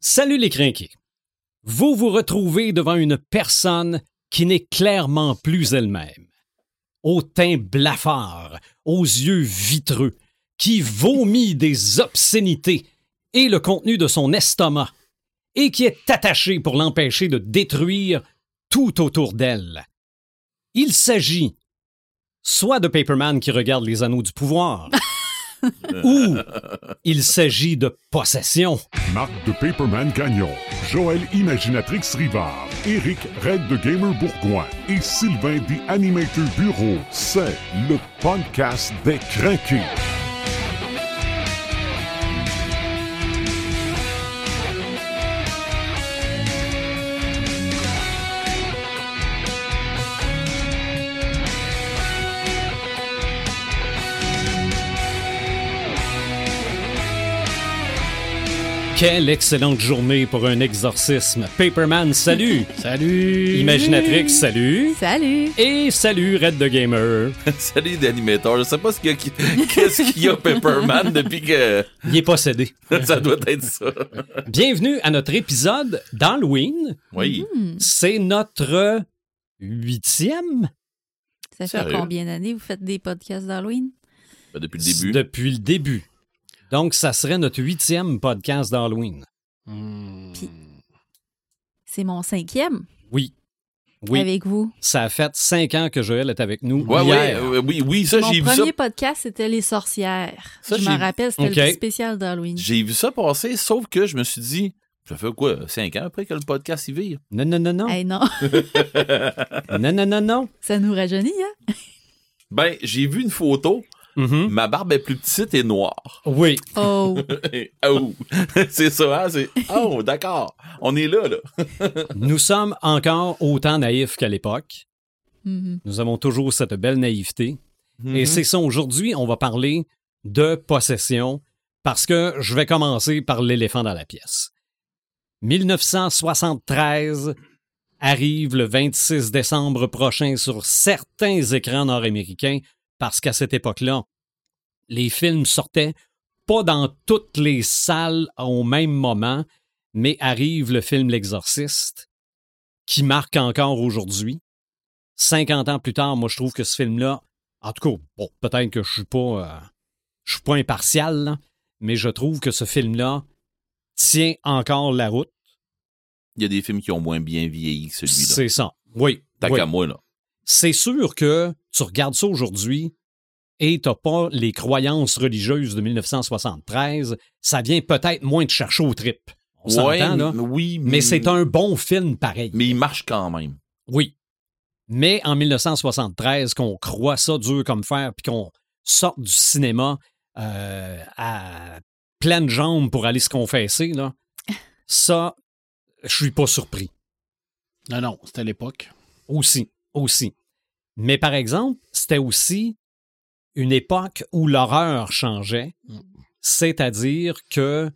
Salut les crinqués. Vous vous retrouvez devant une personne qui n'est clairement plus elle-même. Au teint blafard, aux yeux vitreux, qui vomit des obscénités et le contenu de son estomac, et qui est attaché pour l'empêcher de détruire tout autour d'elle. Il s'agit soit de Paperman qui regarde les anneaux du pouvoir, ou il s'agit de possession. Marc de Paperman Gagnon, Joël Imaginatrix Rivard, Eric Red de Gamer Bourgoin et Sylvain des Animator Bureau. C'est le podcast des craqués. Quelle excellente journée pour un exorcisme. Paperman, salut. Salut! Imaginatrix, salut. Salut! Et salut Red the Gamer. Salut d'animateur. Je sais pas ce qu'il y a, qui- qu'est-ce qu'il y a Pepperman depuis que Il est possédé. ça doit être ça. Bienvenue à notre épisode d'Halloween. Oui. C'est notre huitième Ça fait Sérieux? combien d'années vous faites des podcasts d'Halloween? Ben, depuis le début. depuis le début. Donc, ça serait notre huitième podcast d'Halloween. Puis- C'est mon cinquième Oui. Oui. avec vous. Ça a fait cinq ans que Joël est avec nous. Ouais, hier. ouais, euh, oui, oui, ça, mon j'ai vu ça. premier podcast, c'était Les Sorcières. Ça, je me rappelle, c'était Ok. le spécial d'Halloween. J'ai vu ça passer, sauf que je me suis dit, ça fait quoi, cinq ans après que le podcast y vire? Non, non, non, non. Hey, non, Non, non, non, non. ça nous rajeunit, hein? Ben, j'ai vu une photo, Mhm. ma barbe est plus petite et noire. Oui. Oh, oh, c'est ça, hein? C'est, oh, d'accord, on est là, là. Nous sommes encore autant naïfs qu'à l'époque. Mhm. Nous avons toujours cette belle naïveté. Et Mhm. c'est ça, aujourd'hui, on va parler de possession parce que je vais commencer par l'éléphant dans la pièce. 1973 arrive le 26 décembre prochain sur certains écrans nord-américains parce qu'à cette époque-là, les films sortaient pas dans toutes les salles au même moment, mais arrive le film L'Exorciste qui marque encore aujourd'hui. 50 ans plus tard, moi je trouve que ce film-là, en tout cas, bon, peut-être que je suis pas, euh, je suis pas impartial, là, mais je trouve que ce film-là tient encore la route. Il y a des films qui ont moins bien vieilli que celui-là. C'est ça. Oui. T'as oui. qu'à moi, là. C'est sûr que tu regardes ça aujourd'hui et t'as pas les croyances religieuses de 1973, ça vient peut-être moins te chercher au trip. On Ouais, s'entend, là? mais- oui, Mais c'est un bon film pareil. Mais il marche quand même. Oui. Mais en 1973, qu'on croit ça dur comme fer, puis qu'on sorte du cinéma euh, à pleines jambes pour aller se confesser, là, ça, je suis pas surpris. Non, non, c'était l'époque. Aussi, aussi. Mais par exemple, c'était aussi une époque où l'horreur changeait, Mm. c'est-à-dire que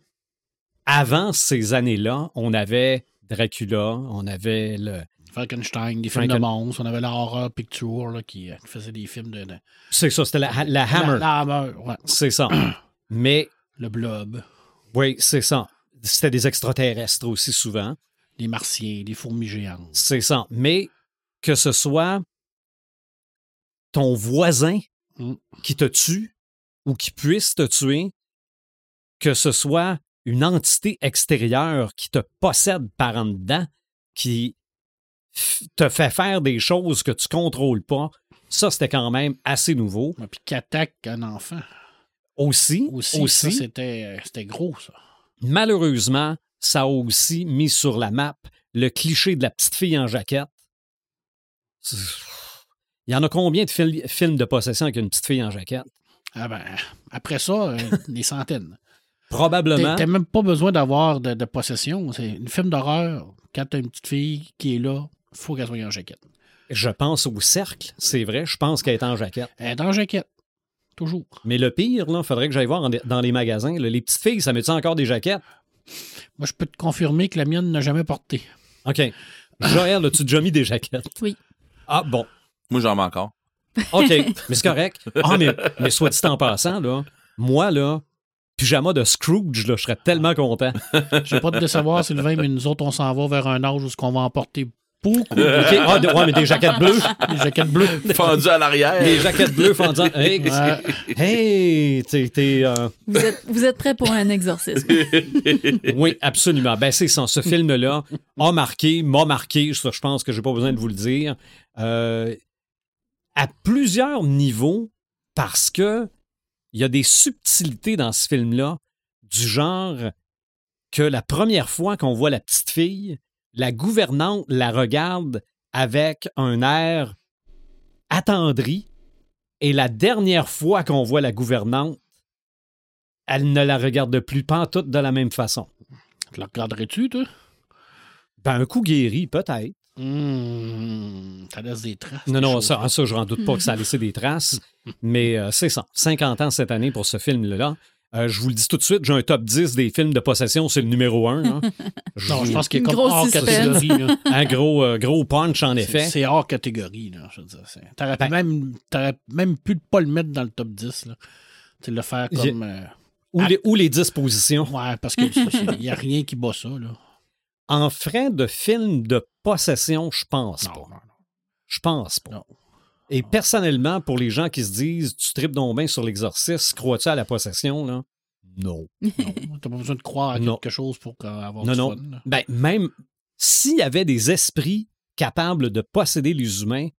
avant ces années-là, on avait Dracula, on avait le, Frankenstein, des films Franken- de monstres. On avait la Horror Picture là, qui euh, faisait des films de. de- c'est ça, c'était la, la Hammer, La, la Hammer, ouais. c'est ça. Mais Le Blob, Oui, c'est ça. C'était des extraterrestres aussi souvent. les Martiens, les fourmis géantes. C'est ça. Mais que ce soit ton voisin Mm. qui te tue ou qui puisse te tuer, que ce soit une entité extérieure qui te possède par en dedans, qui te fait faire des choses que tu contrôles pas, ça, c'était quand même assez nouveau. Ouais, Puis qu'attaque un enfant. Aussi, Aussi, aussi, euh, c'était gros, ça. malheureusement, ça a aussi mis sur la map le cliché de la petite fille en jaquette. Il y en a combien de fil- films de possession avec une petite fille en jaquette? Ah ben, après ça, euh, des centaines. Probablement. T'as même pas besoin d'avoir de, de possession. C'est une film d'horreur. Quand t'as une petite fille qui est là, faut qu'elle soit en jaquette. Je pense au cercle, c'est vrai, je pense qu'elle est en jaquette. Elle est en jaquette. Toujours. Mais le pire, il faudrait que j'aille voir dans les magasins. là, les petites filles, ça met-tu encore des jaquettes? Moi, je peux te confirmer que la mienne n'a jamais porté. OK. Joël, as-tu déjà mis des jaquettes? Oui. Ah, bon. Moi, j'en mets encore. OK. mais c'est correct. Ah, mais, mais soit dit en passant, là, moi, là, pyjama de Scrooge, là, je serais tellement content. Je vais pas te décevoir, Sylvain, mais nous autres, on s'en va vers un âge où on va emporter beaucoup OK? Ah, de- ouais, mais des jaquettes bleues. de jaquettes bleues. Fendu à l'arrière. Des jaquettes bleues fendant. Hey, Ouais. hey, t'es. t'es, euh, Vous êtes, vous êtes prêts pour un exorcisme? Oui, absolument. Ben, c'est ça. Ce film-là a marqué, m'a marqué. Je pense que j'ai pas besoin de vous le dire. euh, à plusieurs niveaux, parce que il y a des subtilités dans ce film-là, du genre que la première fois qu'on voit la petite fille, la gouvernante la regarde avec un air attendri, et la dernière fois qu'on voit la gouvernante, elle ne la regarde plus pantoute de la même façon. La regarderais-tu, toi? Ben, un coup guéri, peut-être. Hum, ça laisse des traces. Non, non, ça, ça je n'en doute pas que ça a laissé des traces. Mais euh, c'est ça. 50 ans cette année pour ce film-là. Euh, je vous le dis tout de suite, j'ai un top 10 des films de possession, c'est le numéro 1. Non, je pense qu'il est comme hors catégorie. là. un gros, euh, gros punch, en effet. C'est hors catégorie, là. Je veux dire. c'est- T'aurais Ben- même, t'aurais même pu pas le mettre dans le top 10, là. Tu sais, le faire comme. euh, Ou, les, ou les 10 positions. Ouais, parce qu'il n'y a rien qui bat ça, là. En frais de film de possession, je pense Non, pas. non, non. Je pense pas. Non. Et personnellement, pour les gens qui se disent tu tripes donc bien sur l'exorcisme, crois-tu à la possession, là? Non. Non, T'as pas besoin de croire à quelque chose pour avoir Non, du non. fun. Ben, même s'il y avait des esprits capables de posséder les humains,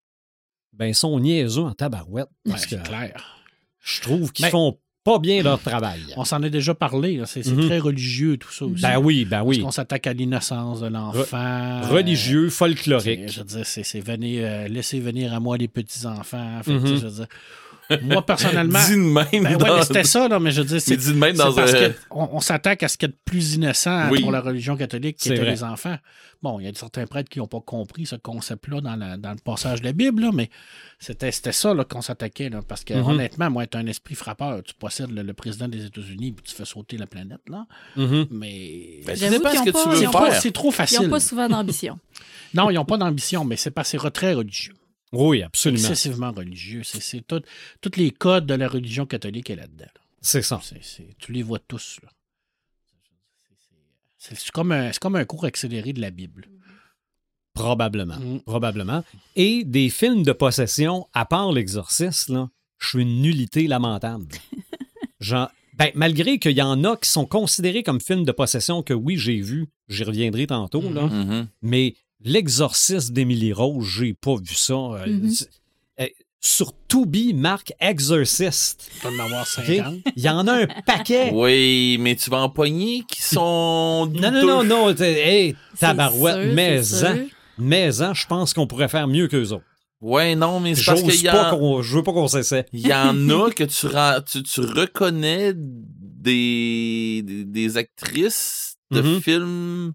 ben, ils sont niaiseux en tabarouette. Parce que c'est clair. je trouve qu'ils Ben- font pas bien leur travail. On s'en a déjà parlé. C'est Mhm. très religieux, tout ça aussi. Ben oui, ben Parce oui. qu'on s'attaque à l'innocence de l'enfant. Religieux, Euh, folklorique. je veux dire, c'est c'est venir, euh, laisser venir à moi les petits-enfants. Fait Mhm. tu sais, je veux dire, moi, personnellement. Dis de même Ben dans- c'était ça, là, mais je veux dire, c'est dis de même c'est dans parce un. que on, on s'attaque à ce qu'il y a de plus innocent Oui. pour la religion catholique qui C'est était les enfants. Bon, il y a certains prêtres qui n'ont pas compris ce concept-là dans, la- dans le passage de la Bible, là, mais c'était c'était ça là, qu'on s'attaquait. là, parce que Mhm. honnêtement, moi, être un esprit frappeur, tu possèdes le, le président des États-Unis puis tu fais sauter la planète, là. Mhm. Mais Ben, dépend qu'ils ce que pas- tu ils veux pas- faire. c'est trop Ils facile. n'ont pas souvent d'ambition. Non, ils n'ont pas d'ambition, mais c'est pas c'est très religieux. Oui, absolument. Excessivement religieux. C'est c'est tout- tous les codes de la religion catholique est là-dedans. là. C'est ça. C'est- c'est- tu les vois tous. là. C'est c'est comme, un- c'est comme un cours accéléré de la Bible. Probablement. Mm. Probablement. Et des films de possession, à part l'exorciste, là, je suis une nullité lamentable. Genre, ben, malgré qu'il y en a qui sont considérés comme films de possession que oui, j'ai vu, j'y reviendrai tantôt, là, Mhm. mais l'exorciste d'Emily Rose, j'ai pas vu ça. Euh, Mhm. c'est- euh, sur Tubi, marque Exorcist. En avoir OK? 50. Il y en a un paquet. Oui, mais tu vas empoigner qui sont. Non, non, non, non. Hey, tabarouette, sûr, mais c'est en, sûr. mais en, je pense qu'on pourrait faire mieux qu'eux autres. Ouais, non, mais c'est parce pas en- je veux pas qu'on s'essaie. il y en a que tu, ra- tu, tu reconnais des, des, des actrices de Mhm. films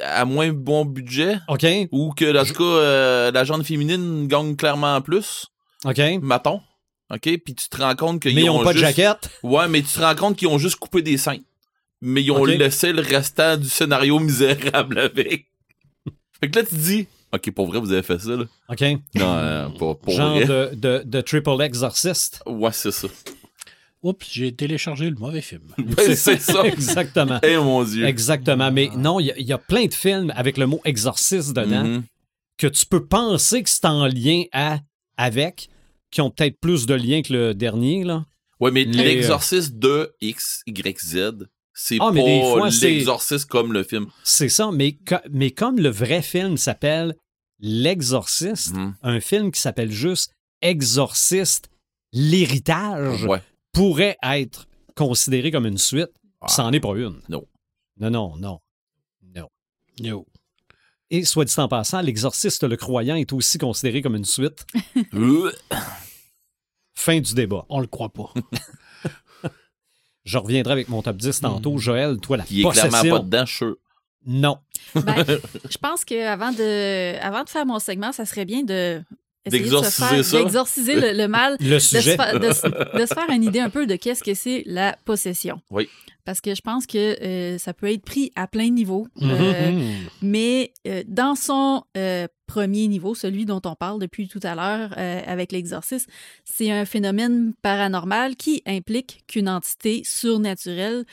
à moins bon budget OK? ou que, en tout cas, euh, la gente féminine gagne clairement plus, OK? mettons. OK? Puis tu te rends compte qu'ils Mais ils ont n'ont pas de jaquette. Ouais, mais tu te rends compte qu'ils ont juste coupé des scènes. Mais ils ont laissé le restant du scénario misérable avec. Fait que là, tu te dis, OK, pour vrai, vous avez fait ça, là? OK? Non, euh, pas pour Genre vrai. de, de, de Triple Exorcist. Ouais, c'est ça. Oups, j'ai téléchargé le mauvais film. Ben, c'est ça. Exactement. Eh mon Dieu. Exactement. Mais non, il y a- il y, a plein de films avec le mot exorciste dedans Mhm. que tu peux penser que c'est en lien à, avec, qui ont peut-être plus de liens que le dernier, là. Ouais, mais Les, l'exorciste de X, Y, Z, c'est Ah, pas l'exorciste comme le film. C'est ça, mais, co- mais comme le vrai film s'appelle L'Exorciste, Mhm. un film qui s'appelle juste Exorciste, l'héritage, Ouais. Pourrait être considéré comme une suite. Ah. Ça n'en est pas une. Non. Non, non, non. Non. Yo. Et soit dit en passant, l'exorciste le croyant est aussi considéré comme une suite. Euh, Fin du débat. On le croit pas. Je reviendrai avec mon top 10 tantôt. Joël, toi, la Qui est clairement pas dedans, je. Non. Ben, je pense qu'avant de, avant de faire mon segment, ça serait bien de de D'exorciser ça? d'exorciser le, le mal, Le de se, sujet. de se- de se faire une idée un peu de qu'est-ce que c'est la possession. Oui. Parce que je pense que euh, ça peut être pris à plein de niveaux. Mhm. Euh, mais euh, dans son euh, premier niveau, celui dont on parle depuis tout à l'heure euh, avec l'exorcisme, c'est un phénomène paranormal qui implique qu'une entité surnaturelle,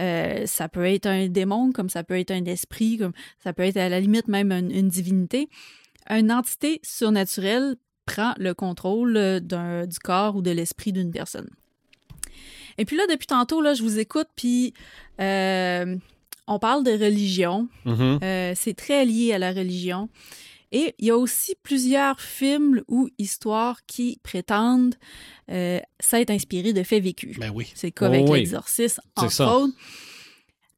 euh, ça peut être un démon, comme ça peut être un esprit, comme ça peut être à la limite même une, une divinité, une entité surnaturelle prend le contrôle euh, du corps ou de l'esprit d'une personne. Et puis là, depuis tantôt, là, je vous écoute, puis euh, on parle de religion. Mhm. Euh, c'est très lié à la religion. Et il y a aussi plusieurs films ou histoires qui prétendent euh, s'être inspirés de faits vécus. Ben oui. C'est le cas avec Oh oui. l'exorcisme, C'est entre ça. autres.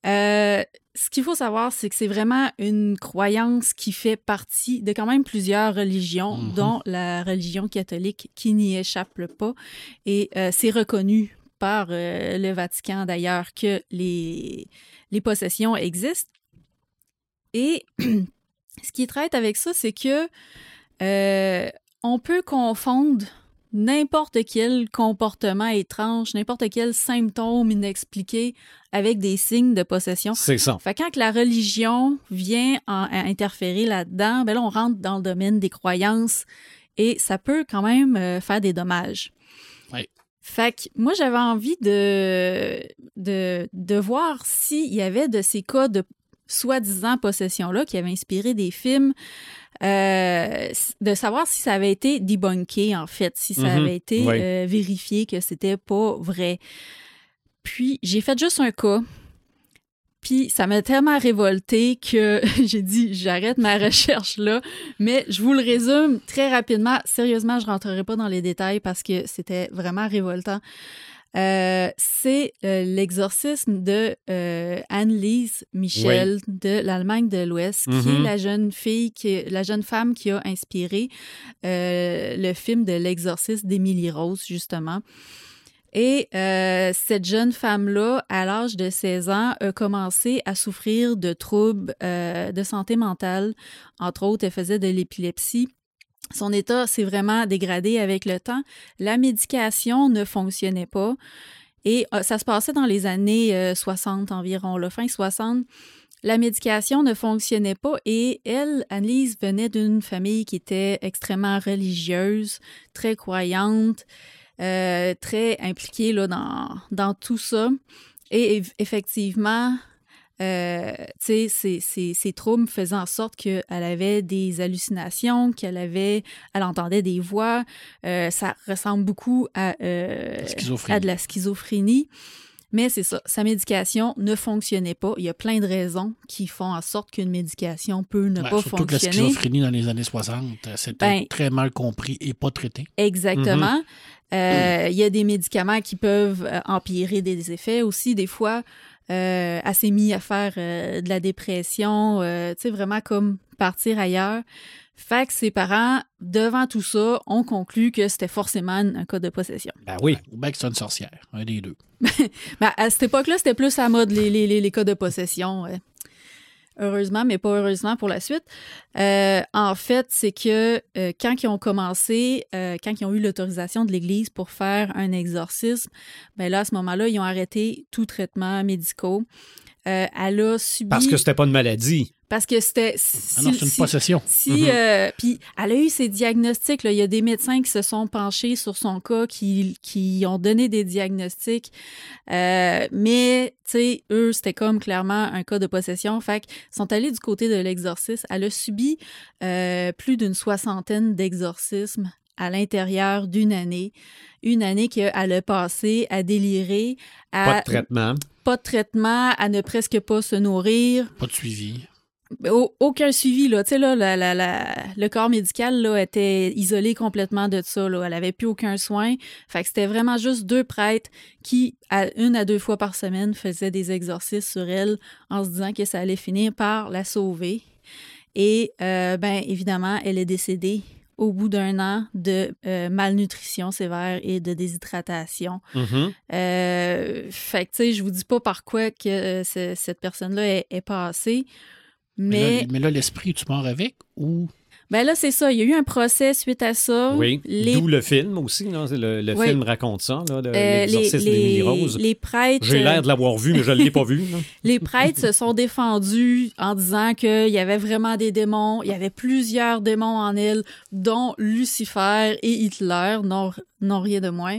Euh, ce qu'il faut savoir, c'est que c'est vraiment une croyance qui fait partie de quand même plusieurs religions, Mhm. dont la religion catholique qui n'y échappe pas. Et euh, c'est reconnu par euh, le Vatican d'ailleurs que les, les possessions existent. Et ce qui est traite avec ça, c'est que on peut confondre n'importe quel comportement étrange, n'importe quel symptôme inexpliqué avec des signes de possession. C'est ça. Fait quand que la religion vient en- à interférer là-dedans, ben là, on rentre dans le domaine des croyances et ça peut quand même euh, faire des dommages. Oui. Fait que moi, j'avais envie de, de, de voir s'il y avait de ces cas de soi-disant possession-là qui avaient inspiré des films, euh, de savoir si ça avait été debunké, en fait, si ça Mhm. avait été Oui. euh, vérifié que c'était pas vrai. Puis, j'ai fait juste un cas. Puis, ça m'a tellement révolté que j'ai dit, j'arrête ma recherche là. Mais je vous le résume très rapidement. Sérieusement, je rentrerai pas dans les détails parce que c'était vraiment révoltant. Euh, c'est euh, l'exorcisme de euh, Anne-Lise Michel de l'Allemagne de l'Ouest, qui est Mhm. la jeune fille, qui, la jeune femme qui a inspiré le film de l'exorcisme d'Émilie Rose, justement. Et euh, cette jeune femme-là, à l'âge de 16 ans, a commencé à souffrir de troubles euh, de santé mentale. Entre autres, elle faisait de l'épilepsie. Son état s'est vraiment dégradé avec le temps. La médication ne fonctionnait pas. Et euh, ça se passait dans les années euh, 60 environ, la fin 60. La médication ne fonctionnait pas et elle, Annelise, venait d'une famille qui était extrêmement religieuse, très croyante, euh, très impliquée dans, dans tout ça. Et eff- effectivement, euh, tu sais, ces, troubles faisaient en sorte qu'elle avait des hallucinations, qu'elle avait, elle entendait des voix. Euh, ça ressemble beaucoup à, euh, à de la schizophrénie. Mais c'est ça, sa médication ne fonctionnait pas. Il y a plein de raisons qui font en sorte qu'une médication peut ne Ouais, pas surtout que la fonctionner. schizophrénie dans les années 60, euh, c'était Ben- très mal compris et pas traité. Exactement. Mm-hmm. Euh, Il y a des médicaments qui peuvent euh, empirer des effets aussi. Des fois, euh, elle s'est mise à faire euh, de la dépression, euh, tu sais, vraiment comme partir ailleurs. Fait que ses parents, devant tout ça, ont conclu que c'était forcément un cas de possession. Ben oui. Ou bien que c'est une sorcière, un des deux. Ben, à cette époque-là, c'était plus à mode les, les, les, les cas de possession. Heureusement, mais pas heureusement pour la suite. Euh, en fait, c'est que euh, quand ils ont commencé, euh, quand ils ont eu l'autorisation de l'Église pour faire un exorcisme, ben là, à ce moment-là, ils ont arrêté tout traitement médicaux. Euh, elle a subi... Parce que c'était pas une maladie. Parce que c'était... Ah non, c'est une si- possession. si, Mhm. euh, puis elle a eu ses diagnostics. Là. Il y a des médecins qui se sont penchés sur son cas, qui, qui ont donné des diagnostics. Euh, mais, tu sais, eux, c'était comme clairement un cas de possession. Fait qu'ils sont allés du côté de l'exorcisme. Elle a subi euh, plus d'une soixantaine d'exorcismes à l'intérieur d'une année. Une année qu'elle a passé à délirer, à Pas de traitement. pas de traitement, à ne presque pas se nourrir, Pas de suivi. Au- aucun suivi là. Tu sais là la- la- la- le corps médical là était isolé complètement de ça là. Elle avait plus aucun soin. Fait que c'était vraiment juste deux prêtres qui à une à deux fois par semaine faisaient des exorcismes sur elle en se disant que ça allait finir par la sauver. Et euh, ben évidemment elle est décédée au bout d'un an de euh, malnutrition sévère et de déshydratation. Mhm. Euh, fait que, tu sais, je vous dis pas par quoi que euh, ce- cette personne-là est, est passée, Mais, mais, là, l'esprit, tu mort avec ou? Ben là, c'est ça. Il y a eu un procès suite à ça. Oui. Les, D'où le film aussi. là. Le, le Oui. film raconte ça, de euh, les, l'exorcisme d'Émilie les, Rose. les prêtres. J'ai l'air de l'avoir vu, mais je ne l'ai pas vu. Les prêtres se sont défendus en disant qu'il y avait vraiment des démons. Il y avait plusieurs démons en elle, dont Lucifer et Hitler, non, non rien de moins.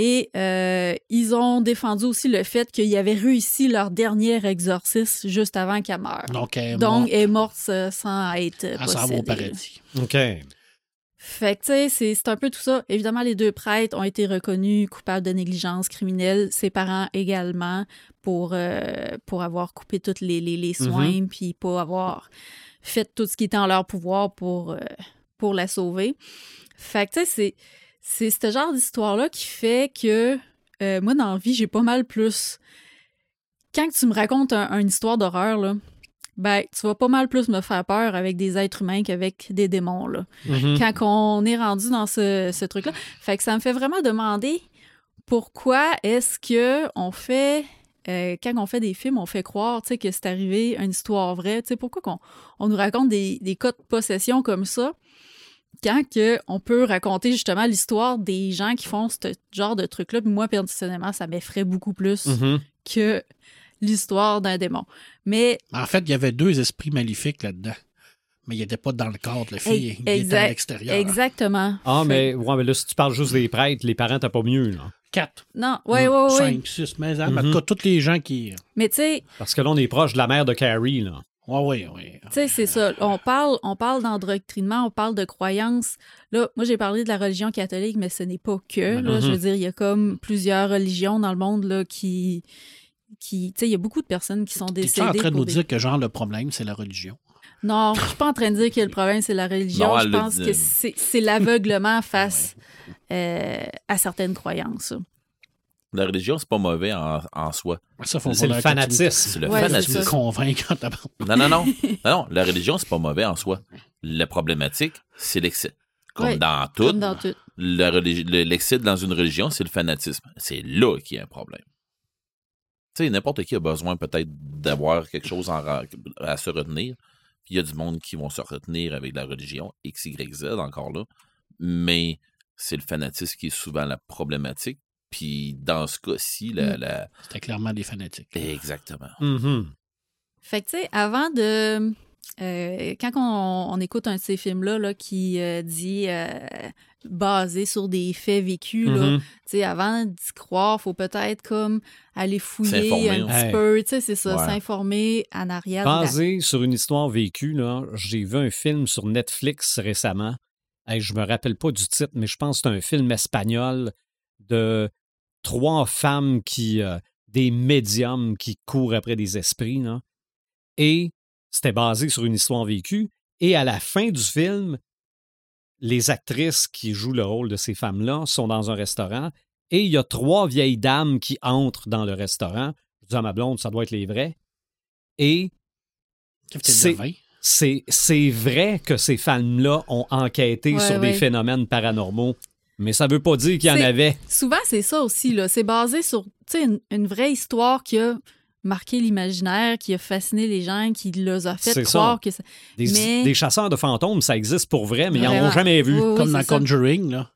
Et euh, ils ont défendu aussi le fait qu'ils avaient réussi leur dernier exorcisme juste avant qu'elle meure. Donc, elle est Donc, morte elle est morte euh, sans être à s'en va au possédée. paradis. OK. Fait que, tu sais, c'est- c'est un peu tout ça. Évidemment, les deux prêtres ont été reconnus coupables de négligence criminelle, ses parents également, pour, euh, pour avoir coupé tous les, les, les soins, puis pas avoir fait tout ce qui était en leur pouvoir pour, euh, pour la sauver. Fait que, tu sais, c'est- c'est ce genre d'histoire-là qui fait que euh, moi, dans la vie, j'ai pas mal plus. Quand tu me racontes un- une histoire d'horreur, là, ben, tu vas pas mal plus me faire peur avec des êtres humains qu'avec des démons, là Mhm. quand on est rendu dans ce, ce truc-là. Fait que ça me fait vraiment demander pourquoi est-ce que on fait euh, quand on fait des films, on fait croire que c'est arrivé une histoire vraie. Pourquoi qu'on on nous raconte des, des cas de possession comme ça? Quand que on peut raconter justement l'histoire des gens qui font ce genre de truc-là. Puis moi, personnellement, ça m'effraie beaucoup plus Mhm. que l'histoire d'un démon. Mais En fait, il y avait deux esprits maléfiques là-dedans. Mais il n'était pas dans le cadre, le fille. Il était à l'extérieur. exactement. Ah, mais, ouais, mais là, si tu parles juste des prêtres, les parents, t'as pas mieux. Là. Quatre, Non, ouais, ouais, ouais. cinq, six, mais en tout cas, tous les gens qui. Mais tu sais, Parce que là, on est proche de la mère de Carrie. Là. Oui, oui, oui. Tu sais, c'est ça. On parle, on parle d'endoctrinement, on parle de croyances. Là, moi, j'ai parlé de la religion catholique, mais ce n'est pas que. Là. Je veux dire, il y a comme plusieurs religions dans le monde là, qui. qui tu sais, il y a beaucoup de personnes qui sont décédées. en train de nous des- dire que, genre, le problème, c'est la religion? Non, je suis pas en train de dire que le problème, c'est la religion. Non, je pense dit. que c'est c'est l'aveuglement face euh, à certaines croyances. La religion, c'est pas mauvais en, en soi. Ça, C'est le fanatisme. C'est le Ouais, fanatisme. t'as Non, non, non. non, non. La religion, c'est pas mauvais en soi. La problématique, c'est l'excès. Comme Ouais, dans tout, Comme dans tout. l'excès dans une religion, c'est le fanatisme. C'est là qu'il y a un problème. Tu sais, n'importe qui a besoin peut-être d'avoir quelque chose en à se retenir. Puis il y a du monde qui vont se retenir avec la religion, X, Y, Z encore là. Mais c'est le fanatisme qui est souvent la problématique. Puis dans ce cas-ci, la, Mm. la- C'était clairement des fanatiques. Exactement. Mhm. Fait que, tu sais, avant de. euh, quand on, on écoute un de ces films-là là, qui euh, dit euh, basé sur des faits vécus, là, Mhm. tu sais, avant d'y croire, faut peut-être comme aller fouiller un petit Hey. peu, tu sais, c'est ça, Ouais. s'informer en arrière. la- Basé sur une histoire vécue, là, j'ai vu un film sur Netflix récemment. Hey, je me rappelle pas du titre, mais je pense que c'est un film espagnol de trois femmes qui. euh, des médiums qui courent après des esprits. Là. Et c'était basé sur une histoire vécue. Et à la fin du film, les actrices qui jouent le rôle de ces femmes-là sont dans un restaurant et il y a trois vieilles dames qui entrent dans le restaurant. Je dis à ma blonde, ça doit être les vrais. Et C'est- vrai que ces femmes-là ont enquêté Ouais, sur des phénomènes paranormaux, mais ça veut pas dire qu'il y en avait. Souvent, c'est ça aussi, là. C'est basé sur, une, une vraie histoire qui a marqué l'imaginaire, qui a fasciné les gens, qui les a fait ça. croire que ça... Des, Mais- des chasseurs de fantômes, ça existe pour vrai, mais ils n'en ont jamais vu. Oui, oui, Comme dans ça. Conjuring, là.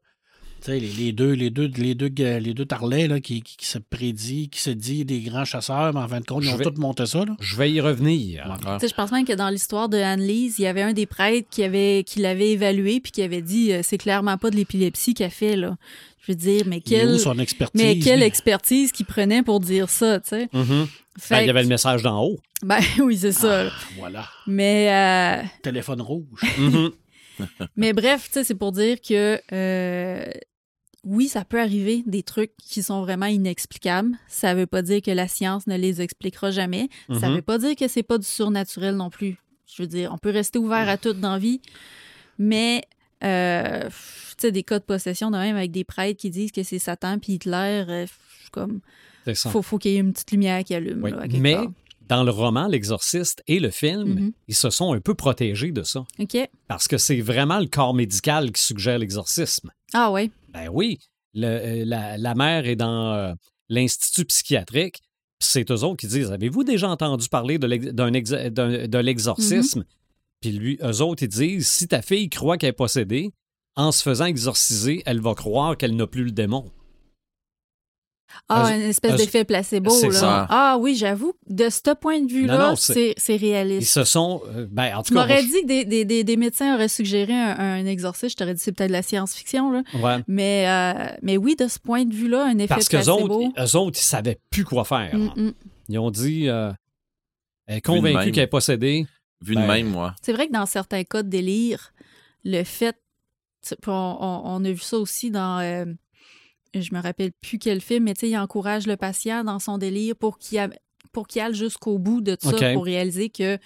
Les, les deux, les deux, les deux, les deux tarlets là, qui, qui, qui se prédit, qui se dit des grands chasseurs, mais en fin de compte, ils Je ont vais- tous monté ça. Là. Je vais y revenir. Ouais. Tu sais, je pense même que dans l'histoire de Anne-Lise, il y avait un des prêtres qui, avait, qui l'avait évalué puis qui avait dit euh, c'est clairement pas de l'épilepsie qu'elle fait, là. Je veux dire, mais quelle, son expertise? mais quelle expertise qu'il prenait pour dire ça, tu sais. Mhm. Fait Ben, il y avait le message d'en haut. Ben oui, c'est ça. Ah, voilà. Mais, euh, Téléphone rouge. Mhm. mais bref, tu sais, c'est pour dire que euh, oui, ça peut arriver des trucs qui sont vraiment inexplicables. Ça veut pas dire que la science ne les expliquera jamais. Ça Mhm. veut pas dire que c'est pas du surnaturel non plus. Je veux dire, on peut rester ouvert à tout dans la vie, mais euh, tu sais, des cas de possession de même avec des prêtres qui disent que c'est Satan puis Hitler, euh, comme faut, faut qu'il y ait une petite lumière qui allume. Oui. là, à quelque Mais part. Dans le roman L'Exorciste et le film, Mhm. ils se sont un peu protégés de ça. OK. Parce que c'est vraiment le corps médical qui suggère l'exorcisme. Ah ouais. Ben oui, le- euh, la, la mère est dans euh, l'institut psychiatrique. puis C'est eux autres qui disent Avez-vous déjà entendu parler de l'exorcisme? Puis lui, eux autres, ils disent si ta fille croit qu'elle est possédée, en se faisant exorciser, elle va croire qu'elle n'a plus le démon. Ah, une espèce d'effet placebo. c'est Là. ça. Ah oui, j'avoue, de ce point de vue-là, c'est- c'est c'est Ils réaliste. se sont. euh, ben, en tout Tu cas. m'aurais dit que des, des, des, des médecins auraient suggéré un, un exorcisme, je t'aurais dit c'est peut-être de la science-fiction, ouais. Mais, euh, mais oui, de ce point de vue-là, un effet Parce qu'eux placebo. autres, eux autres, ils savaient plus quoi faire. Mm, mm. Ils ont dit euh, elle est convaincue qu'elle est possédée. Vu Ben, de même, moi. C'est vrai que dans certains cas de délire, le fait. on a vu ça aussi dans. euh, je me rappelle plus quel film, mais tu sais, il encourage le patient dans son délire pour qu'il a- pour qu'il aille jusqu'au bout de ça, pour réaliser que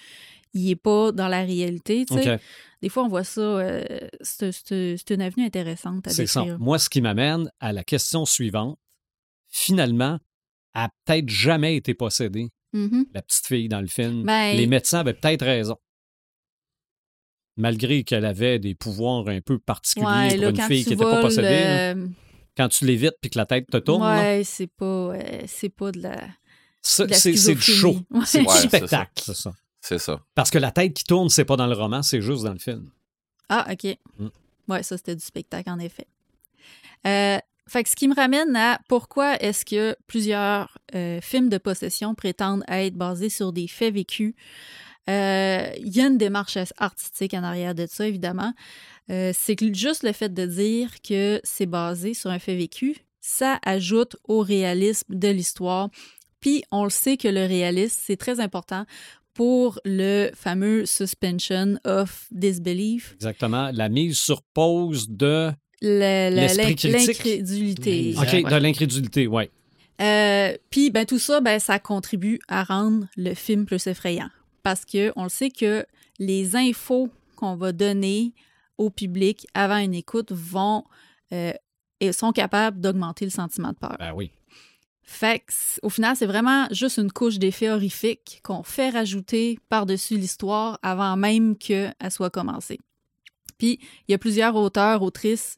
il n'est pas dans la réalité. tu sais. OK, Des fois, on voit ça. euh, c'est une avenue intéressante à décrire. Moi, ce qui m'amène à la question suivante. Finalement, elle a peut-être jamais été possédée, Mhm. la petite fille dans le film. Ben- Les médecins avaient peut-être raison. Malgré qu'elle avait des pouvoirs un peu particuliers Ouais, pour là, une fille qui n'était pas possédée. Quand tu l'évites puis que la tête te tourne, ouais, c'est pas, euh, c'est pas de la. ça, c'est du show. Ouais. C'est du Ouais, ça. spectacle, c'est ça. C'est ça. Parce que la tête qui tourne, c'est pas dans le roman, c'est juste dans le film. Ah, OK. Mm. Ouais, ça, c'était du spectacle, en effet. Euh, fait que ce qui me ramène à pourquoi est-ce que plusieurs euh, films de possession prétendent être basés sur des faits vécus. Euh, Il y a une démarche artistique en arrière de ça, évidemment. Euh, c'est que juste le fait de dire que c'est basé sur un fait vécu, ça ajoute au réalisme de l'histoire. Puis on le sait que le réalisme, c'est très important pour le fameux suspension of disbelief, Exactement. La mise sur pause de. l'incrédulité. OK, ouais. de l'incrédulité, oui. Euh, Puis, ben, tout ça, ben, ça contribue à rendre le film plus effrayant. Parce que on le sait que les infos qu'on va donner au public avant une écoute vont euh, et sont capables d'augmenter le sentiment de peur. Ben oui. Fait que, au final, c'est vraiment juste une couche d'effets horrifiques qu'on fait rajouter par-dessus l'histoire avant même qu'elle soit commencée. Puis, il y a plusieurs auteurs, autrices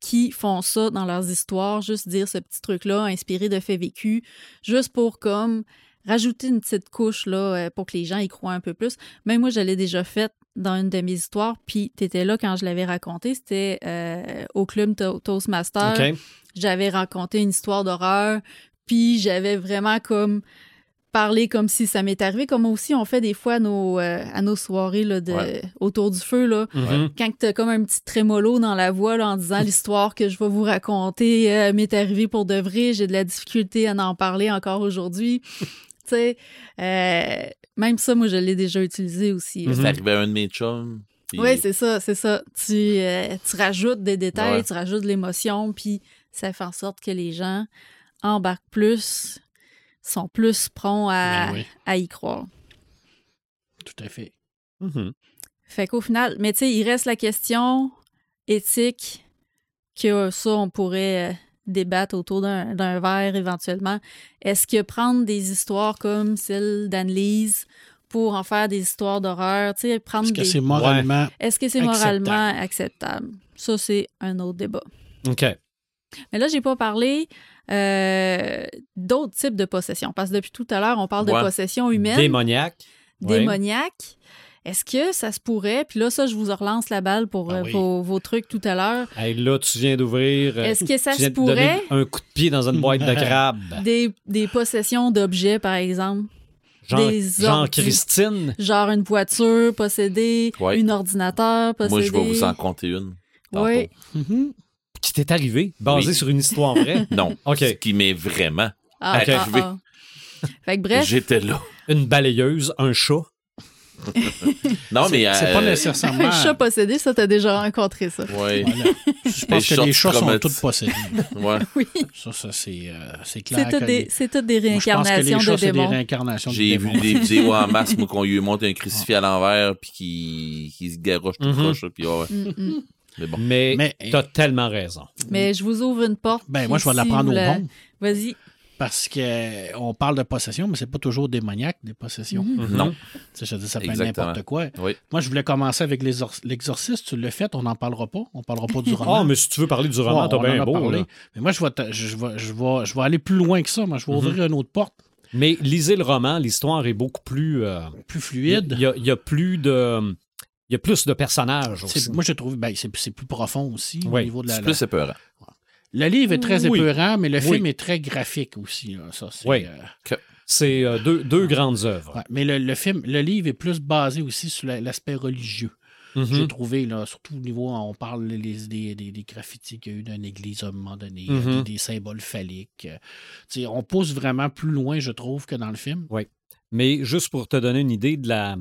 qui font ça dans leurs histoires, juste dire ce petit truc-là, inspiré de faits vécus, juste pour comme rajouter une petite couche là, euh, pour que les gens y croient un peu plus. Même moi, je l'ai déjà fait dans une de mes histoires, puis tu étais là quand je l'avais raconté, c'était euh, au club To- Toastmaster j'avais raconté une histoire d'horreur, puis j'avais vraiment comme parlé comme si ça m'était arrivé, comme aussi on fait des fois à nos, euh, à nos soirées là, de, Ouais. autour du feu, là, Mhm. quand t'as comme un petit trémolo dans la voix là, en disant l'histoire que je vais vous raconter euh, m'est arrivée pour de vrai, j'ai de la difficulté à en parler encore aujourd'hui. Tu sais, euh, même ça, moi, je l'ai déjà utilisé aussi. Mhm. C'est arrivé à un de mes chums. puis- Oui, c'est ça, c'est ça. Tu, euh, tu rajoutes des détails, Ouais. tu rajoutes de l'émotion, puis ça fait en sorte que les gens embarquent plus, sont plus prompts à, Ben oui, à y croire. tout à fait. Mhm. Fait qu'au final, mais tu sais, il reste la question éthique que ça, on pourrait débattre autour d'un verre éventuellement. Est-ce que prendre des histoires comme celle d'Anne-Lise pour en faire des histoires d'horreur, tu sais, prendre Est-ce que des... c'est moralement. Est-ce que c'est acceptable? moralement acceptable? Ça, c'est un autre débat. OK. Mais là, j'ai pas parlé euh, d'autres types de possessions. Parce que depuis tout à l'heure, on parle de possession humaine, Démoniaque. Ouais. Est-ce que ça se pourrait? Puis là, ça, je vous relance la balle pour Ah euh, oui. vos, vos trucs tout à l'heure. Hey, là, tu viens d'ouvrir. euh, Est-ce que ça tu viens se pourrait? un coup de pied dans une boîte de crabe. Des, des possessions d'objets, par exemple. Jean, des Jean ordis. Christine. Genre une voiture possédée, Ouais. un ordinateur possédé. Moi, je vais vous en compter une. Oui. Mhm. Qui t'est arrivé, basé Oui. sur une histoire vraie? Non. OK. Ce qui m'est vraiment. Ah, ah, ah. Fait que bref, J'étais là. Une balayeuse, un chat. Non, mais. C'est pas euh, nécessairement. un chat possédé, ça, t'as déjà rencontré ça. Ouais. Voilà. Je pense Les que les chats sont tous possédés. ouais. Oui. Ça, ça c'est euh, c'est clair. C'est toutes des, les- des Moi, je pense que réincarnations les chats, de c'est des démons. réincarnations de J'ai vu des vidéos en masse, moi, qu'on lui monte un crucifix à l'envers, puis qu'il qu'il se garoche tout Mhm. croche, là, puis ouais. Mm, mm. Mais bon. Mais, Mais- t'as tellement raison. Mais je vous ouvre une porte. Ben, moi, je vais la si prendre au bon. Vas-y. Parce que euh, on parle de possession, mais c'est pas toujours démoniaque, des possessions. Mhm. Non. Tu sais, je veux dire, ça peut être n'importe quoi. Oui. Moi, je voulais commencer avec l'exorciste. Tu l'as fait, on n'en parlera pas. On parlera pas du roman. Ah, mais si tu veux parler du roman, Ouais, t'as bien beau. parlé. Mais moi, je vais, te- je, vais, je, vais, je vais aller plus loin que ça. Moi, je vais Mhm. ouvrir une autre porte, Mais lisez le roman, l'histoire est beaucoup plus. euh, plus Il fluide. y, a- il y a plus de. il y a plus de personnages aussi. Moi, je trouve ben, c'est plus profond aussi au niveau de la, C'est la- plus épeurant. Le livre est très Oui. épeurant, mais le Oui. film est très graphique aussi. là. Ça, c'est, Oui. euh, C'est euh, deux, deux grandes œuvres. ouais. Mais le, le film, le livre est plus basé aussi sur la- l'aspect religieux. Mhm. J'ai trouvé, là, surtout au niveau, on parle des, des, des graffitis qu'il y a eu d'une église à un moment donné, Mhm. des, des symboles phalliques. euh, on pousse vraiment plus loin, je trouve, que dans le film. Mais juste pour te donner une idée de la,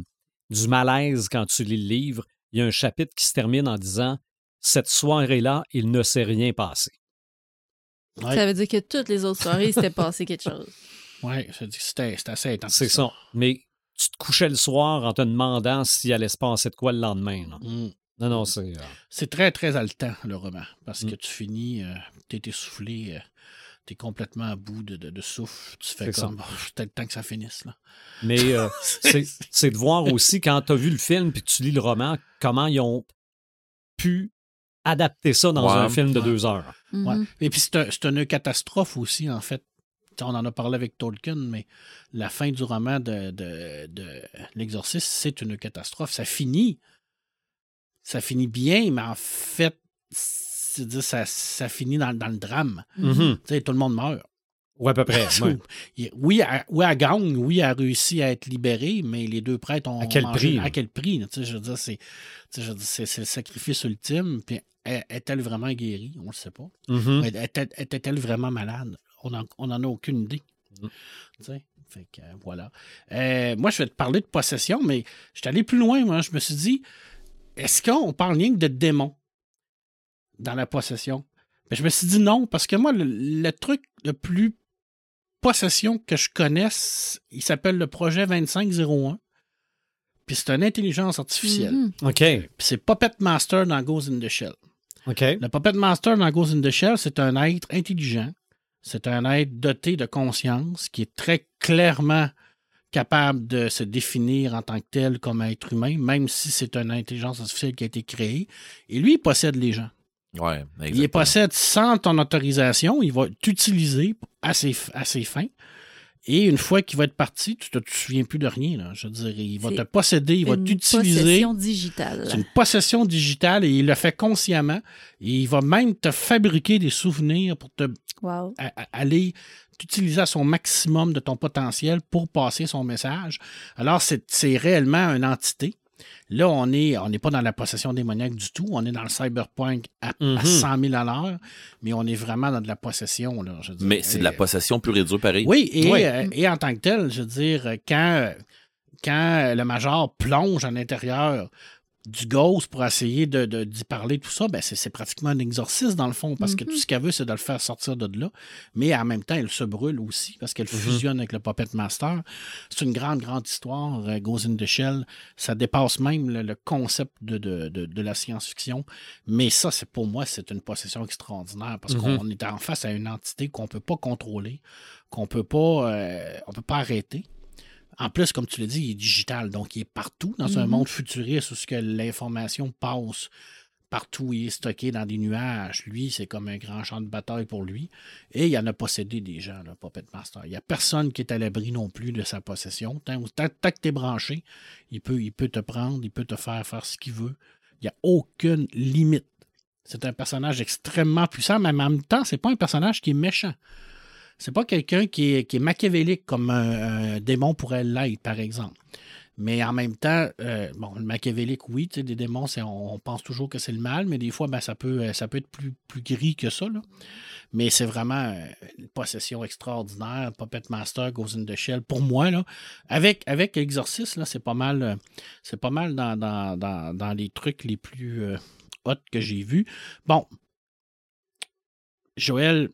du malaise quand tu lis le livre, il y a un chapitre qui se termine en disant Cette soirée-là, il ne s'est rien passé. Ouais. Ça veut dire que toutes les autres soirées, il s'était passé quelque chose. Que c'était c'était assez intense. C'est ça. Mais tu te couchais le soir en te demandant s'il allait se passer de quoi le lendemain. là. Mm. Non, non, c'est. euh, C'est très, très haletant, le roman, parce Mm. que tu finis, euh, t'es essoufflé, euh, t'es complètement à bout de, de, de souffle, tu fais C'est ça. comme, oh, c'est peut-être le temps que ça finisse, là. Mais euh, c'est c'est de voir aussi, quand tu as vu le film puis que tu lis le roman, comment ils ont pu adapter ça dans Ouais. un film de Ouais. deux heures. Ouais. Et puis c'est un- c'est une catastrophe aussi, en fait. On en a parlé avec Tolkien, mais la fin du roman de, de, de L'Exorciste, c'est une catastrophe. Ça finit. Ça finit bien, mais en fait, c'est-à-dire, ça, ça finit dans, dans le drame. Mhm. Tu sais, tout le monde meurt. Ou à peu près. ouais. Il- Oui, elle, oui, gagne, oui, a réussi à être libérée, mais les deux prêtres ont À quel mangé- prix, À quel prix? là? Tu sais, je veux dire, c'est, tu sais, je veux dire, c'est, c'est le sacrifice ultime. Puis est-elle vraiment guérie? On ne le sait pas. Était-elle vraiment malade? On n'en on en a aucune idée. Tu sais? Fait que, euh, voilà. Euh, moi, je vais te parler de possession, mais je suis allé plus loin. Moi. Je me suis dit, est-ce qu'on parle rien que de démons dans la possession? Mais je me suis dit non, parce que moi, le, le truc le plus possession que je connaisse, il s'appelle le projet 2501. Puis c'est une intelligence artificielle. Mhm. OK. Puis c'est Puppet Master dans Ghost in the Shell. Le Puppet Master dans Ghost in the Shell, c'est un être intelligent. C'est un être doté de conscience qui est très clairement capable de se définir en tant que tel comme être humain, même si c'est une intelligence artificielle qui a été créée. Et lui, il possède les gens. Ouais, Il les possède sans ton autorisation. Il va t'utiliser à ses, à ses fins. Et une fois qu'il va être parti, tu ne te souviens plus de rien. là. Je veux dire, il va C'est te posséder, il va Une t'utiliser. possession digitale. C'est une possession digitale et il le fait consciemment. Et il va même te fabriquer des souvenirs pour te Wow. à- à- aller t'utiliser à son maximum de ton potentiel pour passer son message. Alors, c'est c'est réellement une entité. Là, on n'est on n'est pas dans la possession démoniaque du tout. On est dans le cyberpunk à, à Mhm. 100 000 à l'heure, mais on est vraiment dans de la possession. Là, je veux dire. Mais c'est de la possession pure et dure pareil. oui, et, Oui. euh, et en tant que tel, je veux dire, quand, quand le major plonge à l'intérieur du ghost pour essayer de, de- d'y parler, tout ça, ben c'est, c'est pratiquement un exorcisme dans le fond, parce que Mhm. tout ce qu'elle veut, c'est de le faire sortir de là. Mais en même temps, elle se brûle aussi, parce qu'elle fusionne avec le Puppet Master. C'est une grande, grande histoire, euh, Ghost in the Shell. Ça dépasse même le, le concept de, de, de- de la science-fiction. Mais ça, c'est pour moi, c'est une possession extraordinaire, parce Mhm. qu'on est en face à une entité qu'on peut pas contrôler qu'on peut pas euh, on peut pas arrêter. En plus, comme tu l'as dit, il est digital, donc il est partout dans un Mhm. monde futuriste où ce que l'information passe partout, il est stocké dans des nuages. Lui, c'est comme un grand champ de bataille pour lui. Et il en a possédé des gens, le Puppet Master. Il n'y a personne qui est à l'abri non plus de sa possession. Tant, tant- tant que tu es branché, il peut, il peut te prendre, il peut te faire faire ce qu'il veut. Il n'y a aucune limite. C'est un personnage extrêmement puissant, mais en même temps, c'est pas un personnage qui est méchant. C'est pas quelqu'un qui est, machiavélique comme un, démon pourrait l'être, par exemple. Mais en même temps, euh, bon, le machiavélique, oui, des démons, on, on pense toujours que c'est le mal, mais des fois, ben, ça, peut, euh, ça peut être plus, plus gris que ça. là. Mais c'est vraiment euh, une possession extraordinaire. Puppet Master, Ghost in the Shell, pour moi, là, avec, avec l'exorcisme, là, c'est pas mal, c'est pas mal dans, dans, dans, dans les trucs les plus euh, hot que j'ai vus. Bon, Joël,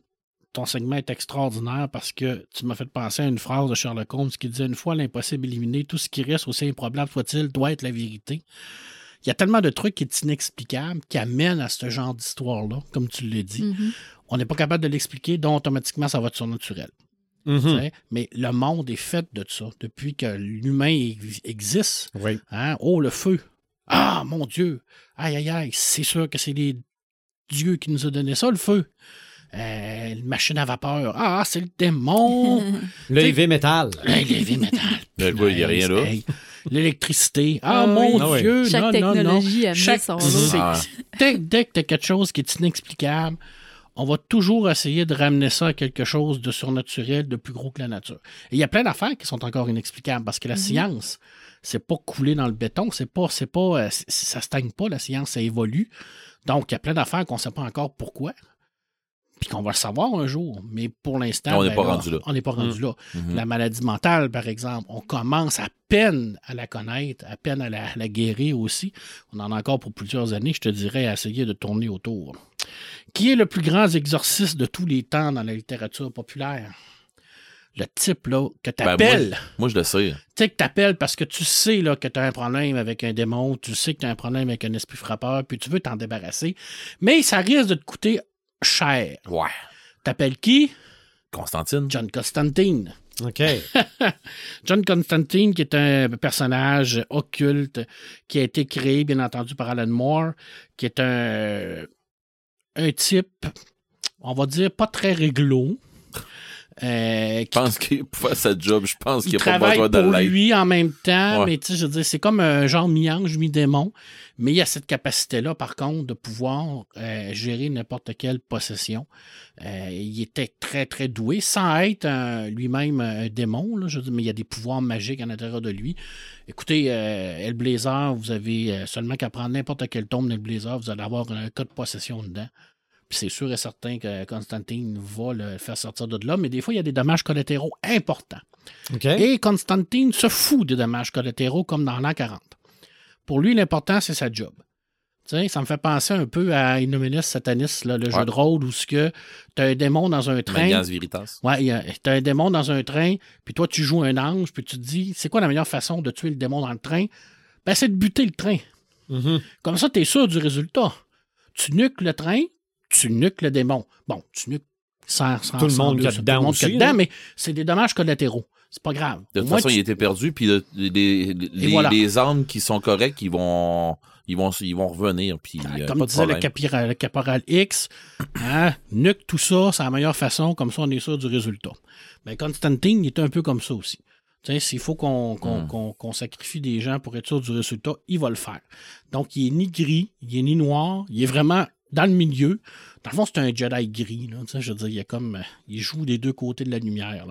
ton segment est extraordinaire parce que tu m'as fait penser à une phrase de Sherlock Holmes qui disait Une fois l'impossible éliminé, tout ce qui reste, aussi improbable soit-il, doit être la vérité. Il y a tellement de trucs qui est inexplicable qui amènent à ce genre d'histoire-là, comme tu l'as dit. Mhm. On n'est pas capable de l'expliquer, donc automatiquement, ça va être surnaturel. Tu sais. Mais le monde est fait de ça. Depuis que l'humain ex- existe, Oui. Hein? Oh, le feu. Ah, mon Dieu. Aïe, aïe, aïe. C'est sûr que c'est les dieux qui nous ont donné ça, le feu. Euh, une machine à vapeur. Ah, c'est le démon. Le heavy metal. Le heavy metal. Le gars, il y a rien là. L'électricité. Ah, Ah mon Ah oui. Dieu, Chaque non, non, non. technologie a Chaque- son. Ah. dès, dès que tu as quelque chose qui est inexplicable, on va toujours essayer de ramener ça à quelque chose de surnaturel, de plus gros que la nature. Et il y a plein d'affaires qui sont encore inexplicables parce que la Mhm. science, c'est pas coulé dans le béton, c'est pas, c'est pas, euh, ça stagne pas, la science, ça évolue. Donc, il y a plein d'affaires qu'on ne sait pas encore pourquoi. Puis qu'on va le savoir un jour. Mais pour l'instant, On n'est ben pas rendu là. On n'est pas rendu là. Mhm. La maladie mentale, par exemple, on commence à peine à la connaître, à peine à la, à la guérir aussi. On en a encore pour plusieurs années, je te dirais, à essayer de tourner autour. Qui est le plus grand exorciste de tous les temps dans la littérature populaire? Le type là, que tu Ben, appelles. Moi, je le sais. tu sais que tu appelles parce que tu sais là, que tu as un problème avec un démon, tu sais que tu as un problème avec un esprit frappeur, puis tu veux t'en débarrasser. Mais ça risque de te coûter cher. Ouais. T'appelles qui? Constantine. John Constantine. OK. John Constantine, qui est un personnage occulte qui a été créé, bien entendu, par Alan Moore, qui est un, un type, on va dire, pas très réglo. Euh, Je pense qu'il pour faire sa job, je pense qu'il il n'y a pas besoin de pour lui en même temps, Ouais. mais tu sais, je veux dire, c'est comme un genre mi-ange, mi-démon, mais il a cette capacité-là, par contre, de pouvoir euh, gérer n'importe quelle possession. Euh, il était très, très doué, sans être lui-même un démon, là, je veux dire, mais il y a des pouvoirs magiques à l'intérieur de lui. Écoutez, Hellblazer, vous avez seulement qu'à prendre n'importe quel tome d'Hellblazer, vous allez avoir un cas de possession dedans. Puis c'est sûr et certain que Constantine va le faire sortir de là, mais des fois, il y a des dommages collatéraux importants. Et Constantine se fout des dommages collatéraux comme dans l'an 40. Pour lui, l'important, c'est sa job. Tu ça me fait penser un peu à Innominus Satanis, là, le jeu de rôle où tu as un démon dans un train. Manias Veritas. Ouais, t'as un démon dans un train, puis toi, tu joues un ange, puis tu te dis, c'est quoi la meilleure façon de tuer le démon dans le train? Ben, c'est de buter le train. Mhm. Comme ça, tu es sûr du résultat. Tu nuques le train, tu nuques le démon. Bon, tu nuques sans, sans Tout le monde tout dedans aussi, dedans, là. mais c'est des dommages collatéraux. C'est pas grave. De toute façon, tu- il était perdu, puis le- les, les, voilà. les armes qui sont correctes, ils vont, ils vont, ils vont revenir, puis euh, Comme disait le, le caporal X, hein, nuque tout ça, c'est la meilleure façon, comme ça on est sûr du résultat. Mais Constantine, il est un peu comme ça aussi. S'il faut qu'on Mm. qu'on- qu'on sacrifie des gens pour être sûr du résultat, il va le faire. Donc, il est ni gris, il est ni noir, il est vraiment dans le milieu. Dans le fond, c'est un Jedi gris. Là, je veux dire, il, y a comme, euh, il joue des deux côtés de la lumière.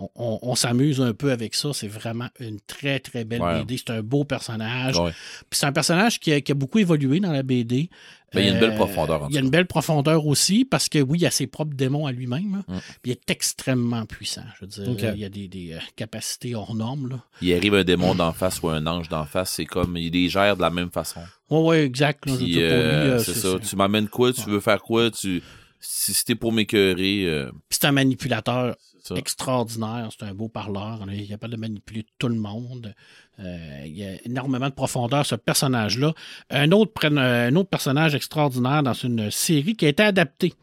On, on- on s'amuse un peu avec ça. C'est vraiment une très, très belle Ouais. BD. C'est un beau personnage. Ouais. C'est un personnage qui a, qui a beaucoup évolué dans la BD. Ben, il y a une belle Euh, profondeur, en Il y a une belle profondeur aussi parce que oui, il a ses propres démons à lui-même. Mm. Il est extrêmement puissant. Je veux dire, il y a des, des, euh, capacités hors normes. Là. Il arrive un démon d'en face ou un ange d'en face, c'est comme, il les gère de la même façon. Oui, oui, exact. euh, c'est ça. Tu m'amènes quoi? Tu veux faire quoi? Tu, si c'était pour m'écœurer, euh, Puis c'est un manipulateur. Extraordinaire. C'est un beau parleur. On est capable de manipuler tout le monde. Euh, il y a énormément de profondeur, ce personnage-là. Un autre, un autre personnage extraordinaire dans une série qui a été adaptée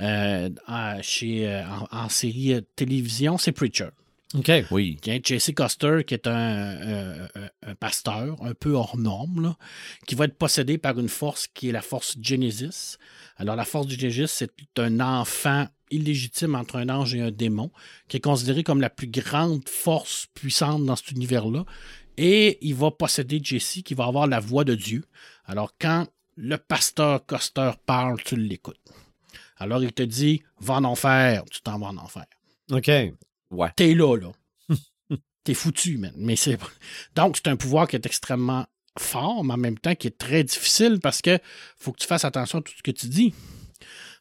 euh, euh, en, série télévision, c'est Preacher. OK. Oui. Jesse Custer, qui est un, un- un- pasteur un peu hors norme, là, qui va être possédé par une force qui est la force Genesis. Alors, la force du Genesis, c'est un enfant illégitime entre un ange et un démon, qui est considéré comme la plus grande force puissante dans cet univers-là. Et il va posséder Jesse, qui va avoir la voix de Dieu. Alors, quand le pasteur Custer parle, tu l'écoutes. Alors, il te dit, va en enfer, tu t'en vas en enfer OK. Ouais. t'es là, là. t'es foutu, man. Mais c'est... Donc, c'est un pouvoir qui est extrêmement fort, mais en même temps qui est très difficile parce que faut que tu fasses attention à tout ce que tu dis.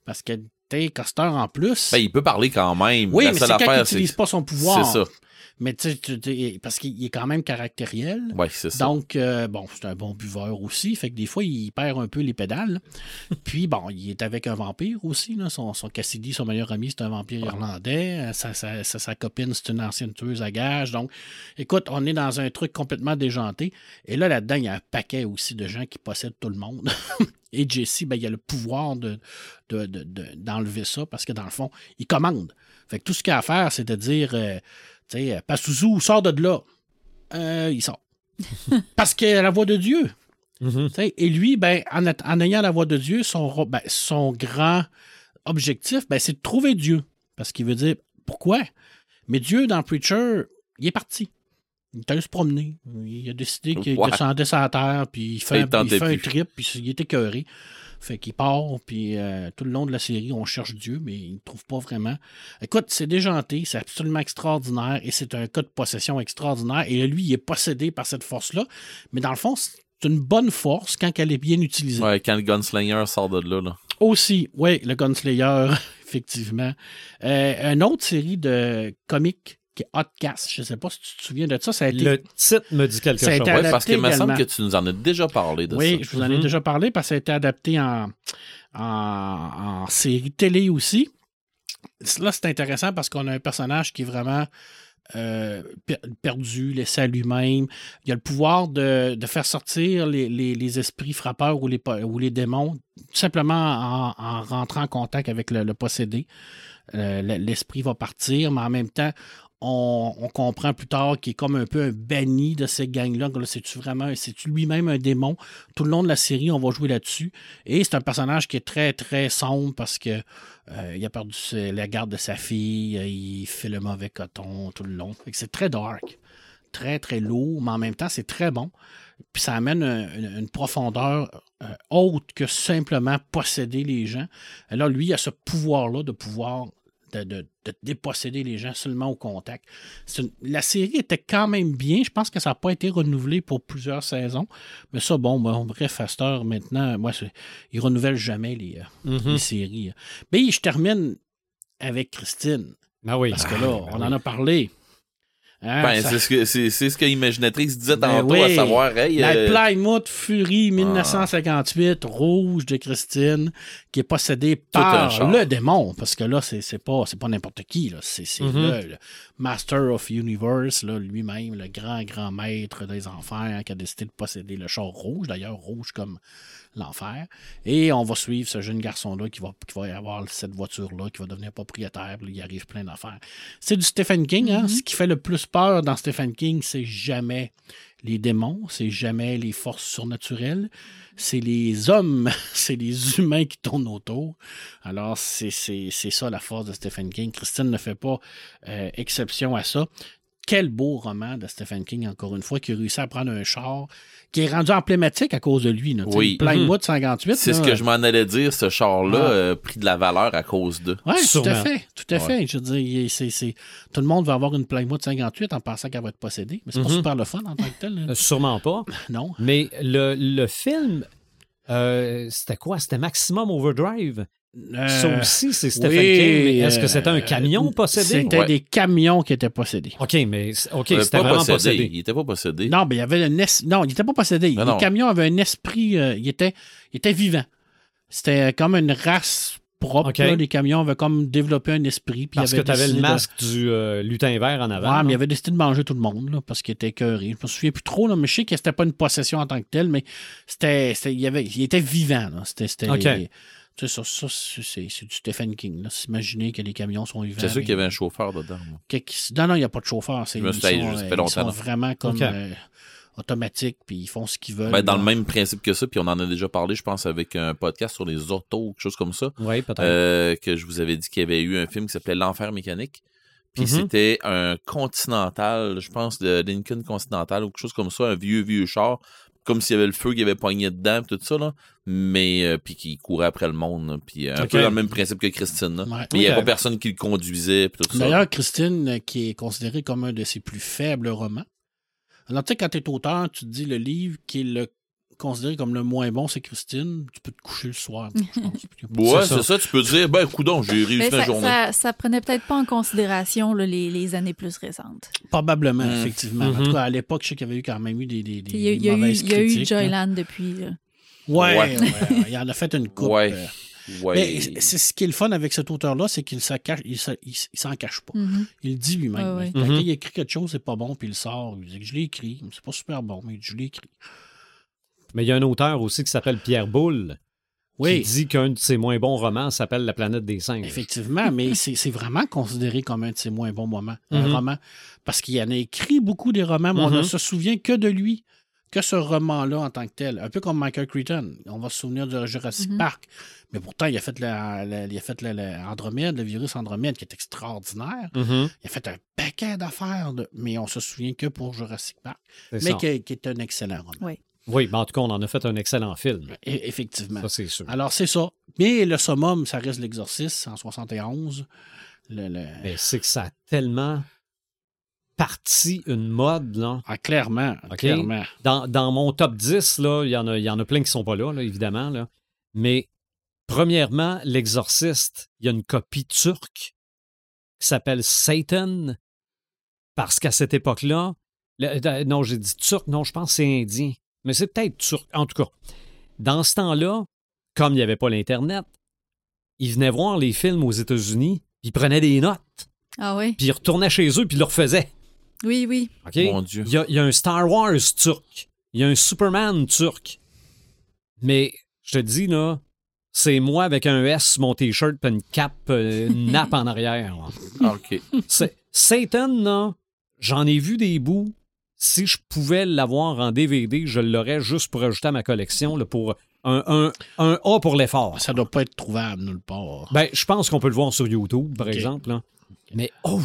Parce que t'es casteur en plus. Ben, il peut parler quand même. oui, La mais c'est quand il n'utilise pas son pouvoir. c'est ça. Mais tu sais, parce qu'il est quand même caractériel. Ouais, c'est ça. Donc, euh, bon, c'est un bon buveur aussi. Fait que des fois, il perd un peu les pédales. Puis, bon, il est avec un vampire aussi. Là. Son, son Cassidy, son meilleur ami, c'est un vampire irlandais. Euh, Sa, sa, sa- sa copine, c'est une ancienne tueuse à gages. Donc, écoute, on est dans un truc complètement déjanté. Et là, là-dedans, il y a un paquet aussi de gens qui possèdent tout le monde. Et Jesse, ben, il a le pouvoir de, de- de- de- d'enlever ça parce que dans le fond, il commande. Fait que tout ce qu'il a à faire, c'est de dire, euh, sais, Pazuzu, sors de là. Euh, il sort. parce qu'il a la voix de Dieu. Mhm. Et lui, ben, en, ayant la voix de Dieu, son, ben, son grand objectif, ben, c'est de trouver Dieu. Parce qu'il veut dire, pourquoi? Mais Dieu, dans Preacher, il est parti. Il est allé se promener. Il a décidé qu'il Ouais. descendait sur la terre, puis il fait, Il fait un trip, puis il est écœuré. Fait qu'il part, puis euh, tout le long de la série, on cherche Dieu, mais il ne trouve pas vraiment. Écoute, c'est déjanté, c'est absolument extraordinaire, et c'est un cas de possession extraordinaire. Et lui, il est possédé par cette force-là, mais dans le fond, c'est une bonne force quand elle est bien utilisée. Ouais, quand le gunslinger sort de là, là. Aussi, oui, le Gunslayer, effectivement. Euh, une autre série de est Hotcast. Je ne sais pas si tu te souviens de ça. Ça a été. Le titre me dit quelque Ça chose. Ouais, parce qu'il me semble que tu nous en as déjà parlé de oui, ça. je vous en ai Mhm. déjà parlé parce que ça a été adapté en, en, en série télé aussi. Là, c'est intéressant parce qu'on a un personnage qui est vraiment euh, per- perdu, laissé à lui-même. Il a le pouvoir de, de faire sortir les, les- les esprits frappeurs ou les, ou les démons tout simplement en, en rentrant en contact avec le, le possédé. Euh, L'esprit va partir, mais en même temps, on, comprend plus tard qu'il est comme un peu un banni de ces gangs-là. Là, C'est-tu vraiment, c'est-tu lui-même un démon? Tout le long de la série, on va jouer là-dessus. Et c'est un personnage qui est très, très sombre parce que euh, il a perdu la garde de sa fille, euh, il fait le mauvais coton tout le long. C'est très dark, très, très lourd, mais en même temps, c'est très bon. Puis ça amène un- une, profondeur euh, autre que simplement posséder les gens. Alors lui, il a ce pouvoir-là de pouvoir de déposséder les gens seulement au contact. Une- la série était quand même bien. Je pense que ça n'a pas été renouvelé pour plusieurs saisons. Mais ça, bon, bon bref, à cette heure, maintenant, moi, ils renouvellent jamais les, euh, Mhm. les séries. Mais je termine avec Christine. Ah oui. Parce que là, on en a parlé. Hein, Ben, ça- c'est ce que c'est c'est ce que Imaginatrix disait Ben tantôt, oui. à savoir, hey, La euh, Plymouth Fury 1958, rouge de Christine, qui est possédée par le démon, parce que là, c'est c'est pas, c'est pas n'importe qui, là. c'est c'est Mhm. le, le Master of Universe, là, lui-même, le grand, grand maître des enfers, qui a décidé de posséder le char rouge, d'ailleurs, rouge comme l'enfer. Et on va suivre ce jeune garçon-là qui va, qui va avoir cette voiture-là, qui va devenir propriétaire, puis il arrive plein d'affaires. C'est du Stephen King, hein? Ce qui fait le plus peur dans Stephen King, c'est jamais les démons, c'est jamais les forces surnaturelles, c'est les hommes, c'est les humains qui tournent autour. Alors, c'est ça la force de Stephen King. Christine ne fait pas euh, exception à ça. Quel beau roman de Stephen King, encore une fois, qui a réussi à prendre un char qui est rendu emblématique à cause de lui. là. Oui. Plymouth 58. c'est ce que je m'en allais dire, ce char-là Ah. euh, pris de la valeur à cause de. Oui, tout à fait. Tout à Ouais. fait. Je veux dire, est- tout le monde va avoir une Plymouth 58 en pensant qu'elle va être possédée. Mais c'est pas Mhm. super le fun en tant que tel. là. Euh, Sûrement pas. Non. Mais le, le film, euh, c'était quoi? C'était Maximum Overdrive? Ça Euh, aussi, c'est Stephen oui, King. Mais est-ce que c'était euh, un camion possédé? C'était Ouais. des camions qui étaient possédés. OK, mais OK, Euh, c'était pas vraiment possédé. possédé. Il était pas possédé. Non, mais il y avait un es- Non, il n'était pas possédé. Les non. camions avaient un esprit. euh, il, était, il était vivant. C'était comme une race propre. Là. Les camions avaient comme développé un esprit. puis Parce que tu avais le de- masque du euh, lutin vert en avant. Ouais, mais il avait décidé de manger tout le monde là, parce qu'il était écœuré. Je me souviens plus trop, là, mais je sais que c'était pas une possession en tant que telle, mais c'était, c'était- il, y avait, il était vivant. Là. C'était, c'était, OK. Tu sais, ça, ça, c'est, du Stephen King. Là. S'imaginer que les camions sont vivants. C'est sûr qu'il y avait un chauffeur dedans. moi. Non, non, il n'y a pas de chauffeur. C'est, ils sont, euh, ils sont vraiment comme euh, automatiques, puis ils font ce qu'ils veulent. Ben, dans là. le même principe que ça, puis on en a déjà parlé, je pense, avec un podcast sur les autos, quelque chose comme ça, Oui, peut-être. euh, que je vous avais dit qu'il y avait eu un film qui s'appelait L'Enfer mécanique. Puis Mhm. c'était un Continental, je pense, de Lincoln Continental ou quelque chose comme ça, un vieux, vieux char, comme s'il y avait le feu qui avait poigné dedans, tout ça, là. Mais, euh, puis qui courait après le monde, là. puis euh, un peu dans le même principe que Christine, là. Ouais. Mais il n'y avait pas personne qui le conduisait, puis tout ça. D'ailleurs, Christine, euh, qui est considérée comme un de ses plus faibles romans. Alors, tu sais, quand tu es auteur, tu te dis le livre qui est le considéré comme le moins bon, c'est Christine. Tu peux te coucher le soir. je pense. Ouais, C'est ça. tu peux dire, ben, coudon, j'ai réussi ma ça, journée. ça, ça prenait peut-être pas en considération là, les, les années plus récentes. Probablement, Mm. effectivement. En Mhm. tout cas, à l'époque, je sais qu'il y avait eu quand même eu des, des, des Il y a, il y a eu, mauvaises il y a eu critiques. Joyland depuis. là. Ouais, Ouais. ouais, ouais, il en a fait une coupe. Ouais. euh. Ouais. Mais c'est ce qui est le fun avec cet auteur-là, c'est qu'il s'en cache, il, s'en cache pas. Mhm. Il le dit lui-même. Ouais. Mhm. il écrit quelque chose, c'est pas bon, puis il le sort. Il dit que je l'ai écrit. C'est pas super bon, mais je l'ai écrit. Mais il y a un auteur aussi qui s'appelle Pierre Boulle Oui. qui dit qu'un de ses moins bons romans s'appelle La planète des singes. Effectivement, mais c'est vraiment considéré comme un de ses moins bons moments, un Mhm. roman. Parce qu'il en a écrit beaucoup des romans, mais on ne Mhm. se souvient que de lui, que ce roman-là en tant que tel. Un peu comme Michael Crichton. On va se souvenir de Jurassic Mhm. Park. Mais pourtant, il a fait, la, la- il a fait la- la Andromède, le virus Andromède, qui est extraordinaire. Il a fait un paquet d'affaires, de- mais on se souvient que pour Jurassic Park, mais qui, qui est un excellent roman. Oui. Oui, ben en tout cas, on en a fait un excellent film. E- effectivement. Ça, c'est sûr. Alors, c'est ça. Mais le summum, ça reste l'exorcisme en 71. Le, le- Mais c'est que ça a tellement parti une mode, là. Ah, clairement, clairement. Dans, dans mon top 10, là, il y, en a- il y en a plein qui sont pas là, là, évidemment. Là. Mais premièrement, L'Exorciste, il y a une copie turque qui s'appelle Satan. Parce qu'à cette époque-là, non, j'ai dit turc, non, je pense que c'est indien. Mais c'est peut-être turc. En tout cas, dans ce temps-là, comme il n'y avait pas l'Internet, ils venaient voir les films aux États-Unis, puis ils prenaient des notes, Ah oui? puis ils retournaient chez eux, puis ils le refaisaient. Oui, oui. OK? Mon Dieu. Il y, a, il y a un Star Wars turc. Il y a un Superman turc. Mais je te dis, là, c'est moi avec un S sur mon T-shirt puis une cape, euh, une nappe en arrière. là. OK. C'est- Satan, là, j'en ai vu des bouts. Si je pouvais l'avoir en DVD, je l'aurais juste pour ajouter à ma collection, là, pour un, un, un A pour l'effort. Ça doit pas être trouvable nulle part. Ben, je pense qu'on peut le voir sur YouTube, par exemple. là. Mais, oh!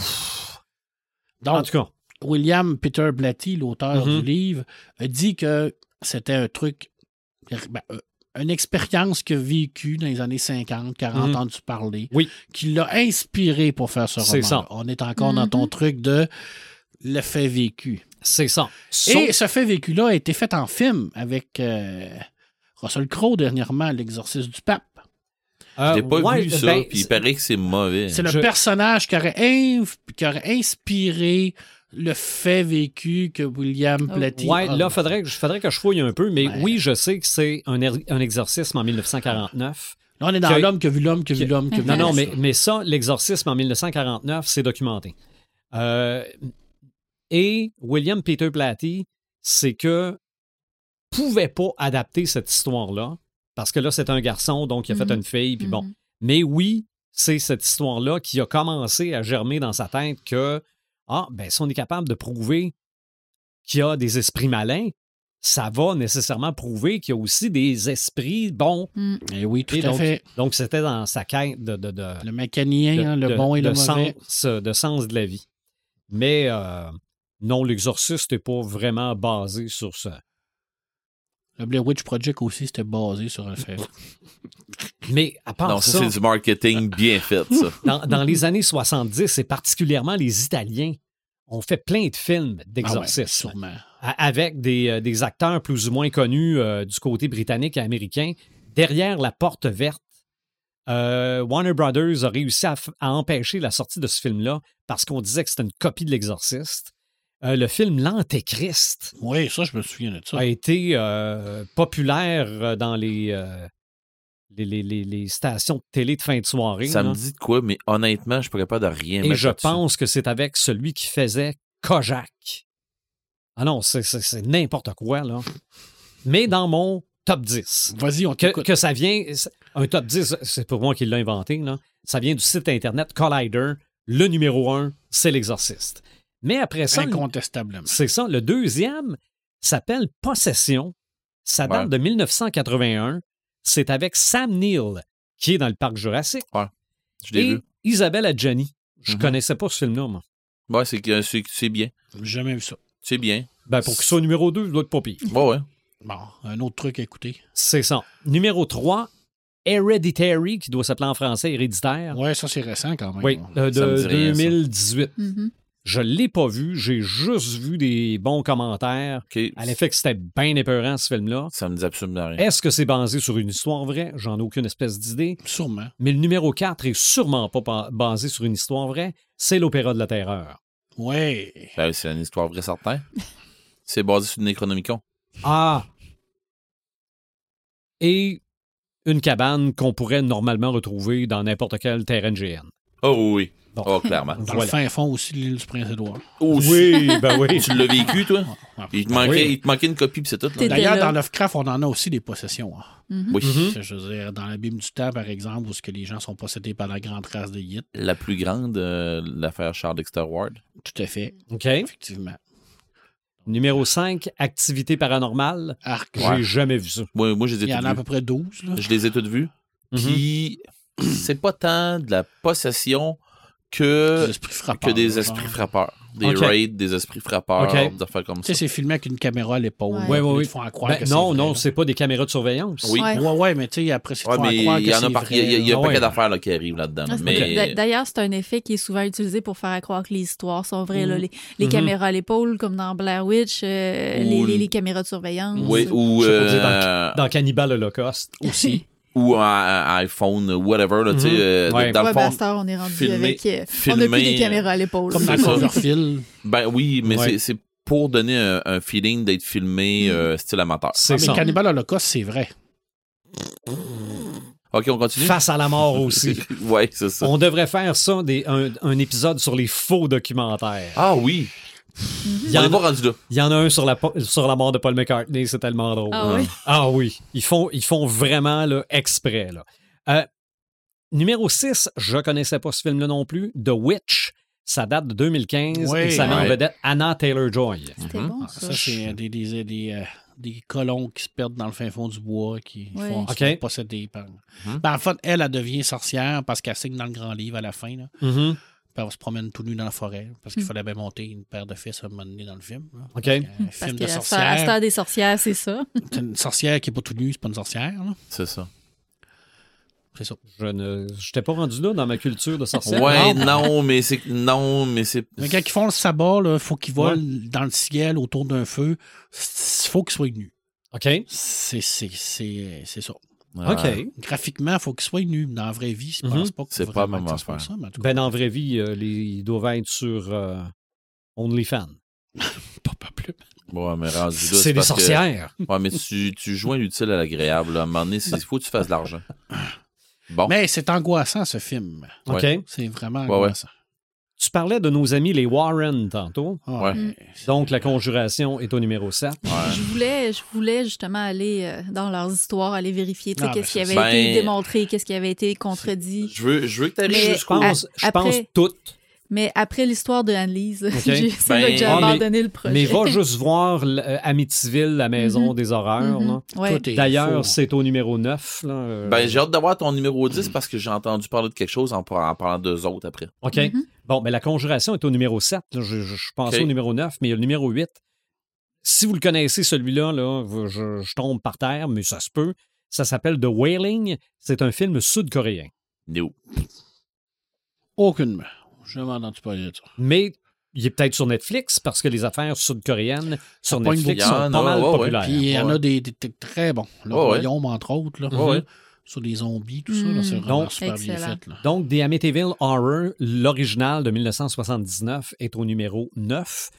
Donc, En tout cas, William Peter Blatty, l'auteur Mhm. du livre, a dit que c'était un truc, ben, euh, une expérience qu'il a vécue dans les années 50, qu'il a Mhm. entendu parler, Oui. qui l'a inspiré pour faire ce roman. C'est ça. On est encore dans ton Mhm. truc de le fait vécu. c'est ça. Et ce fait vécu-là a été fait en film avec euh, Russell Crowe dernièrement, L'exorcisme du pape. Euh, Je l'ai pas ouais, vu ça, ben, puis il paraît que c'est mauvais. C'est le Je- personnage qui aurait, inf- qui aurait inspiré le fait vécu que William Oh. Blatty Ouais, a- là, faudrait, que- faudrait que je fouille un peu, mais Ouais. oui, je sais que c'est un, er- un exorcisme en 1949. Là, on est dans que- l'homme qui a vu l'homme, qui a vu que- l'homme, qui a vu Non, non, mais ça, l'exorcisme en 1949, c'est documenté. Euh, et William Peter Blatty, c'est que pouvait pas adapter cette histoire-là, parce que là, c'est un garçon, donc il a fait Mhm. une fille, puis bon. Mhm. Mais oui, c'est cette histoire-là qui a commencé à germer dans sa tête que, ah, ben, si on est capable de prouver qu'il y a des esprits malins, ça va nécessairement prouver qu'il y a aussi des esprits bons. Mm. Eh oui, tout Et à donc, fait. donc, c'était dans sa quête de, de, de, Le mécanien, de- hein, le de- bon et le mauvais. sens, de sens de la vie. Mais euh, non, l'exorciste n'est pas vraiment basé sur ça. Le Blair Witch Project aussi, c'était basé sur un fait. Mais à part Non, ça, ça, c'est du marketing bien fait, ça. dans, dans les années 70, et particulièrement les Italiens, ont fait plein de films Ah ouais, avec des, euh, des acteurs plus ou moins connus euh, du côté britannique et américain. Derrière la porte verte, euh, Warner Brothers a réussi à empêcher la sortie de ce film-là parce qu'on disait que c'était une copie de l'Exorciste. Euh, le film L'Antéchrist Oui, ça, je me souviens de ça. a été euh, populaire euh, dans les, euh, les, les- stations de télé de fin de soirée. Ça là. me dit de quoi, mais honnêtement, je pourrais pas de rien Et mettre je pense que c'est avec celui qui faisait Kojak. Ah non, c'est- n'importe quoi, là. Mais dans mon top 10, Vas-y, on que, que ça vient, un top 10, c'est pour moi qui l'ai inventé, là. Ça vient du site internet Collider. Le numéro un, c'est l'exorciste. Mais après ça, le- Incontestablement. c'est ça. Le deuxième s'appelle Possession. Ça date Ouais. de 1981. C'est avec Sam Neill, qui est dans le parc Jurassique, Je l'ai et vu. Isabelle Adjani. Je Mhm. connaissais pas ce film-là, moi. Ouais, c'est que- c'est c'est bien. J'ai jamais vu ça. C'est bien. Ben, pour qu'il soit numéro 2, il doit être pas pire. Ouais, ouais. Bon, un autre truc à écouter. C'est ça. Numéro 3, Hereditary, qui doit s'appeler en français Héréditaire. Ouais, ça, c'est récent quand même. Oui, euh, de dit rien, ça. 2018. Mhm. Je l'ai pas vu, j'ai juste vu des bons commentaires OK. à l'effet que c'était bien épeurant ce film-là. Ça me dit absolument rien. Est-ce que c'est basé sur une histoire vraie? J'en ai aucune espèce d'idée. Sûrement. Mais le numéro 4 est sûrement pas ba- basé sur une histoire vraie. C'est l'Opéra de la Terreur. Ouais. Ben, c'est une histoire vraie, certain. C'est basé sur le Necronomicon. Ah! Et une cabane qu'on pourrait normalement retrouver dans n'importe quel terrain GN. Oh oui. Bon. Oh, clairement. Dans Voilà. le fin fond aussi de l'île du Prince-Édouard. Aussi. Oui, ben oui. Tu l'as vécu, toi? Ouais. Il te manquait, Oui. il te manquait une copie, puis c'est tout. D'ailleurs, dans Lovecraft, on en a aussi des possessions. hein. Mhm. Oui. Mhm. Je veux dire, dans l'abîme du temps, par exemple, où ce que les gens sont possédés par la grande race de Yit. La plus grande, euh, l'affaire Charles Dexter Ward. Tout à fait, OK. effectivement. Numéro 5, Activité paranormale. Arc. J'ai jamais vu ça. Moi, moi je les ai Il y en a à peu près 12. Là. Je les ai toutes vues. Mhm. Puis, c'est pas tant de la possession que, Des esprits frappeurs, que des esprits frappeurs. Des raids, des esprits frappeurs, Ok. des affaires comme Tu sais, ça. c'est filmé avec une caméra à l'épaule. Ouais, Ils oui. te font à croire Ben, que non, c'est non, vrai, c'est pas des caméras de surveillance. Oui. Ouais. là. Ouais, ouais, mais tu sais, après, c'est Ouais, à croire il que y en c'est a, par- il y a, y y un ouais. paquet d'affaires là, qui arrivent là-dedans. Ah, mais D'ailleurs, c'est un effet qui est souvent utilisé pour faire croire que les histoires sont vraies. là. Les, les Mhm. caméras à l'épaule, comme dans Blair Witch, euh, les, le- les- les caméras de surveillance. oui, ou, pas dire euh, Dans Cannibal Holocaust. aussi. ou un, un iPhone, whatever. Là, tu sais, Mhm. euh, Ouais. Dans Ouais, le fond, on est rendu filmer- avec. euh, on n'a filmer- plus des caméras à l'épaule. Comme dans ça. Cloverfield. ben oui, mais Ouais. c'est- c'est pour donner un, un feeling d'être filmé Mm. euh, style amateur. C'est Ah, mais. Cannibal Holocaust, c'est vrai. Ok, on continue? Face à la mort aussi. ouais, c'est ça. On devrait faire ça, des, un, un épisode sur les faux documentaires. Ah oui. Il y, en a, pas rendu là. il y en a un sur la, sur la mort de Paul McCartney, c'est tellement drôle. Ah oui? Ah oui, ils font, ils font vraiment là, exprès. Là. Euh, numéro 6, je connaissais pas ce film-là non plus. The Witch, ça date de 2015 Oui. et ça met en vedette Anna Taylor-Joy. C'était Mhm. bon, Ah, ça. Ça, c'est des, des, des, euh, des colons qui se perdent dans le fin fond du bois, qui font, Ok. se font posséder par. Mhm. Ben, en fait, elle, elle devient sorcière parce qu'elle signe dans le grand livre à la fin. Là. Mhm. Puis elle se promène tout nu dans la forêt parce qu'il Mm. fallait bien monter une paire de fils à un moment donné dans le film. là. OK. Un Parce film de sorcière. des sorcières, c'est ça. C'est une sorcière qui n'est pas tout nue, c'est pas une sorcière. là. C'est ça. C'est ça. Je ne j'étais pas rendu là dans ma culture de sorcière. Ouais, Non. non, mais c'est. Non, mais c'est. Mais quand ils font le sabbat, il faut qu'ils volent dans le ciel autour d'un feu. Il faut qu'ils soient nus. OK. C'est c'est- c'est- c'est ça. OK. Ouais. Graphiquement, il faut qu'ils soient nus. Dans la vraie vie, je Mhm. pense pas que C'est pas la même que ça se affaire. ça, en Ben, dans la vraie vie, euh, les, ils doivent être sur euh, OnlyFans. pas, pas plus. Ouais, mais rendu là. C'est des que- sorcières. Ouais, mais tu, tu joins l'utile à l'agréable. À un moment donné, il faut que tu fasses de l'argent. Bon. Mais c'est angoissant, ce film. OK. C'est vraiment Ouais, ouais. Tu parlais de nos amis les Warren tantôt. Ah, Ouais. Donc, la conjuration est au numéro 7. Je voulais, je voulais justement aller euh, dans leurs histoires, aller vérifier Ah, qu'est-ce qui avait été démontré, qu'est-ce qui avait été contredit. Je veux, je veux que tu Je jusqu'au. pense, À- je pense après- toutes. Mais après l'histoire de Anne-Lise, c'est Ben, là que j'ai ah, mais- abandonné le projet. Mais va juste voir euh, Amityville, la maison Mhm. des horreurs. Mhm. Ouais. D'ailleurs, c'est au numéro 9. Là, euh, Ben, j'ai hâte d'avoir ton numéro 10 parce que j'ai entendu parler de quelque chose en, en parlant d'eux autres après. OK. Mhm. Bon, ben la conjuration est au numéro 7. là. Je, je, je pensais au numéro 9, mais il y a le numéro 8. Si vous le connaissez, celui-là, là, je tombe par terre, mais ça se peut. Ça s'appelle The Wailing. C'est un film sud-coréen. No. Aucunement. Je m'en entendu parler de ça. Mais il est peut-être sur Netflix parce que les affaires sud-coréennes sur Netflix sont pas mal ouais, ouais. populaires. Puis il y en a des, des- des très bons. Le Ouais, ouais. Royaume, entre autres. Là. Ouais, ouais. Sur des zombies, tout ça. C'est Mm. vraiment Donc, super bien fait. Là. Donc, The Amityville Horror, l'original de 1979, est au numéro 9.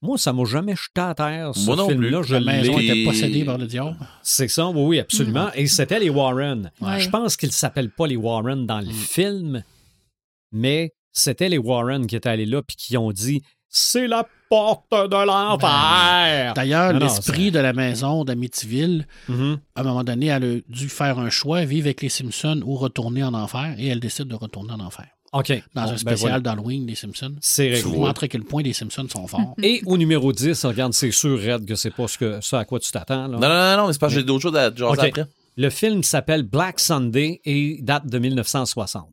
Moi, ça m'a jamais jeté à terre, ce film-là. La maison était possédée par le diable. C'est ça, oui, oui, absolument. Et c'était les Warren. Ouais. Je pense qu'ils ne s'appellent pas les Warren dans le Mm. film, mais c'était les Warren qui étaient allés là puis qui ont dit c'est la porte de l'enfer. D'ailleurs, Non, non, l'esprit de la maison d'Amityville, Mhm. à un moment donné, elle a dû faire un choix, vivre avec les Simpsons ou retourner en enfer, et elle décide de retourner en enfer. OK. Dans Bon, un ben spécial voilà. d'Halloween des Simpsons. C'est Pour réglé. vous montrer à quel point les Simpsons sont forts. Et au numéro 10, regarde, c'est sûr, Red, que c'est pas ce, que, ce à quoi tu t'attends. là. Non, non, non, non, mais c'est parce que j'ai d'autres choses à jaser OK. après. Le film s'appelle Black Sunday et date de 1960.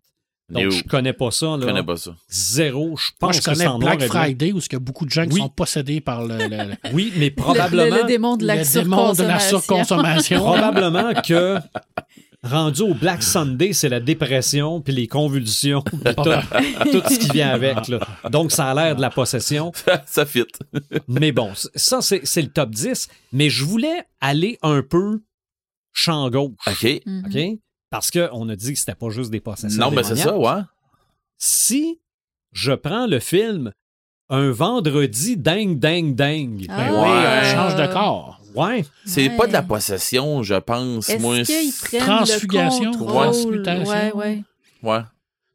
Donc, No. je connais pas ça. Là. Je connais pas ça. Zéro. Je pense Moi, je que c'est connais en noir Black. Friday, où il y a beaucoup de gens qui Oui. sont possédés par le, le- le- Oui, mais Le- probablement, le, le démon de la le démon de la surconsommation. probablement que rendu au Black Sunday, c'est la dépression puis les convulsions, puis tout, tout ce qui vient avec. Là. Donc, ça a l'air de la possession. ça fit. Mais bon, ça, c'est c'est le top 10. Mais je voulais aller un peu champ gauche. OK. Mhm. OK? Parce qu'on a dit que c'était pas juste des possessions. Non, mais c'est ça, ouais. Si je prends le film un vendredi dingue, dingue, dingue. Ah. Ben Ouais. oui, on change de corps. Ouais. C'est Ouais. pas de la possession, je pense. Est-ce Moi, qu'ils c'est- prennent Transfiguration, le transmutation. Ouais, ouais. ouais,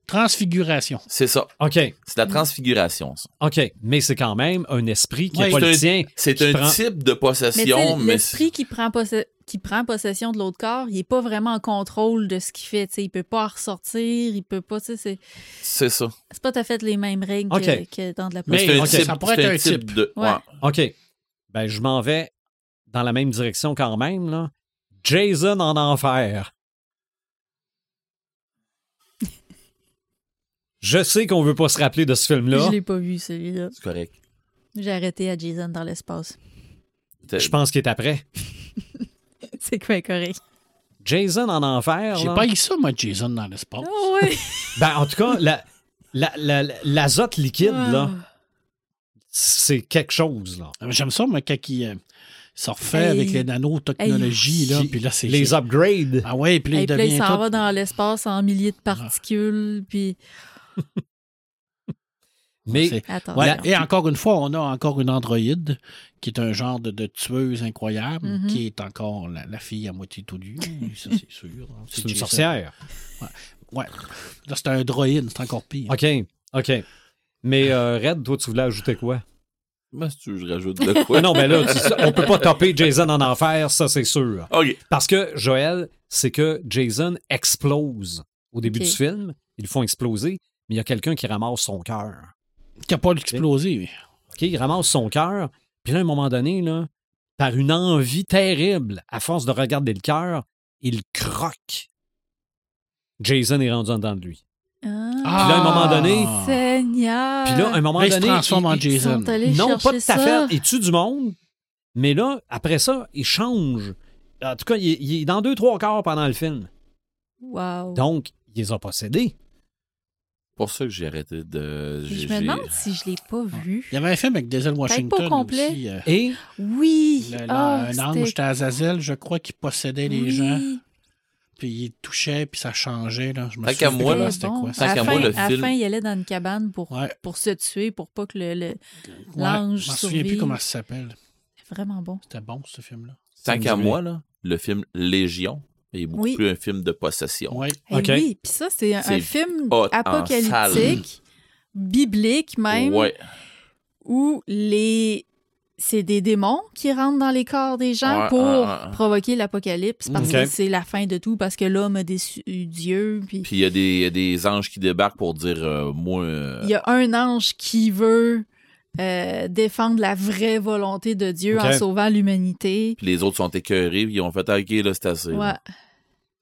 Transfiguration. c'est ça. OK. C'est de la transfiguration, ça. OK. Mais c'est quand même un esprit qui n'est Ouais, pas c'est le tien. C'est un prend- type de Mais possession, mais, l'esprit qui prend, posse- qui prend possession de l'autre corps, il est pas vraiment en contrôle de ce qu'il fait. tu sais. Il peut pas en ressortir, il peut pas. tu sais, C'est c'est ça. c'est pas tout à fait les mêmes règles que, que dans de la Mais C'est un ok, type, ça pourrait c'est être un type type. de. Ouais. ouais. OK. Ben, je m'en vais dans la même direction quand même, là. Jason en enfer. Je sais qu'on veut pas se rappeler de ce film-là. Je l'ai pas vu, celui-là. C'est correct. J'ai arrêté à Jason dans l'espace. Je pense qu'il est après. C'est quoi correct? Jason en enfer. J'ai pas eu ça, moi, Jason, dans l'espace. Oh, ouais. Ben, en tout cas, la- la- la- l'azote liquide, là, c'est quelque chose. Là. Ah, J'aime ça, moi, quand il euh, se refait Hey. avec les nanotechnologies, là, puis là, c'est... Les upgrades. Ah ouais, puis là, Et il puis là, il s'en tout- va dans l'espace en milliers de particules, puis... Mais. Ouais, et encore une fois, on a encore une androïde qui est un genre de, de tueuse incroyable, Mhm. qui est encore la, la fille à moitié tout nue, ça c'est sûr. c'est une sorcière. Ouais. Là, c'est un droïde, c'est encore pire. OK, OK. Mais euh, Red, toi, tu voulais ajouter quoi? Ben, si tu veux, je rajoute de quoi. Non, mais là, tu- on peut pas topper Jason en enfer, ça, c'est sûr. OK. Parce que, Joël, c'est que Jason explose au début du film. Ils le font exploser, mais il y a quelqu'un qui ramasse son cœur. Qui n'a pas explosé. OK, il ramasse son cœur, puis là, à un moment donné, là, par une envie terrible, à force de regarder le cœur, il croque. Jason est rendu en dedans de lui. Ah, Puis là, à un moment donné- Seigneur! Puis là, à un moment Là, il se transforme en Jason. Ils sont allés Non, pas à ça. fait. Il tue du monde. Mais là, après ça, il change. En tout cas, il, est- il est dans deux, trois quarts pendant le film. Wow. Donc, il les a possédés. Pour ça que j'ai arrêté de. Je me demande si je l'ai pas vu. Il y avait un film avec Denzel Washington pas au complet. aussi. euh, Et? Oui! le- Ah, un ange, c'était Azazel, je crois, qui possédait les Oui. gens. Puis il touchait, puis ça changeait. Là. Je me Tant qu'à moi, là, c'était bon. quoi. À Tant qu'à fin, moi, le à la film- fin, il allait dans une cabane pour, Ouais. pour se tuer, pour pas que le, le- Ouais, l'ange Je me souviens plus comment ça s'appelle. C'est vraiment bon. C'était bon, ce film-là. Tant Ça qu'à moi, là, le film Légion est beaucoup Oui. plus un film de possession. Ouais. Eh. Oui, puis ça, c'est un, film apocalyptique, biblique même, Ouais. où les c'est des démons qui rentrent dans les corps des gens Ouais, pour provoquer l'apocalypse parce que c'est la fin de tout parce que l'homme a déçu Dieu puis il y, a des- il y a des anges qui débarquent pour dire euh, moi. euh, il y a un ange qui veut euh, défendre la vraie volonté de Dieu en sauvant l'humanité. Puis les autres sont écœurés, puis ils ont fait ah, OK, là, c'est assez. là.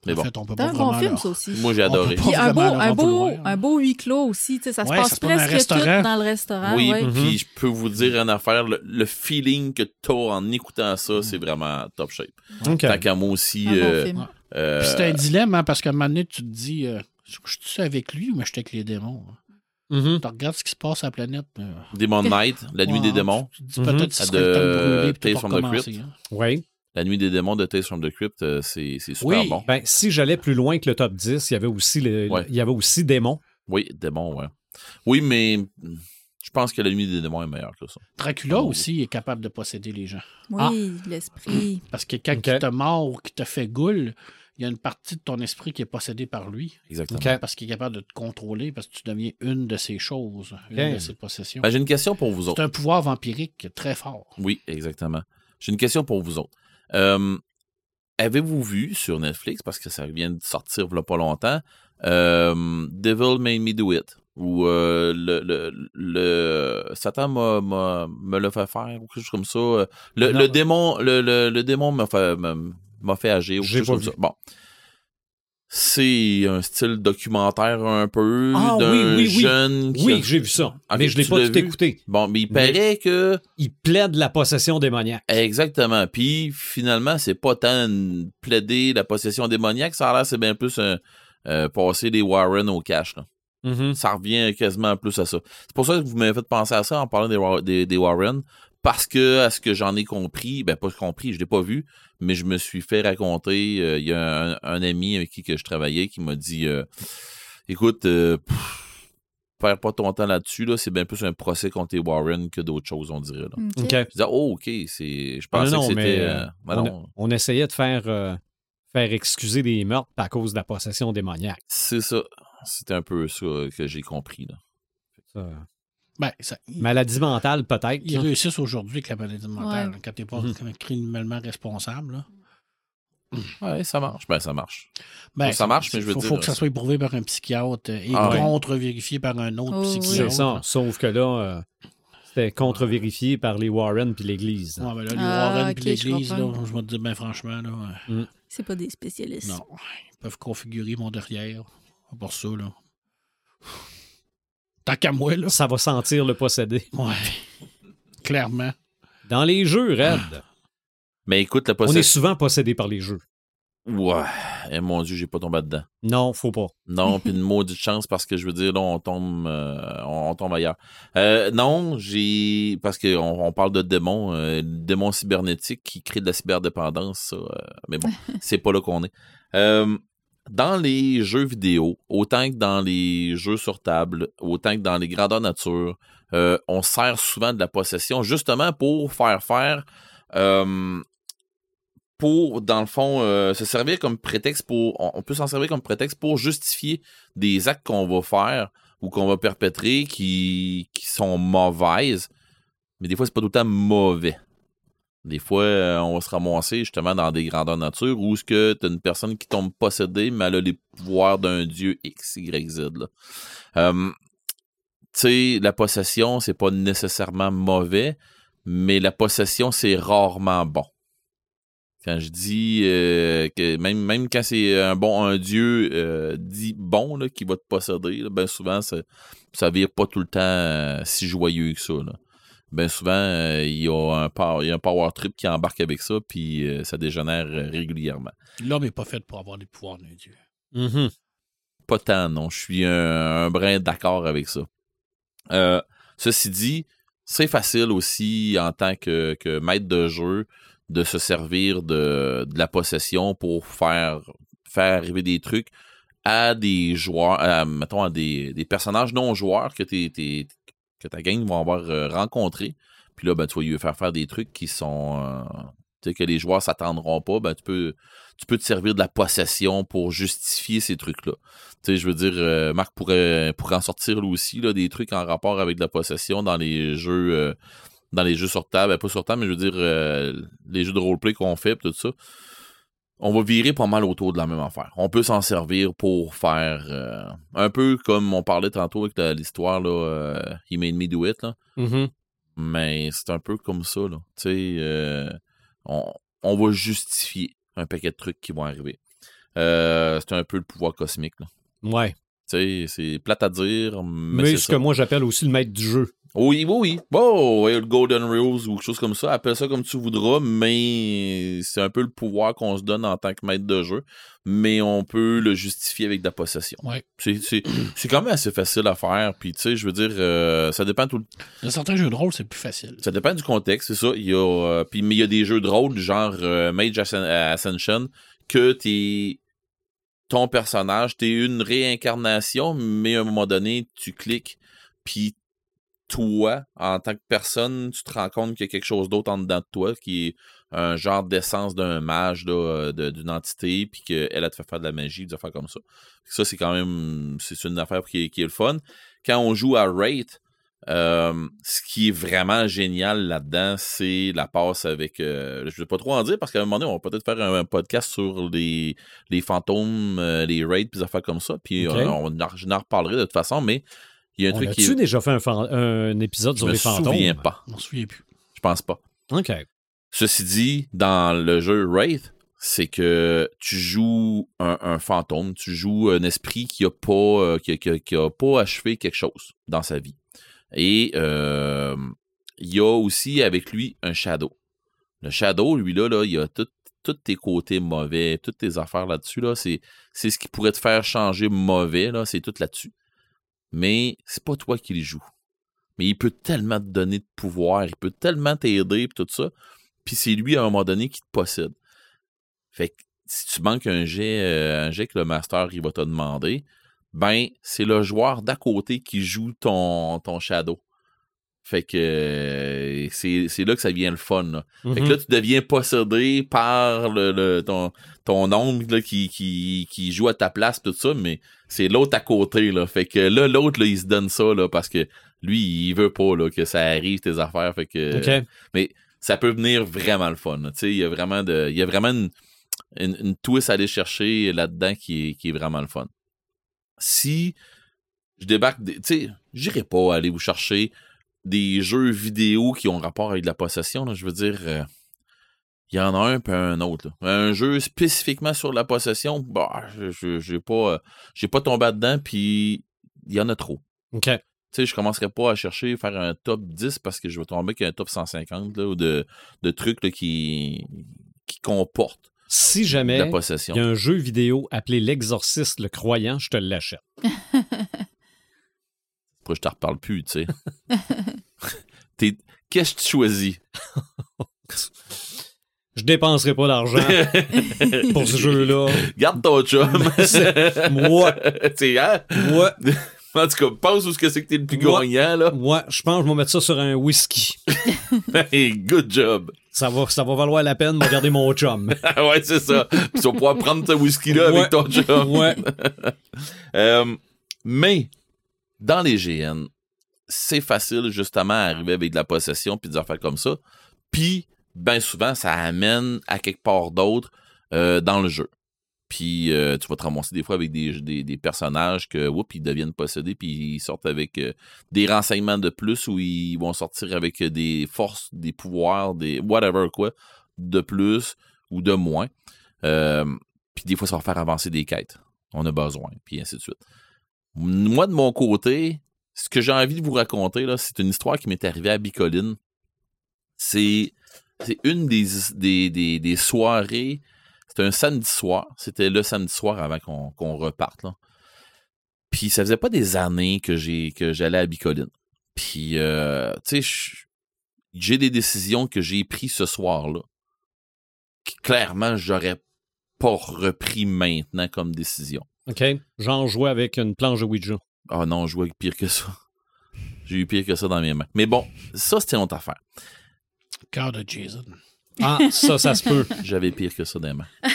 Mais En bon. fait, on peut C'est pas un bon film, ça aussi. Moi, j'ai adoré. Puis un beau, un, en beau, vouloir. un beau huis clos aussi. tu sais, Ça se Ouais, passe ça se presque tout dans le restaurant. oui, ouais. Mhm. puis je peux vous dire une affaire, le, le feeling que t'as en écoutant ça, c'est vraiment top shape. OK. Tant qu'à moi aussi. Un bon euh, film. euh, Puis c'est un dilemme, hein, parce qu'à un moment donné, tu te dis, euh, je suis avec lui ou je suis avec les démons? hein? Mhm. Tu regardes ce qui se passe à la planète. Demon Night, La Nuit ouais, des démons. Tu dis Mhm. peut-être que ce De brûler puis from the Crypt. hein. Oui. La Nuit des démons de Tales from the Crypt, euh, c'est c'est super Oui. bon. Ben, si j'allais plus loin que le top 10, il y avait aussi, le, Ouais. il y avait aussi Démon. Oui, démons, ouais. Oui, mais je pense que La Nuit des démons est meilleure que ça. Dracula Oh. aussi est capable de posséder les gens. Oui, l'esprit. Parce que quand Ok. il te mord ou qu'il te fait goule, il y a une partie de ton esprit qui est possédée par lui. Exactement. Parce qu'il est capable de te contrôler, parce que tu deviens une de ses choses, une de ses possessions. Ben, J'ai une question pour vous C'est autres. un pouvoir vampirique très fort. Oui, exactement. J'ai une question pour vous autres. Euh, Avez-vous vu sur Netflix, parce que ça vient de sortir il y a pas longtemps, euh, Devil Made Me Do It, ou euh, le, le, le- Satan m'a- m'a- me l'a fait faire, ou quelque chose comme ça. Le, le démon, le, le, le démon m'a fait, m'a- fait agir, ou quelque chose comme ça. Bon. C'est un style documentaire un peu Ah, d'un oui, oui, oui. jeune Oui, j'ai vu ça. Mais je l'ai pas tout vu? écouté. Bon, mais il Mais- paraît que Il plaide la possession démoniaque. Exactement. Puis finalement, c'est pas tant plaider la possession démoniaque, ça a l'air c'est bien plus un, euh, passer des Warren au cash. là. Mhm. Ça revient quasiment plus à ça. C'est pour ça que vous m'avez fait penser à ça en parlant des, Wa- des, des Warren. Parce que, à ce que j'en ai compris, ben pas compris, je l'ai pas vu, mais je me suis fait raconter, euh, il y a un, un ami avec qui que je travaillais qui m'a dit euh, écoute, euh, pff, perds pas ton temps là-dessus, là, c'est bien plus un procès contre les Warren que d'autres choses, on dirait. Là. Ok. OK. Je disais, oh, ok, c'est. Je pensais non, que c'était. euh, euh, ben on, non, on essayait de faire, euh, faire excuser des meurtres à cause de la possession démoniaque. c'est ça. C'était un peu ça que j'ai compris. Là. Ça, Ben, ça, Maladie mentale, peut-être. ils là. réussissent aujourd'hui avec la maladie mentale. Ouais. Quand t'es pas Mhm. criminellement responsable. Là. Ouais, ça marche. Ben, ça marche. Ben, Ça marche, mais je veux faut, dire, faut que ça c'est- soit éprouvé par un psychiatre et Ah contre-vérifié par un autre Oh, oui. psychiatre. C'est ça. Sauf que là, euh, c'était contre-vérifié par les Warren puis l'Église. Ouais, ben là, les Ah, Warren ok, puis je l'Église, là, comprends. je vais te dire, ben franchement, là, ouais, C'est pas des spécialistes. non, ils peuvent configurer mon derrière. Pour ça, là. Tant qu'à moi, là. ça va sentir le possédé. Ouais. Clairement. Dans les jeux, Red, Mais écoute, la on est souvent possédé par les jeux. Ouais. Eh, mon Dieu, j'ai pas tombé dedans. Non, faut pas. Non, puis une maudite chance parce que je veux dire, là, on tombe, euh, on, tombe ailleurs. Euh, non, j'ai. Parce qu'on on parle de démons, euh, démons cybernétiques qui créent de la cyberdépendance, ça. euh, mais bon, c'est pas là qu'on est. Dans les jeux vidéo, autant que dans les jeux sur table, autant que dans les grandeurs nature, euh, on sert souvent de la possession justement pour faire faire. euh, pour, dans le fond, euh, se servir comme prétexte pour. On, on peut s'en servir comme prétexte pour justifier des actes qu'on va faire ou qu'on va perpétrer qui, qui sont mauvaises. Mais des fois, c'est pas tout le temps mauvais. Des fois, euh, on va se ramasser justement dans des grandeurs nature où ce que t'as une personne qui tombe possédée, mais elle a les pouvoirs d'un dieu X, Y, Z. Tu sais, la possession, c'est pas nécessairement mauvais, mais la possession, c'est rarement bon. Quand je dis euh, que même, même quand c'est un bon un dieu euh, dit bon là, qui va te posséder, là, ben souvent ça, ça vire pas tout le temps si joyeux que ça. Là. Ben souvent, euh, il y, a un power, il y a un power trip qui embarque avec ça, puis euh, ça dégénère euh, régulièrement. L'homme n'est pas fait pour avoir des pouvoirs d'un dieu. Mhm. Pas tant, non. Je suis un, un brin d'accord avec ça. Euh, ceci dit, c'est facile aussi en tant que, que maître de jeu de se servir de, de la possession pour faire, faire arriver des trucs à des joueurs, à, mettons, à des, des personnages non joueurs que, t'es- t'es- que ta gang va avoir euh, rencontrés. Puis là, ben, tu vas lui faire faire des trucs qui sont. euh, tu sais, que les joueurs s'attendront pas. Ben, tu peux, tu peux te servir de la possession pour justifier ces trucs-là. Tu sais, je veux dire, euh, Marc pourrait, en sortir lui aussi, là, des trucs en rapport avec la possession dans les jeux. dans les jeux sur table, ben, pas sur table, mais je veux dire, les jeux de roleplay qu'on fait, tout ça, on va virer pas mal autour de la même affaire. On peut s'en servir pour faire euh, un peu comme on parlait tantôt avec l'histoire, là, euh, He Made Me Do It, là. Mhm. mais c'est un peu comme ça, là. Tu sais, euh, on, on va justifier un paquet de trucs qui vont arriver. C'est un peu le pouvoir cosmique, là. Ouais. Tu sais, c'est plate à dire, mais, Mais, c'est ce ça. que moi j'appelle aussi le maître du jeu. Oui, oui, oui. Bon, le Golden Rules ou quelque chose comme ça, appelle ça comme tu voudras, mais c'est un peu le pouvoir qu'on se donne en tant que maître de jeu, mais on peut le justifier avec de la possession. Ouais. C'est, quand même assez facile à faire, puis tu sais, je veux dire, euh, ça dépend tout le Dans certains jeux de rôle, c'est plus facile. ça dépend du contexte, c'est ça. Il y a, euh, puis, mais il y a des jeux de rôle, genre euh, Mage Ascen- Ascension, que t'es ton personnage, t'es une réincarnation, mais à un moment donné, tu cliques, puis toi, en tant que personne, tu te rends compte qu'il y a quelque chose d'autre en dedans de toi, qui est un genre d'essence d'un mage, euh, de- d'une entité, puis qu'elle, elle te fait faire de la magie, des affaires comme ça. Ça, c'est quand même, c'est une affaire qui est, qui est le fun. Quand on joue à Rate, euh, ce qui est vraiment génial là-dedans, c'est la passe avec. euh, je ne vais pas trop en dire parce qu'à un moment donné, on va peut-être faire un, un podcast sur les, les fantômes, euh, les raids, puis des affaires comme ça. Puis on, en- je n'en reparlerai de toute façon, mais il y a un On truc qui. a-tu est- déjà fait un, fan- un épisode Je sur me les fantômes? souviens pas. On s'en souvient plus. Je pense pas. OK. Ceci dit, dans le jeu Wraith, c'est que tu joues un, un fantôme, tu joues un esprit qui a pas euh, qui, a- qui a- qui a pas achevé quelque chose dans sa vie. Et euh, il y a aussi avec lui un shadow. Le shadow, lui là, il a tout- tous tes côtés mauvais, toutes tes affaires là-dessus là, c'est c'est ce qui pourrait te faire changer mauvais là, c'est tout là-dessus. Mais c'est pas toi qui le joues. Mais il peut tellement te donner de pouvoir, il peut tellement t'aider pis tout ça puis c'est lui à un moment donné qui te possède. Fait que si tu manques un jet, euh, un jet que le master il va te demander, ben c'est le joueur d'à côté qui joue ton, ton shadow. Fait que euh, c'est là que ça devient le fun. Là. Fait que Mhm. là, tu deviens possédé par le, le- ton, ton ombre là, qui, qui, qui joue à ta place, tout ça, mais c'est l'autre à côté. Là. Fait que là, l'autre, il se donne ça là, parce que lui, il veut pas là, que ça arrive, tes affaires. Fait que OK. ça peut venir vraiment le fun. il y a vraiment de, il y a vraiment une, une, une twist à aller chercher là-dedans qui est, qui est vraiment le fun. Si je débarque, tu sais, j'irai pas aller vous chercher des jeux vidéo qui ont rapport avec de la possession. là. Je veux dire, euh, il y en a un puis un autre. là. Un jeu spécifiquement sur la possession, bah, je- j'ai pas, euh, pas tombé dedans puis il y en a trop. OK. sais, je commencerai pas à chercher faire un top 10 parce que je vais tomber avec un top 150 là, ou de, de trucs là, qui, qui comportent Si jamais la il y a un jeu vidéo appelé L'Exorciste le Croyant, je te l'achète. Pourquoi je te reparle plus, tu sais. T'es- Qu'est-ce que tu choisis? Je dépenserai pas d'argent pour ce jeu-là. Garde ton chum. Moi. C'est, hein? Moi, En tout cas, pense où ce que c'est que t'es le plus Moi- gagnant, là. moi, je pense que je vais mettre ça sur un whisky. Hey, good job. Ça va, ça va valoir la peine de regarder mon chum. Ah ouais, c'est ça. Puis tu vas pouvoir prendre ce whisky-là Ouais. avec ton chum. Ouais. Euh, mais, dans les GN, c'est facile, justement, à arriver avec de la possession puis des affaires comme ça. Puis, bien souvent, ça amène à quelque part d'autre euh, dans le jeu. Puis, euh, tu vas te ramasser des fois avec des, des, personnages que, ils deviennent possédés, puis ils sortent avec euh, des renseignements de plus ou ils vont sortir avec des forces, des pouvoirs, des whatever quoi, de plus ou de moins. Puis des fois, ça va faire avancer des quêtes. On a besoin, puis ainsi de suite. Moi, de mon côté, ce que j'ai envie de vous raconter, là, c'est une histoire qui m'est arrivée à Bicoline. C'est, c'est une des, des, des, soirées. C'était un samedi soir. C'était le samedi soir avant qu'on, reparte. Puis ça faisait pas des années que, j'ai, que j'allais à Bicoline. Puis, euh, tu sais, j'ai des décisions que j'ai prises ce soir-là. Que clairement, j'aurais pas repris maintenant comme décision. OK? Genre jouer avec une planche de Ouija. Ah non, je vois pire que ça. J'ai eu pire que ça dans mes mains. Mais bon, ça, c'était une autre affaire. Cœur de Jason. Ah, ça, ça se peut. J'avais pire que ça dans les mains.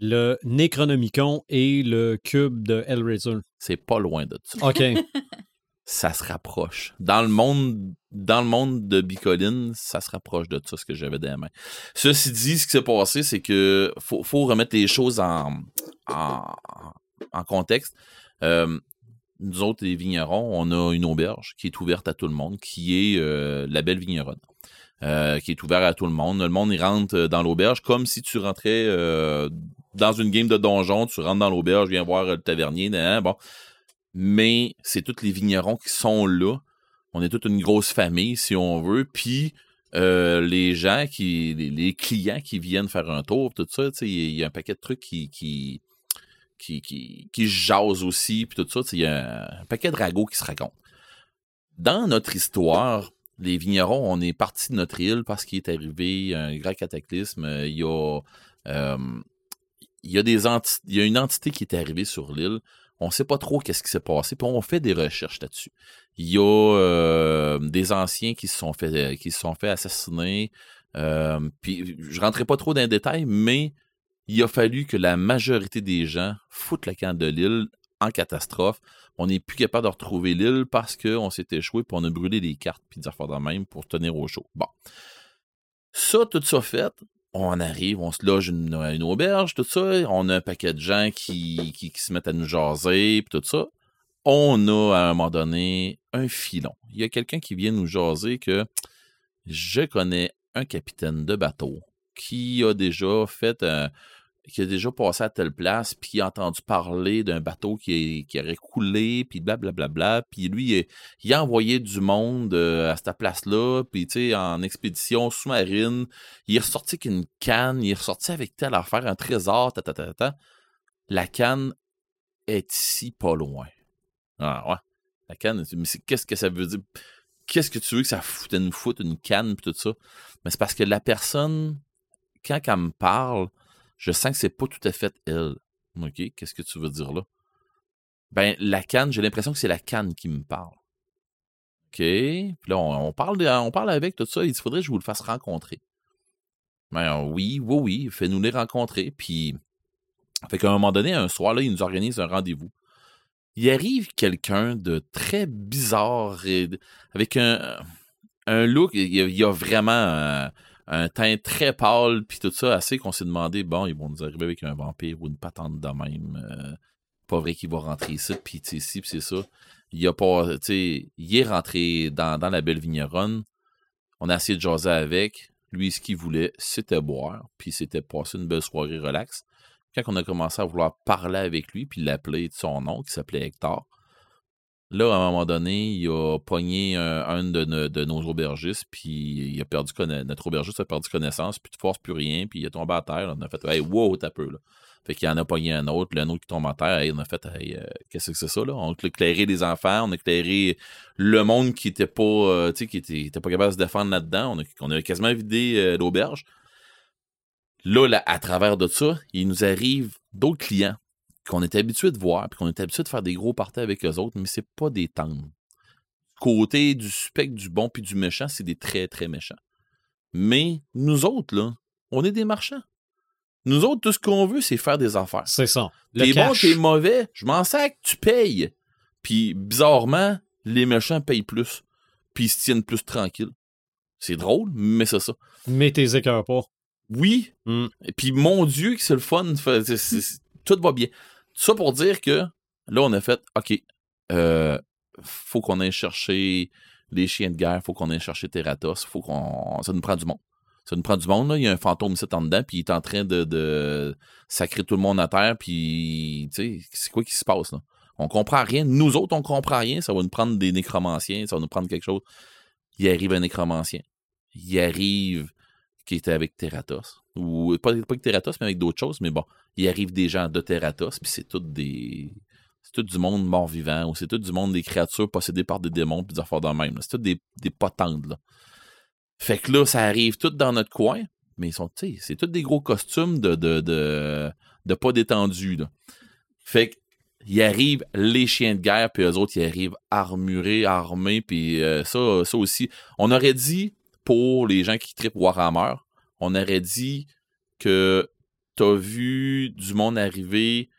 Le Necronomicon et le cube de Hellraiser. C'est pas loin de ça. OK. Ça se rapproche. Dans le monde, dans le monde de Bicoline, ça se rapproche de ça, ce que j'avais dans les mains. Ceci dit, ce qui s'est passé, c'est que faut, faut remettre les choses en, en, en contexte. Euh, nous autres, les vignerons, on a une auberge qui est ouverte à tout le monde, qui est euh, la Belle Vigneronne. euh, qui est ouverte à tout le monde. Le monde, il rentre euh, dans l'auberge comme si tu rentrais euh, dans une game de donjon, tu rentres dans l'auberge, viens voir le tavernier, hein, bon. Mais c'est tous les vignerons qui sont là. On est toute une grosse famille, si on veut. Puis euh, les gens qui, les, clients qui viennent faire un tour, tout ça, il y, a- un paquet de trucs qui, qui, qui, qui, jasent aussi, puis tout ça, il y a un, paquet de ragots qui se racontent. Dans notre histoire, les vignerons, on est parti de notre île parce qu'il est arrivé un grand cataclysme. Il y a, euh, il y a une entité qui est arrivée sur l'île. On sait pas trop qu'est-ce qui s'est passé, puis on fait des recherches là-dessus. Il y a euh, des anciens qui se sont fait qui sont fait assassiner. Euh, puis je rentrerai pas trop dans les détails, mais il a fallu que la majorité des gens foutent la canne de l'île en catastrophe. On n'est plus capable de retrouver l'île parce qu'on s'est échoué puis on a brûlé des cartes puis des affaires de même pour tenir au chaud. Bon. Ça, tout ça fait, on arrive, on se loge une, une auberge, tout ça. On a un paquet de gens qui, qui, qui se mettent à nous jaser puis tout ça. On a à un moment donné un filon. Il y a quelqu'un qui vient nous jaser que je connais un capitaine de bateau qui a déjà fait un, qui a déjà passé à telle place, puis qui a entendu parler d'un bateau qui, qui aurait coulé, puis blablabla, puis lui, il, a envoyé du monde euh, à cette place-là, puis tu sais, en expédition sous-marine, il est ressorti avec une canne, il est ressorti avec telle affaire, un trésor, ta, ta, ta, ta. La canne est ici pas loin. Ah ouais. La canne, mais qu'est-ce que ça veut dire? Qu'est-ce que tu veux que ça foute, nous foute une canne, puis tout ça? Mais c'est parce que la personne, quand elle me parle, je sens que c'est pas tout à fait elle. OK, qu'est-ce que tu veux dire là? Ben, la canne, j'ai l'impression que c'est la canne qui me parle. OK, puis là, on, parle, on parle avec tout ça, il faudrait que je vous le fasse rencontrer. Ben euh, oui, oui, oui, fais-nous les rencontrer, puis... Fait qu'à un moment donné, un soir, là, il nous organise un rendez-vous. Il arrive quelqu'un de très bizarre, avec un, un look, il y a, vraiment un, un teint très pâle, puis tout ça, assez qu'on s'est demandé, bon, ils vont nous arriver avec un vampire ou une patente de même. euh, pas vrai qu'il va rentrer ici, puis tu sais, ci, puis c'est ça. Il a pas, tu est rentré dans, la belle vigneronne. On a essayé de jaser avec. Lui, ce qu'il voulait, c'était boire, puis c'était passer une belle soirée relax. Quand on a commencé à vouloir parler avec lui, puis l'appeler de son nom, qui s'appelait Hector, Là, à un moment donné, il a pogné un, un de, de nos aubergistes, puis il a perdu notre aubergiste a perdu connaissance, puis tu forces plus rien, puis il est tombé à terre. On a fait Hey, wow, t'as peu là. Fait qu'il en a pogné un autre, le autre qui tombe à terre, hey, on a fait Hey, euh, qu'est-ce que c'est ça là? On a éclairé les enfants, on a éclairé le monde qui était pas euh, qui était, pas capable de se défendre là-dedans. On a quasiment vidé euh, l'auberge. Là, là, à travers de ça, il nous arrive d'autres clients qu'on est habitué de voir, puis qu'on est habitué de faire des gros parties avec eux autres, mais c'est pas des tendres. Côté du spectre du bon puis du méchant, c'est des très, très méchants. Mais nous autres, là, on est des marchands. Nous autres, tout ce qu'on veut, c'est faire des affaires. C'est ça. T'es bon, t'es mauvais, je m'en sac, tu payes. Puis, bizarrement, les méchants payent plus. Puis, ils se tiennent plus tranquilles. C'est drôle, mais c'est ça. Mais t'es écœurs pas. Oui. Mm. Et puis, mon Dieu, que c'est le fun. Tout va bien. Ça pour dire que là, on a fait, OK, euh, faut qu'on aille chercher les chiens de guerre, faut qu'on aille chercher Terratos, faut qu'on. Ça nous prend du monde. Ça nous prend du monde. Il y a un fantôme ici en dedans, puis il est en train de, de sacrer tout le monde à terre, puis, tu sais, c'est quoi qui se passe, là? On comprend rien. Nous autres, on comprend rien. Ça va nous prendre des nécromanciens, ça va nous prendre quelque chose. Il arrive un nécromancien. Il arrive qui était avec Terratos. Ou pas, avec Terratos, mais avec d'autres choses. Mais bon, il arrive des gens de Terratos, puis c'est tout des. C'est tout du monde mort-vivant, ou c'est tout du monde des créatures possédées par des démons, puis des affaires de même. C'est tout des, des potentes, là. Fait que là, ça arrive tout dans notre coin, mais ils sont, tu sais, c'est tous des gros costumes de, de, de, pas détendus. Fait que, il arrive les chiens de guerre, puis eux autres, ils arrivent armurés, armés, puis euh, ça, ça aussi. On aurait dit, pour les gens qui trippent Warhammer, on aurait dit que t'as vu du monde arriver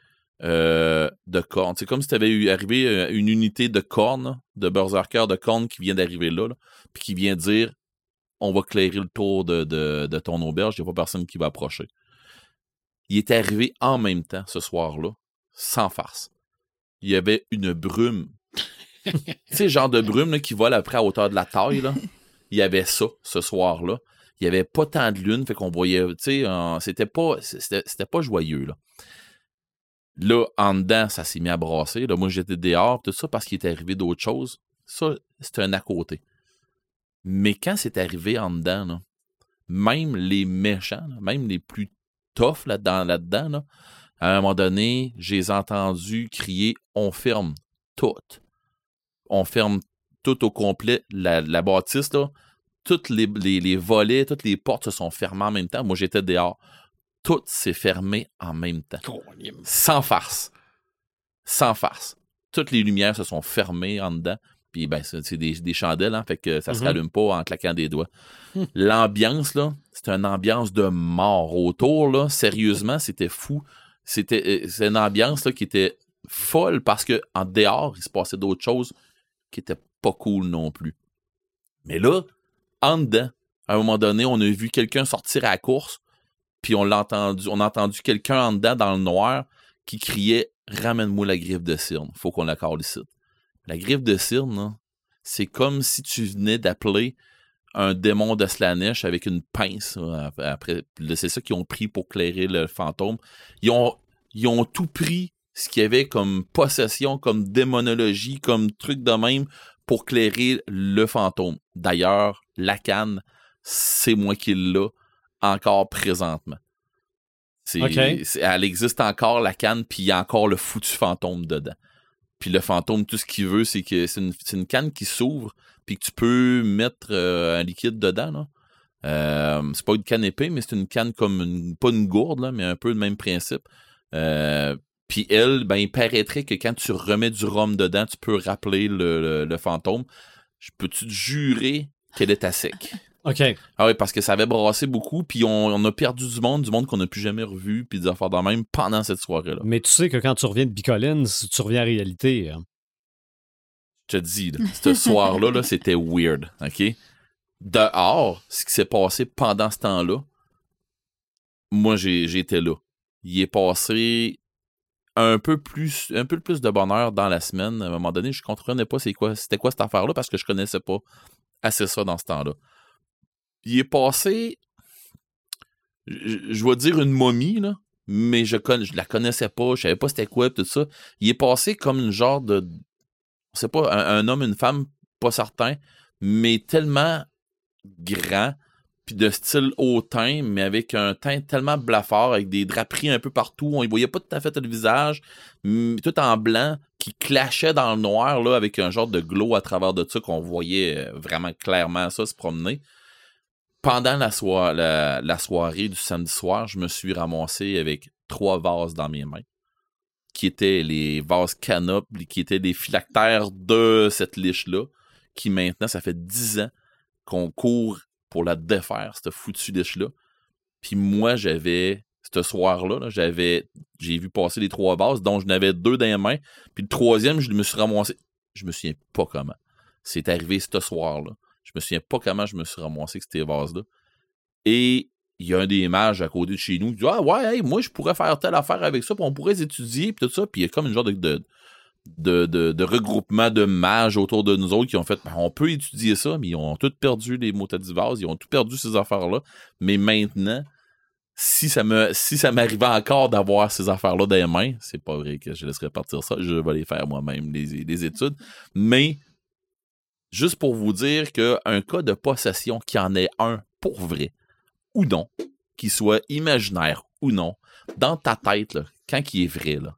euh, de cornes. C'est comme si t'avais eu arrivé euh, une unité de cornes, de berserker de cornes qui vient d'arriver là, là, puis qui vient dire on va clairer le tour de, de, de ton auberge, il n'y a pas personne qui va approcher. Il est arrivé en même temps ce soir-là, sans farce. Il y avait une brume. tu sais, genre de brume là, qui vole après à hauteur de la taille. Là. Il y avait ça ce soir-là. Il y avait pas tant de lune, fait qu'on voyait, tu c'était pas, pas joyeux, là. Là, en dedans, ça s'est mis à brasser. Là, moi, j'étais dehors, tout ça, parce qu'il est arrivé d'autres choses. Ça, c'était un à côté. Mais quand c'est arrivé en dedans, même les méchants, même les plus toughs là-dedans, là-dedans, là, à un moment donné, j'ai entendu crier On ferme tout. On ferme tout au complet. La, la bâtisse, là, toutes les, les, les volets, toutes les portes se sont fermées en même temps. Moi, j'étais dehors. Tout s'est fermé en même temps. Sans farce. Sans farce. Toutes les lumières se sont fermées en dedans. Puis, ben, c'est c'est des, des chandelles, hein, fait que ça se Mhm. rallume pas en claquant des doigts. L'ambiance, là, c'était une ambiance de mort autour, là. Sérieusement, c'était fou. C'était euh, c'est une ambiance là, qui était folle parce que en dehors, il se passait d'autres choses qui étaient pas cool non plus. Mais là, en dedans, à un moment donné, on a vu quelqu'un sortir à la course, puis on l'a entendu, on a entendu quelqu'un en dedans dans le noir qui criait Ramène-moi la griffe de Cyrne, faut qu'on la ici. La griffe de Cyrne, là, c'est comme si tu venais d'appeler un démon de Slanesh avec une pince. Après, c'est ça qu'ils ont pris pour clairer le fantôme. Ils ont, ils ont tout pris ce qu'il y avait comme possession, comme démonologie, comme truc de même pour clairer le fantôme. D'ailleurs, la canne, c'est moi qui l'ai encore présentement. Elle existe encore, la canne, puis il y a encore le foutu fantôme dedans. Puis le fantôme, tout ce qu'il veut, c'est que c'est une, canne qui s'ouvre, puis que tu peux mettre euh, un liquide dedans. Là. Euh, c'est pas une canne épée, mais c'est une canne comme une, pas une gourde, là, mais un peu le même principe. Euh, puis elle, ben, il paraîtrait que quand tu remets du rhum dedans, tu peux rappeler le, le- le fantôme. Je peux-tu te jurer qu'elle est à sec? OK. Ah oui, parce que ça avait brassé beaucoup, puis on, on a perdu du monde, du monde qu'on n'a plus jamais revu, puis des affaires de même pendant cette soirée-là. Mais tu sais que quand tu reviens de Bicoline, tu reviens à réalité. hein. Je te dis, là, ce soir-là, là, c'était weird, OK? Dehors, ce qui s'est passé pendant ce temps-là, moi, j'ai j'étais là. Il est passé un peu plus un peu plus de bonheur dans la semaine. À un moment donné, je comprenais pas c'est quoi c'était quoi cette affaire-là parce que je connaissais pas assez ça dans ce temps-là. Il est passé je, je vais dire une momie là, mais je je la connaissais pas, je savais pas c'était quoi tout ça. Il est passé comme une genre de c'est pas un homme, une femme, pas certain, mais tellement grand, puis de style hautain, mais avec un teint tellement blafard, avec des draperies un peu partout. On ne voyait pas tout à fait le visage, tout en blanc, qui clashait dans le noir, là, avec un genre de glow à travers de ça, qu'on voyait euh, vraiment clairement ça se promener. Pendant la, la soirée du samedi soir, je me suis ramassé avec trois vases dans mes mains, qui étaient les vases canopes, qui étaient des phylactères de cette liche-là, qui maintenant, ça fait dix ans qu'on court pour la défaire, cette foutue liche-là. Puis moi, j'avais, ce soir-là, là, j'avais, j'ai vu passer les trois vases, dont je n'avais deux dans les mains. Puis le troisième, je me suis ramassé. Je me souviens pas comment. C'est arrivé ce soir-là. Je me souviens pas comment je me suis ramassé avec ces vases-là. Et il y a un des mages à côté de chez nous qui dit Ah ouais, moi je pourrais faire telle affaire avec ça, puis on pourrait étudier, puis tout ça. Puis il y a comme une genre de, de, de, regroupement de mages autour de nous autres qui ont fait Ben, on peut étudier ça, mais ils ont tous perdu les vases, ils ont tout perdu ces affaires-là. Mais maintenant, si ça me m'arrivait encore d'avoir ces affaires-là dans les mains, c'est pas vrai que je laisserais partir ça, je vais les faire moi-même, les, études. Mais juste pour vous dire qu'un cas de possession qui en est un pour vrai, ou non, qu'il soit imaginaire ou non, dans ta tête, quand il est vrai, là,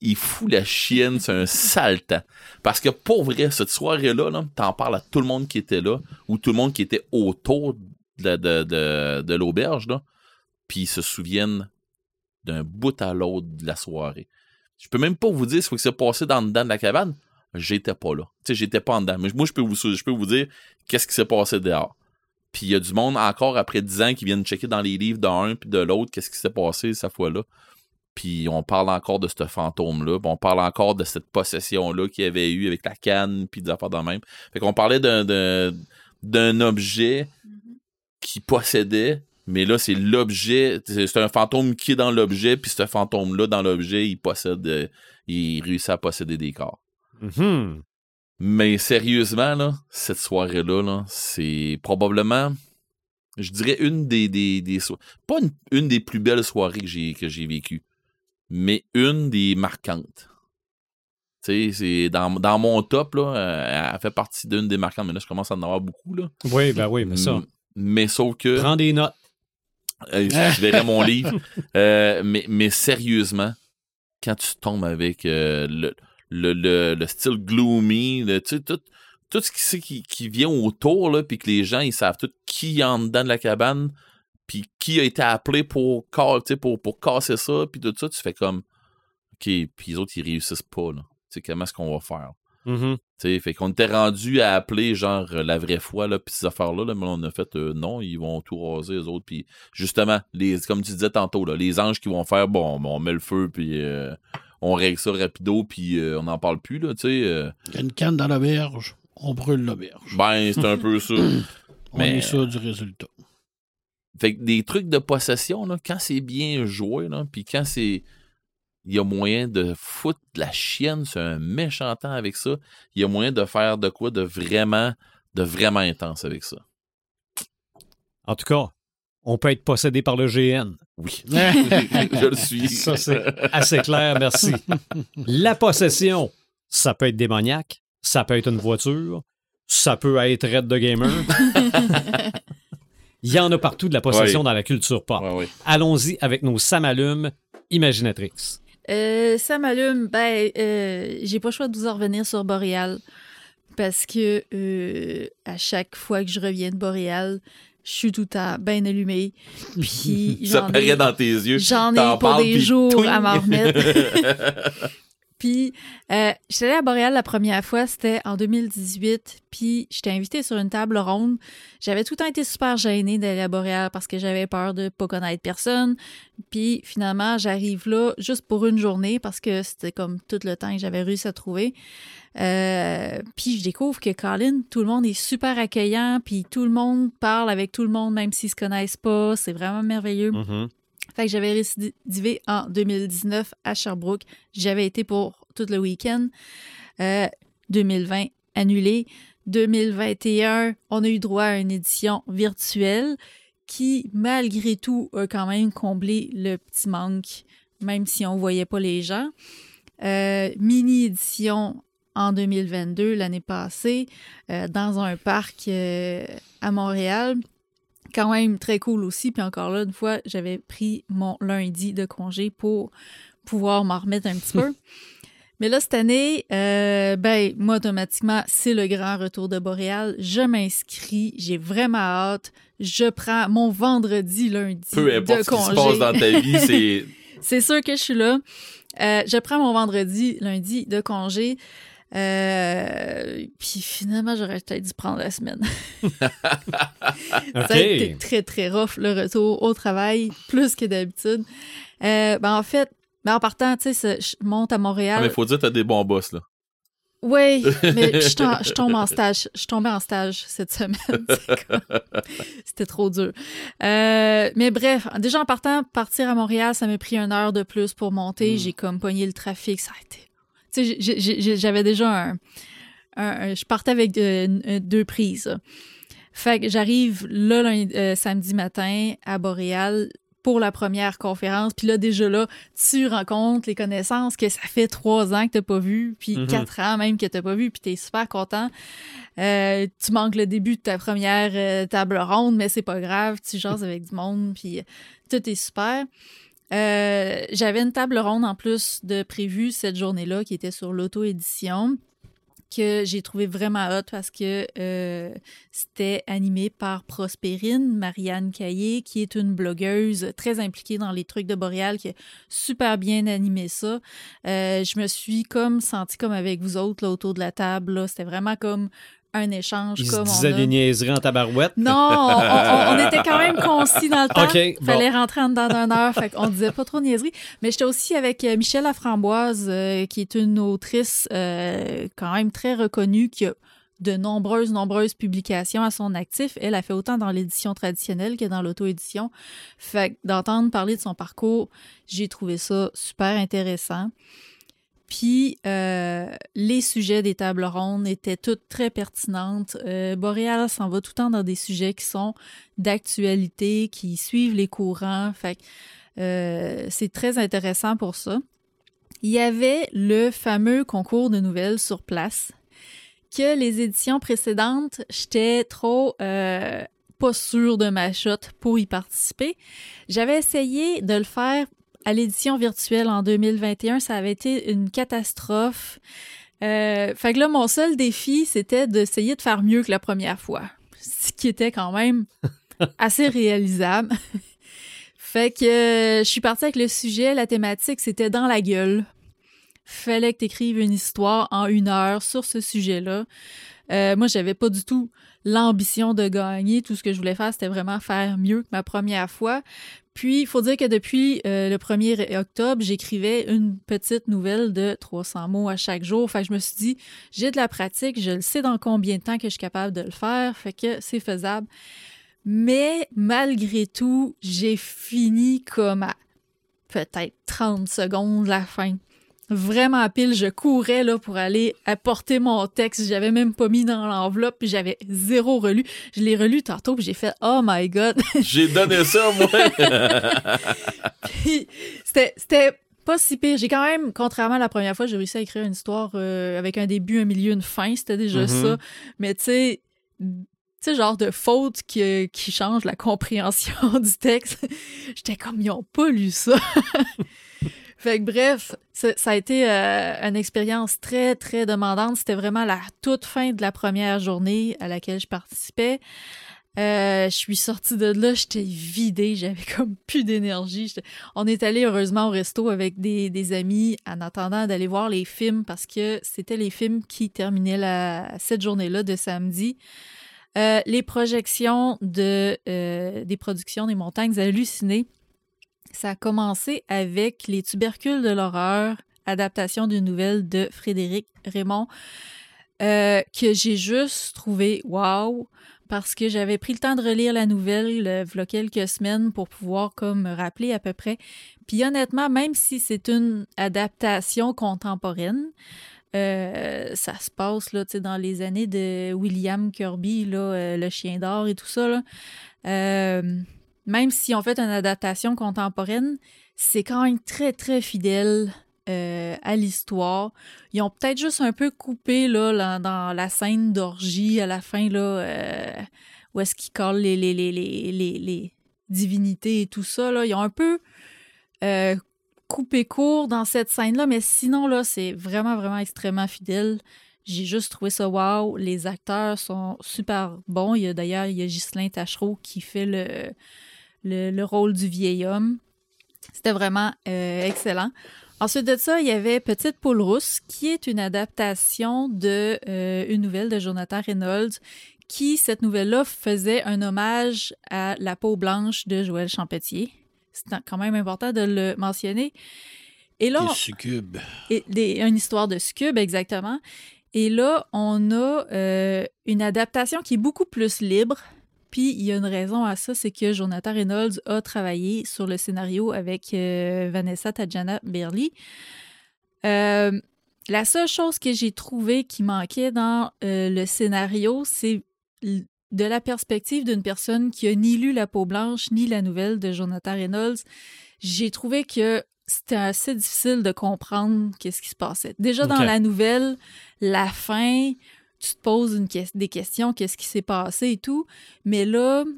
il fout la chienne, c'est un sale temps. Parce que pour vrai, cette soirée-là, là, t'en parles à tout le monde qui était là, ou tout le monde qui était autour de, de, de, l'auberge, puis ils se souviennent d'un bout à l'autre de la soirée. Je peux même pas vous dire ce qui s'est passé dans dedans de la cabane. J'étais pas là. Tu sais, j'étais pas en dedans. Mais moi, je peux vous, je peux vous dire qu'est-ce qui s'est passé dehors. Puis il y a du monde encore après 10 ans qui viennent checker dans les livres d'un puis de l'autre qu'est-ce qui s'est passé cette fois-là. Puis on parle encore de ce fantôme-là. On parle encore de cette possession-là qu'il y avait eu avec la canne puis des affaires de même. Fait qu'on parlait d'un, objet qui possédait, mais là, c'est l'objet. C'est un fantôme qui est dans l'objet, puis ce fantôme-là, dans l'objet, il possède. euh, il réussit à posséder des corps. Mhm. Mais sérieusement, là, cette soirée-là, là, c'est probablement, je dirais, une des, des, des so- pas une, une des plus belles soirées que j'ai, que j'ai vécues, mais une des marquantes. Tu sais, c'est dans, dans mon top, là, euh, elle fait partie d'une des marquantes, mais là, je commence à en avoir beaucoup, là. Oui, ben oui, mais ça. M- Mais sauf que. Prends des notes. Euh, je verrai mon livre. Euh, mais, mais sérieusement, quand tu tombes avec euh, le, le, le, le style gloomy, le- tu sais, tout, tout ce qui, qui, qui vient autour, là, puis que les gens, ils savent tout qui est en dedans de la cabane, puis qui a été appelé pour, pour, pour casser ça, puis tout ça, tu fais comme, OK, puis les autres, ils réussissent pas, là. Tu sais, comment est-ce qu'on va faire? Tu sais, fait qu'on était rendu à appeler genre la vraie foi là puis ces affaires là, mais on a fait euh, non ils vont tout raser les autres puis justement les comme tu disais tantôt là les anges qui vont faire bon on met le feu puis euh, on règle ça rapido puis euh, on n'en parle plus là tu sais euh, Il y a une canne dans l'auberge, on brûle l'auberge. ben c'est un peu ça On mais- est sûr du résultat. Fait que des trucs de possession là quand c'est bien joué là puis quand c'est il y a moyen de foutre de la chienne sur un méchant temps avec ça il y a moyen de faire de quoi de vraiment de vraiment intense avec ça En tout cas, on peut être possédé par le GN. Oui, je le suis. Ça, c'est assez clair, merci. La possession, ça peut être démoniaque, ça peut être une voiture, ça peut être Red de Gamer. Il y en a partout de la possession Ouais. dans la culture pop. Ouais, ouais. Allons-y avec nos Samalumes Imaginatrix. Euh, ça m'allume. Ben, euh, j'ai pas le choix de vous en revenir sur Boréal. Parce que euh, à chaque fois que je reviens de Boréal, je suis tout le temps bien allumée. Puis Ça j'en ai, paraît dans tes yeux. j'en ai pour parles, des jours twing. à m'en remettre. Puis, euh, j'étais allée à Boréal la première fois, c'était en 2018. Puis, j'étais invitée sur une table ronde. J'avais tout le temps été super gênée d'aller à Boréal parce que j'avais peur de pas connaître personne. Puis, finalement, j'arrive là juste pour une journée parce que c'était comme tout le temps que j'avais réussi à trouver. Euh, puis, je découvre que Colin, tout le monde est super accueillant. Puis, tout le monde parle avec tout le monde, même s'ils se connaissent pas. C'est vraiment merveilleux. Mhm. Fait que j'avais récidivé en 2019 à Sherbrooke. J'avais été pour tout le week-end. Euh, 2020, annulé. 2021, on a eu droit à une édition virtuelle qui, malgré tout, a quand même comblé le petit manque, même si on voyait pas les gens. Euh, mini-édition en 2022, l'année passée, euh, dans un parc euh, à Montréal. Quand même très cool aussi. Puis encore là, une fois, j'avais pris mon lundi de congé pour pouvoir m'en remettre un petit peu. Mais là, cette année, euh, ben, moi, automatiquement, c'est le grand retour de Boréal. Je m'inscris. J'ai vraiment hâte. Je prends mon vendredi, lundi Peu importe de ce qui se congé. passe dans ta vie, c'est. C'est sûr que je suis là. Euh, je prends mon vendredi, lundi de congé. Euh, puis finalement, j'aurais peut-être dû prendre la semaine. Ça a été très, très rough, le retour au travail, plus que d'habitude. Euh, ben, en fait, ben, en partant, tu sais, je monte à Ah, Montréal. mais faut dire que t'as des bons boss, là. Oui, mais je, tom- je tombe en stage. Je tombais en stage cette semaine. C'est comme- C'était trop dur. Euh, mais bref, déjà en partant, partir à Montréal, ça m'a pris une heure de plus pour monter. Mm. J'ai comme pogné le trafic. Ça a été. Tu sais, j'avais déjà un, un- un- Je partais avec euh, euh, deux prises. Fait que j'arrive là, lundi- euh, samedi matin à Boréal pour la première conférence. Puis là, déjà là, tu rencontres les connaissances que ça fait trois ans que t'as pas vu, puis Mhm. quatre ans même que t'as pas vu, puis t'es super content. Euh, tu manques le début de ta première euh, table ronde, mais c'est pas grave, tu jases avec du monde, puis tout est super. Euh, J'avais une table ronde en plus de prévu cette journée-là qui était sur l'auto-édition que j'ai trouvé vraiment hot parce que euh, c'était animé par Prospérine, Marianne Caillé, qui est une blogueuse très impliquée dans les trucs de Boréal, qui a super bien animé ça. Euh, je me suis comme sentie comme avec vous autres autour de la table. C'était vraiment comme un échange. Se comme on disait a. des niaiseries en tabarouette. Non, on, on- on était quand même concis dans le temps. OK, bon. Fallait rentrer en dedans d'une heure, fait qu'on disait pas trop de niaiseries. Mais j'étais aussi avec euh, Michel Laframboise, euh, qui est une autrice euh, quand même très reconnue, qui a de nombreuses, nombreuses publications à son actif. Elle a fait autant dans l'édition traditionnelle que dans l'auto-édition. Fait que d'entendre parler de son parcours, j'ai trouvé ça super intéressant. Puis euh, les sujets des tables rondes étaient toutes très pertinentes. Euh, Boréal s'en va tout le temps dans des sujets qui sont d'actualité, qui suivent les courants. Fait euh, c'est très intéressant pour ça. Il y avait le fameux concours de nouvelles sur place que les éditions précédentes, j'étais trop euh, pas sûre de ma shot pour y participer. J'avais essayé de le faire à l'édition virtuelle en 2021. Ça avait été une catastrophe. Euh, fait que là, mon seul défi, c'était d'essayer de faire mieux que la première fois. Ce qui était quand même assez réalisable. fait que euh, je suis partie avec le sujet, la thématique, c'était dans la gueule. Fallait que tu écrives une histoire en une heure sur ce sujet-là. Euh, moi, j'avais pas du tout l'ambition de gagner. Tout ce que je voulais faire, c'était vraiment faire mieux que ma première fois. Puis, il faut dire que depuis euh, le 1er octobre, j'écrivais une petite nouvelle de 300 mots à chaque jour. Fait je me suis dit, j'ai de la pratique, je le sais dans combien de temps que je suis capable de le faire, fait que c'est faisable. Mais malgré tout, j'ai fini comme à peut-être 30 secondes la fin. Vraiment à pile, je courais là pour aller apporter mon texte. J'avais même pas mis dans l'enveloppe, puis j'avais zéro relu. Je l'ai relu tantôt, puis j'ai fait Oh my God! J'ai donné ça, moi. Puis c'était c'était pas si pire. J'ai quand même, contrairement à la première fois, j'ai réussi à écrire une histoire euh, avec un début, un milieu, une fin. C'était déjà Mhm. ça. Mais tu sais, tu sais, genre de faute qui, qui change la compréhension du texte. J'étais comme, ils ont pas lu ça. Fait que bref, ça, a été euh, une expérience très, très demandante. C'était vraiment la toute fin de la première journée à laquelle je participais. Euh, je suis sortie de là, j'étais vidée, j'avais comme plus d'énergie. On est allé heureusement au resto avec des, des amis en attendant d'aller voir les films parce que c'était les films qui terminaient la, cette journée-là de samedi. Euh, les projections de, des productions des montagnes hallucinées, ça a commencé avec Les tubercules de l'horreur, adaptation d'une nouvelle de Frédéric Raymond, euh, que j'ai juste trouvé wow parce que j'avais pris le temps de relire la nouvelle euh, il y a quelques semaines pour pouvoir comme me rappeler à peu près. Puis honnêtement, même si c'est une adaptation contemporaine, euh, ça se passe là, dans les années de William Kirby, là, Le Chien d'or et tout ça. là. Euh, même si on fait une adaptation contemporaine, c'est quand même très, très fidèle euh, à l'histoire. Ils ont peut-être juste un peu coupé là, dans la scène d'orgie à la fin, là, euh, où est-ce qu'ils collent les, les, les, les, divinités et tout ça. Ils ont un peu euh, coupé court dans cette scène-là, mais sinon, là, c'est vraiment, vraiment extrêmement fidèle. J'ai juste trouvé ça wow. Les acteurs sont super bons. Il y a d'ailleurs, il y a Ghislain Tachereau qui fait le, le, le rôle du vieil homme. C'était vraiment euh, excellent. Ensuite de ça, il y avait Petite Poule Rousse, qui est une adaptation de euh, une nouvelle de Jonathan Reynolds, qui, cette nouvelle-là, faisait un hommage à La peau blanche de Joël Champetier. C'est quand même important de le mentionner. Et là, Des on- succubes. et des- une histoire de Scub, exactement. Et là, on a euh, une adaptation qui est beaucoup plus libre. Puis, il y a une raison à ça, c'est que Jonathan Reynolds a travaillé sur le scénario avec euh, Vanessa Tadjana Berly. Euh, la seule chose que j'ai trouvé qui manquait dans euh, le scénario, c'est de la perspective d'une personne qui a ni lu La peau blanche ni la nouvelle de Jonathan Reynolds. J'ai trouvé que c'était assez difficile de comprendre qu'est-ce qui se passait. Déjà dans la nouvelle, la fin, tu te poses une des questions, qu'est-ce qui s'est passé et tout. Mais là, tu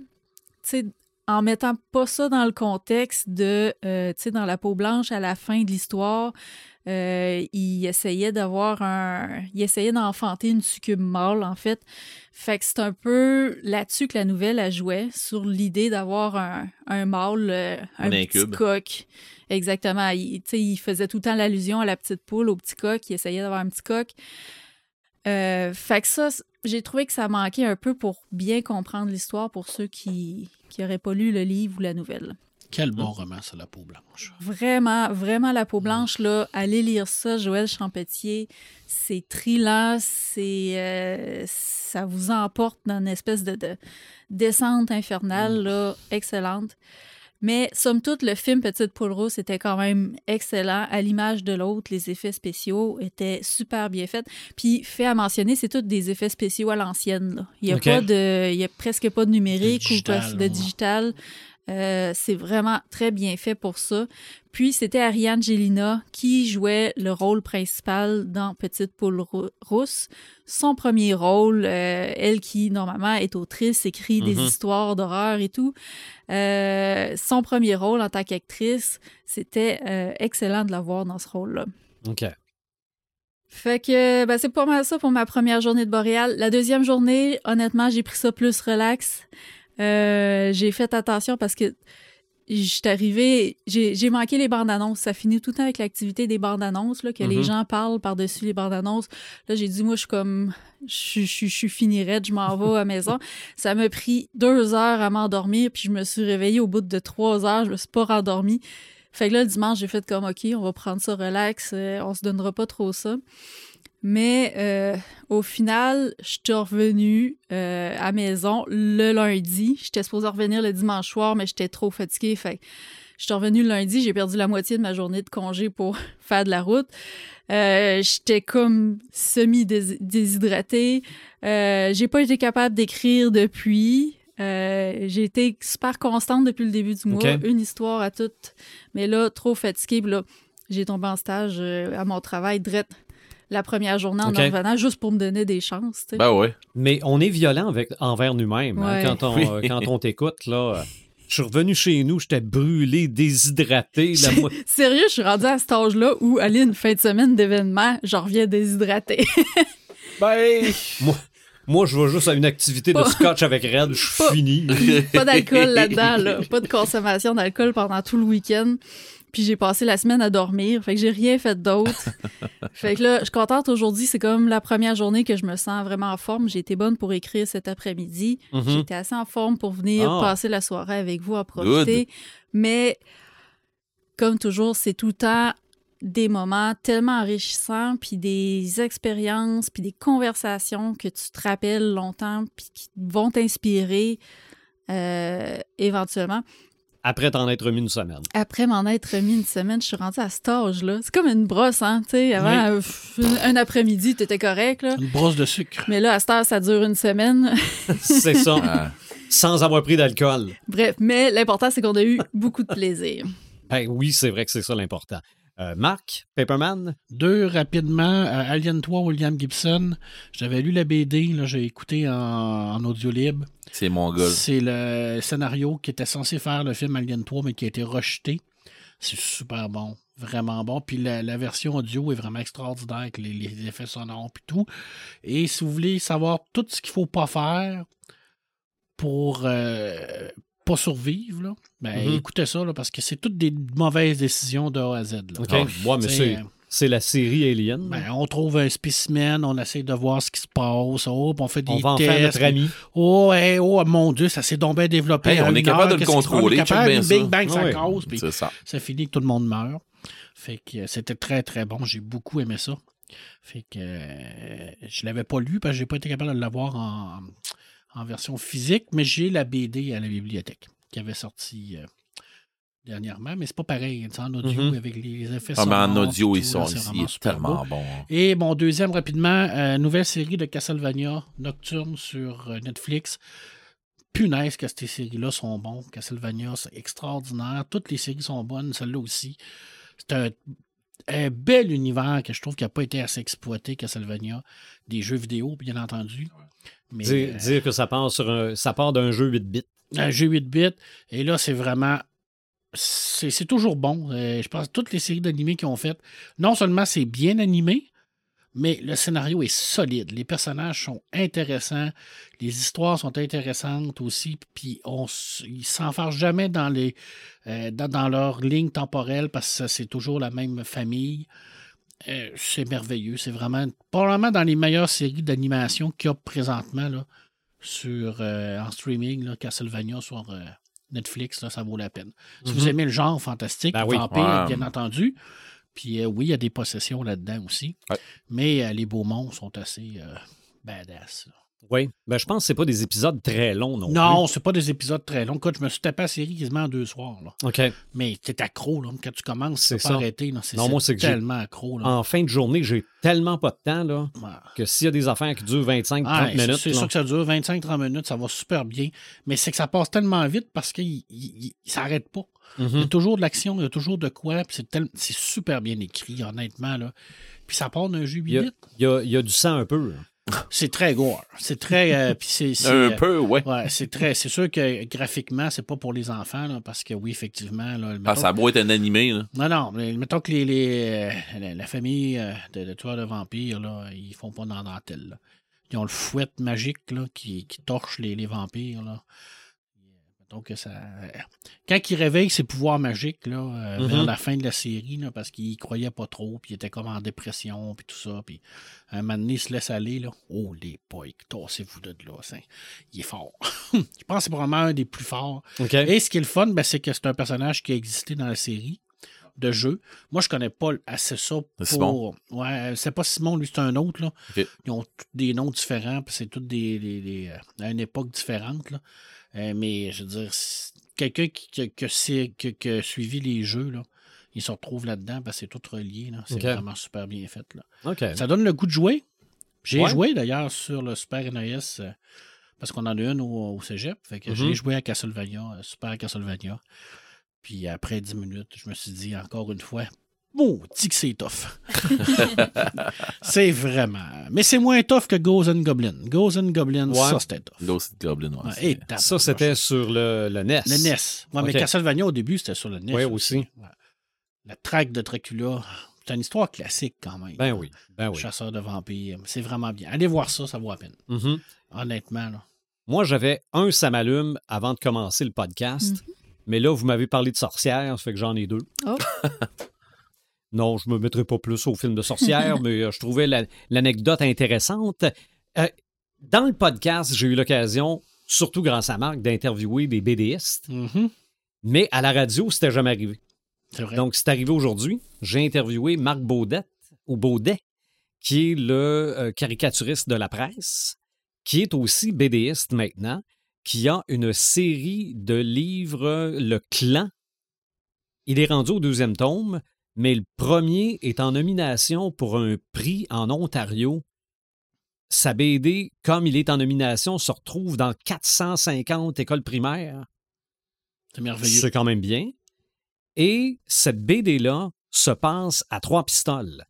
sais, en mettant pas ça dans le contexte de, euh, tu sais, dans la peau blanche à la fin de l'histoire, euh, il essayait d'avoir un, il essayait d'enfanter une succube mâle en fait. Fait que c'est un peu là-dessus que la nouvelle a joué sur l'idée d'avoir un, un mâle, euh, un, Un petit incube. coq. Exactement. Il, tu sais, il faisait tout le temps l'allusion à la petite poule, au petit coq. Il essayait d'avoir un petit coq. Euh, fait que ça, j'ai trouvé que ça manquait un peu pour bien comprendre l'histoire pour ceux qui n'auraient pas lu le livre ou la nouvelle. Quel bon roman, ça, La peau blanche. Vraiment, vraiment la peau blanche, là, allez lire ça, Joël Champetier. C'est trillant, c'est, euh, ça vous emporte dans une espèce de, de descente infernale, là, excellente. Mais somme toute, le film Petite Poule Rousse était quand même excellent. À l'image de l'autre, les effets spéciaux étaient super bien faits. Puis, fait à mentionner, c'est tous des effets spéciaux à l'ancienne. là. Il y a pas de, il y a presque pas de numérique ou pas de ouais. digital. Euh, c'est vraiment très bien fait pour ça. Puis c'était Ariane Gélina qui jouait le rôle principal dans Petite Poule Rou- Rousse. Son premier rôle, euh, elle qui normalement est autrice, écrit des Mhm. histoires d'horreur et tout. Euh, son premier rôle en tant qu'actrice, c'était excellent de la voir dans ce rôle-là. OK. Fait que ben, c'est pas mal ça pour ma première journée de Boréal. La deuxième journée, honnêtement, j'ai pris ça plus relax. Euh, j'ai fait attention parce que j'étais arrivée, j'ai manqué les bandes annonces. Ça finit tout le temps avec l'activité des bandes annonces, là, que les Mhm. gens parlent par-dessus les bandes annonces. Là, j'ai dit, moi, je suis comme, je, je, je suis je m'en vais à la maison. Ça m'a pris deux heures à m'endormir, puis je me suis réveillée au bout de trois heures, je me suis pas rendormie. Fait que là, le dimanche, j'ai fait comme, OK, on va prendre ça relax, euh, on se donnera pas trop ça. Mais euh, au final, je suis revenue euh, à maison le lundi. J'étais supposée revenir le dimanche soir, mais j'étais trop fatiguée. Fait je suis revenue le lundi. J'ai perdu la moitié de ma journée de congé pour faire de la route. Euh, j'étais comme semi-déshydratée. Euh, j'ai pas été capable d'écrire depuis. Euh, j'ai été super constante depuis le début du mois. Une histoire à toutes. Mais là, trop fatiguée. Puis là, j'ai tombé en stage euh, à mon travail, drette la première journée en Ok. en revenant, juste pour me donner des chances. Ben ouais. Mais on est violent avec, envers nous-mêmes hein, quand on, Oui. euh, quand on t'écoute. là. Je suis revenu chez nous, j'étais brûlé, déshydraté. La mo- Sérieux, je suis rendue à cet âge-là où aller une fin de semaine d'événement, j'en reviens déshydratée. ben, moi, moi, je vais juste à une activité de scotch avec Red, je suis Pas- fini. pas d'alcool là-dedans, là. Pas de consommation d'alcool pendant tout le week-end. Puis j'ai passé la semaine à dormir. Fait que j'ai rien fait d'autre. fait que là, je suis contente aujourd'hui. C'est comme la première journée que je me sens vraiment en forme. J'ai été bonne pour écrire cet après-midi. Mhm. J'étais assez en forme pour venir Ah. passer la soirée avec vous, à profiter. Mais comme toujours, c'est tout le temps des moments tellement enrichissants, puis des expériences, puis des conversations que tu te rappelles longtemps, puis qui vont t'inspirer euh, éventuellement. Après t'en être remis une semaine. Après m'en être remis une semaine, je suis rendue à cet âge-là. C'est comme une brosse, hein? Tu sais, avant, Oui. euh, un après-midi, t'étais correct, là. Une brosse de sucre. Mais là, à cette heure, ça dure une semaine. C'est ça, Ah. sans avoir pris d'alcool. Bref, mais l'important, c'est qu'on a eu beaucoup de plaisir. Ben oui, c'est vrai que c'est ça l'important. Euh, Marc, Paperman, Deux rapidement. euh, Alien 3, William Gibson. J'avais lu la BD, là, j'ai écouté en, en audio libre. C'est mon gars. C'est le scénario qui était censé faire le film Alien 3, mais qui a été rejeté. C'est super bon. Vraiment bon. Puis la, la version audio est vraiment extraordinaire avec les, les effets sonores et tout. Et si vous voulez savoir tout ce qu'il faut pas faire pour euh, pas survivre, là, ben, Mhm. écoutez ça, là, parce que c'est toutes des mauvaises décisions de A à Z. là. OK. Ah, ouais, mais T'sais, c'est, c'est la série Alien. ben, on trouve un spécimen, on essaie de voir ce qui se passe, oh, on fait des on va en tests. faire notre ami. Oh, hey, oh, mon Dieu, ça s'est donc bien développé. Hey, en on est capable heure, de le contrôler, On est capable, check bien une ça. Big Bang, ça Ouais. cause, puis C'est ça. ça finit que tout le monde meurt. Fait que euh, c'était très, très bon. J'ai beaucoup aimé ça. Fait que euh, je l'avais pas lu parce que j'ai pas été capable de l'avoir en, en version physique, mais j'ai la BD à la bibliothèque qui avait sorti euh, dernièrement, mais c'est pas pareil. C'est en audio Mhm. avec les effets Ah, en audio, ils sont est tellement bon. Et mon deuxième, rapidement, euh, nouvelle série de Castlevania Nocturne sur euh, Netflix. Punaise que ces séries-là sont bonnes. Castlevania, c'est extraordinaire. Toutes les séries sont bonnes, celle-là aussi. C'est un, un bel univers que je trouve qui n'a pas été assez exploité, Castlevania. Des jeux vidéo, bien entendu. Mais, Dire, euh, dire que ça part, sur un, ça part d'un jeu 8 bits. un jeu 8 bits. Et là, c'est vraiment. C'est c'est toujours bon. Euh, je pense que toutes les séries d'animés qu'ils ont faites, non seulement c'est bien animé, mais le scénario est solide. Les personnages sont intéressants. Les histoires sont intéressantes aussi. Puis on, ils s'enfargent jamais dans, les, euh, dans, dans leur ligne temporelle parce que c'est toujours la même famille. Euh, c'est merveilleux. C'est vraiment probablement dans les meilleures séries d'animation qu'il y a présentement là, sur, euh, en streaming, là, Castlevania sur euh, Netflix, là, ça vaut la peine. Si vous Mhm. aimez le genre fantastique, Ben oui. vampire, Ouais. bien entendu, puis oui, il y a des possessions là-dedans aussi, Ouais. mais les beaux monstres sont assez badass. là. Oui. Ben, je pense que c'est pas des épisodes très longs non, Non, c'est pas des épisodes très longs. Écoute, je me suis tapé la série quasiment en deux soirs. Là. OK. Mais t'es accro, là. Quand tu commences, C'est pas ça. arrêter. là. C'est Non, moi, c'est c'est que j'ai- tellement accro. Là. En fin de journée, j'ai tellement pas de temps là, que s'il y a des affaires qui durent 25-30 Ah, c'est- minutes. C'est sûr que ça dure 25-30 minutes, ça va super bien. Mais c'est que ça passe tellement vite parce il- il s'arrête pas. Il y a mhm. toujours de l'action, il y a toujours de quoi. puis C'est tel- c'est super bien écrit, honnêtement. Là. Puis ça part d'un jeu 8 il, y a, il y a- il y a du sang un peu. là. C'est très gore. C'est très. euh, puis c'est, c'est, Un euh, peu, ouais. Ouais, c'est très. C'est sûr que graphiquement, c'est pas pour les enfants, là, parce que oui, effectivement. Là, Ah, ça a beau être un animé, là. Non, non, mais mettons que les, les, euh, la, la famille de, de tueurs de vampires, là, ils font pas dans dentelle. Là. Ils ont le fouet magique là, qui, qui torche les, les vampires. Là. Donc, ça. euh, Quand il réveille ses pouvoirs magiques, là, euh, Mhm. vers la fin de la série, là, parce qu'il croyait pas trop, puis il était comme en dépression, puis tout ça, puis un moment donné, il se laisse aller, là. Oh, les boys, tassez-vous de là. Il est fort. Je pense que c'est probablement un des plus forts. Et ce qui est le fun, ben, c'est que c'est un personnage qui a existé dans la série de jeu. Moi, je connais pas assez ça pour. Simon? Ouais, c'est pas Simon, lui, c'est un autre. Là. Ils ont tous des noms différents, puis c'est toutes des, des- des, euh, à une époque différente. Là. Euh, mais je veux dire, quelqu'un qui, qui, qui a- qui, suivi les jeux, là, il se retrouve là-dedans parce que c'est tout relié. C'est vraiment super bien fait. Là. Ça donne le goût de jouer. J'ai Ouais. joué d'ailleurs sur le Super NES euh, parce qu'on en a une au, au cégep. Fait que j'ai joué à Castlevania, euh, Super Castlevania. Puis après 10 minutes, je me suis dit encore une fois, maudit que c'est tough. c'est vraiment. Mais c'est moins tough que Ghost and Goblin. Ghost and Goblin, Ouais. ça c'était tough. Ghost Goblin, ouais. Ouais, c'est- et tape, Ça, c'était sur le, le NES. le NES. Ouais, mais. Castlevania au début, c'était sur le NES. Ouais, aussi. Ouais. La traque de Dracula, c'est une histoire classique quand même. Ben oui. Ben oui. Chasseur de vampires. C'est vraiment bien. Allez voir ça, ça vaut la peine. Mhm. Honnêtement, là. Moi, j'avais un ça m'allume avant de commencer le podcast. Mais là, vous m'avez parlé de sorcières, ça fait que j'en ai deux. Oh. non, je me mettrai pas plus au film de sorcières, mais euh, je trouvais la- l'anecdote intéressante. Euh, dans le podcast, j'ai eu l'occasion, surtout grâce à Marc, d'interviewer des BDistes. Mhm. Mais à la radio, c'était jamais arrivé. Vrai. Donc, c'est arrivé aujourd'hui. J'ai interviewé Marc Baudet, ou Baudet, qui est le euh, caricaturiste de la presse, qui est aussi BDiste maintenant, qui a une série de livres, Le Clan. Il est rendu au deuxième tome, mais le premier est en nomination pour un prix en Ontario. Sa BD, comme il est en nomination, se retrouve dans 450 écoles primaires. c'est merveilleux. C'est quand même bien. Et cette BD-là se passe à Trois Pistoles.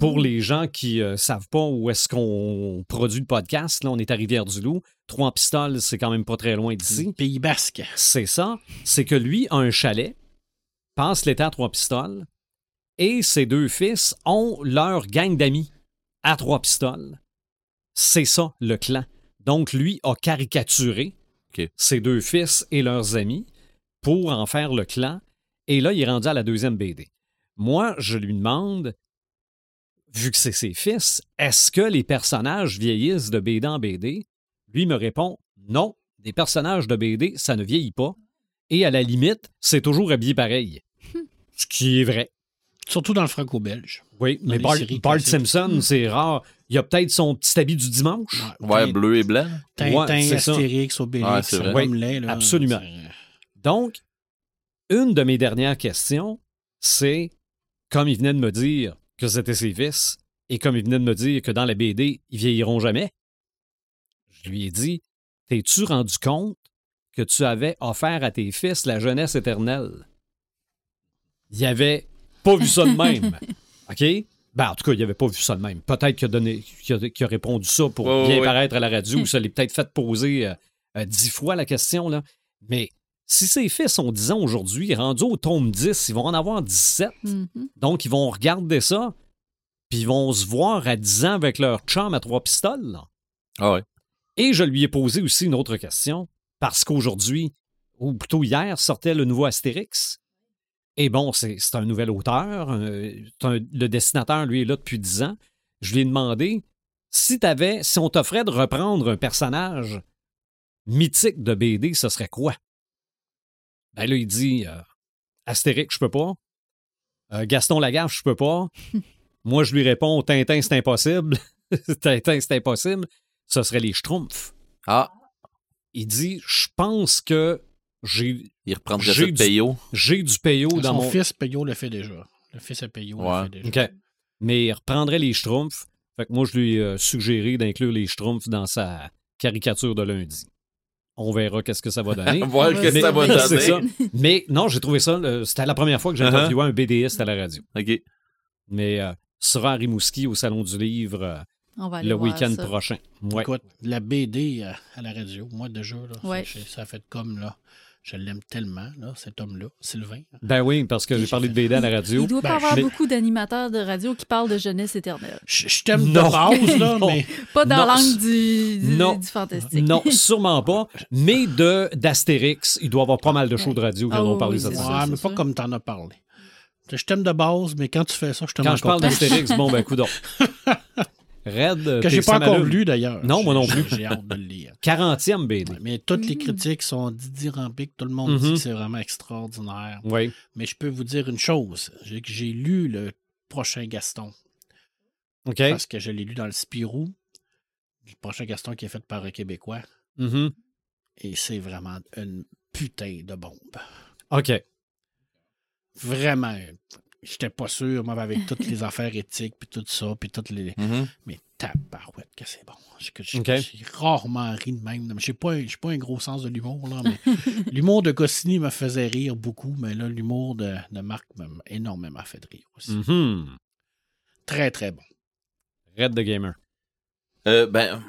Pour les gens qui ne savent pas où est-ce qu'on produit le podcast, là, on est à Rivière-du-Loup. Trois Pistoles, c'est quand même pas très loin d'ici. Pays basque. C'est ça. C'est que lui a un chalet, passe l'été à Trois Pistoles, et ses deux fils ont leur gang d'amis à Trois Pistoles. C'est ça, le clan. Donc, lui a caricaturé ses deux fils et leurs amis pour en faire le clan. Et là, il est rendu à la deuxième BD. Moi, je lui demande, vu que c'est ses fils, est-ce que les personnages vieillissent de BD en BD? Lui me répond, non, des personnages de BD, ça ne vieillit pas. Et à la limite, c'est toujours habillé pareil. Ce qui est vrai. Surtout dans le franco-belge. Oui, mais Bart. Simpson, c'est rare. Il a peut-être son petit habit du dimanche. Ouais, bleu et blanc. Tintin, Ouais, c'est ça. Astérix, Obélix, Ouais, c'est vrai. Gromley, là, absolument. c'est- Donc, une de mes dernières questions, c'est, comme il venait de me dire que c'était ses fils, et comme il venait de me dire que dans la BD, ils vieilliront jamais, je lui ai dit, t'es-tu rendu compte que tu avais offert à tes fils la jeunesse éternelle? Il avait pas vu ça de même. OK? Ben, en tout cas, il avait pas vu ça de même. Peut-être qu'il a, donné, qu'il a, qu'il a répondu ça pour bien paraître à la radio, ou ça l'est peut-être fait poser euh, euh, dix fois la question, là. Mais si ses fils ont 10 ans aujourd'hui, rendus au tome 10, ils vont en avoir 17. Mhm. Donc, ils vont regarder ça, puis ils vont se voir à 10 ans avec leur chum à trois pistoles. là. Ah ouais. Et je lui ai posé aussi une autre question, parce qu'aujourd'hui, ou plutôt hier, sortait le nouveau Astérix. Et bon, c'est un nouvel auteur. euh, un- le dessinateur, lui, est là depuis 10 ans. Je lui ai demandé si t'avais, si on t'offrait de reprendre un personnage mythique de BD, ce serait quoi? Ben là, il dit euh, Astérix, je peux pas. Euh, Gaston Lagaffe, je peux pas. Moi, je lui réponds Tintin, c'est impossible. Tintin, c'est impossible. Ce serait les Schtroumpfs. Ah, Il dit Je pense que j'ai il reprendrait ça de du- Payo. j'ai du payo dans Son mon. fils Payot le fait déjà. Le fils à Payot Ouais. le fait déjà. OK. Mais il reprendrait les Schtroumpfs. Fait que moi, je lui ai euh, suggéré d'inclure les Schtroumpfs dans sa caricature de lundi. On verra qu'est-ce que ça va donner. Voir Mais- que ça va donner. ça. Mais non, j'ai trouvé ça. euh, C'était la première fois que j'ai Uh-huh. interviewé un BDiste à la radio. OK. Mais euh, sera à Rimouski au Salon du Livre euh, On va aller le week-end prochain. Ouais. Écoute, la BD à, à la radio, moi déjà, là, Ouais. ça fait comme là. Je l'aime tellement, là, cet homme-là, Sylvain. Ben oui, parce que j'ai parlé de BD à la radio. Il doit pas Ben, avoir mais- beaucoup d'animateurs de radio qui parlent de jeunesse éternelle. Je, je t'aime de base, là, Non. mais Pas dans l'angle du, du, non. du fantastique. Non, sûrement pas. Mais de d'Astérix, il doit y avoir pas mal de shows de radio qui en Ah ont oui, parlé cette semaine. ouais, mais pas comme t'en as parlé. Je t'aime de base, mais quand tu fais ça, je t'aime Quand je parle d'Astérix, bon, ben, coudon. Red, Que t'es j'ai pas encore lu d'ailleurs. Non, moi non plus. J'ai hâte de le lire. 40e BD. Mais toutes les critiques sont dithyrambiques. Tout le monde dit Mhm. que c'est vraiment extraordinaire. Oui. Mais je peux vous dire une chose. J'ai lu le prochain Gaston. OK. Parce que je l'ai lu dans le Spirou. Le prochain Gaston qui est fait par un Québécois. Mhm. Et c'est vraiment une putain de bombe. OK. Vraiment. J'étais pas sûr, moi, avec toutes les affaires éthiques, puis tout ça, puis toutes les. Mhm. Mais tabarouette que c'est bon. J'ai j'ai- j'ai rarement ri de même. Je n'ai pas, un- j'ai pas un gros sens de l'humour, là, mais l'humour de Goscinny me faisait rire beaucoup, mais là, l'humour de, de Marc m'a énormément fait rire aussi. Mhm. Très, très bon. Red the Gamer. Euh, ben,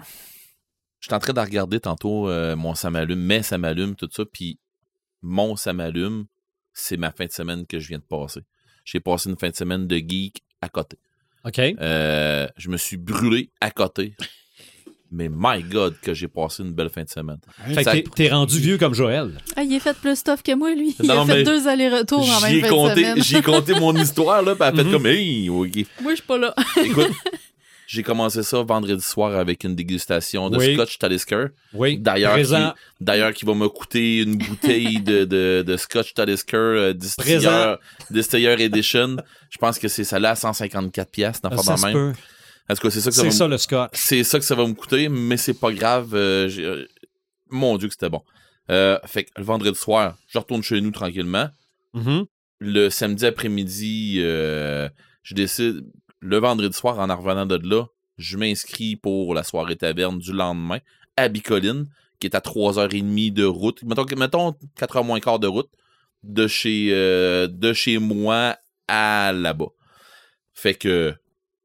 je suis en train de regarder tantôt euh, mon ça m'allume, mais ça m'allume, tout ça, puis mon ça m'allume, c'est ma fin de semaine que je viens de passer. J'ai passé une fin de semaine de geek à côté. OK. Euh, je me suis brûlé à côté. Mais my God, que j'ai passé une belle fin de semaine. Fait que t'es- t'es rendu vieux comme Joël. Ah, il a fait plus stuff que moi, lui. Il Non, a mais fait deux allers-retours en J'y même ai fin de compté, semaine. j'ai compté mon histoire, là, puis elle a fait Mhm. comme, hey, ok. Moi, je suis pas là. Écoute, j'ai commencé ça vendredi soir avec une dégustation de Oui. Scotch Talisker. Oui. D'ailleurs, Présent. qui, d'ailleurs, qui va me coûter une bouteille de, de, de Scotch Talisker euh, Distiller, Distiller Edition. Je pense que c'est ça là à 154 pièces dans Ça même. peut. En tout cas, c'est ça que ça C'est va ça me- le scotch. c'est ça que ça va me coûter, mais c'est pas grave. euh, euh, mon Dieu que c'était bon. Euh, fait que le vendredi soir, je retourne chez nous tranquillement. Mhm. Le samedi après-midi, euh, je décide, le vendredi soir, en en revenant de là, je m'inscris pour la soirée taverne du lendemain à Bicoline, qui est à 3h30 de route. Mettons, mettons 4h moins quart de route de chez, euh, de chez moi à là-bas. Fait que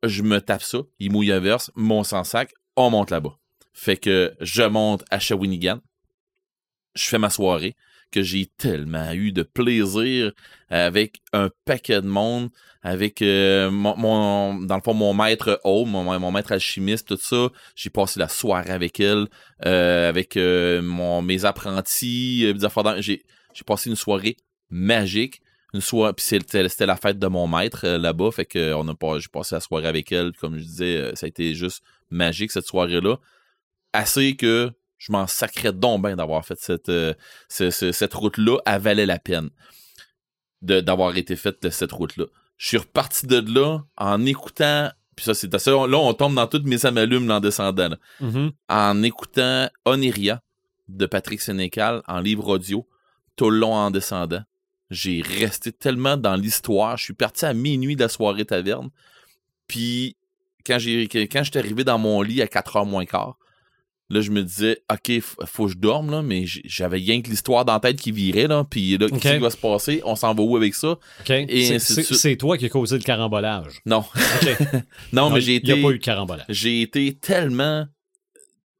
je me tape ça, il mouille un verse, mon sans sac, on monte là-bas. Fait que je monte à Shawinigan, je fais ma soirée, que j'ai tellement eu de plaisir avec un paquet de monde, avec euh, mon, dans le fond mon maître home, mon, maître alchimiste, tout ça. J'ai passé la soirée avec elle, euh, avec euh, mon, mes apprentis, j'ai j'ai passé une soirée magique. Une soirée, puis c'était la fête de mon maître là-bas, fait que pas, j'ai passé la soirée avec elle, comme je disais, ça a été juste magique cette soirée-là. Assez que je m'en sacrais donc bien d'avoir fait cette, euh, ce- ce- cette route-là, elle valait la peine de- d'avoir été faite de cette route-là. Je suis reparti de là en écoutant, puis ça c'est ça, là on tombe dans toutes mes amalumes en descendant, là. Mhm. en écoutant Oniria de Patrick Sénécal en livre audio tout le long en descendant. J'ai resté tellement dans l'histoire. Je suis parti à minuit de la soirée taverne. Puis quand j'ai quand j'étais arrivé dans mon lit à 4h moins quart, là je me disais OK, faut que je dorme là, mais j'avais rien que l'histoire dans la tête qui virait là, puis là qu'est-ce qui va se passer? On s'en va où avec ça? OK. Et C'est- toi qui as causé le carambolage. Non. Non, mais j'ai Il n'y a été pas eu de carambolage. j'ai été tellement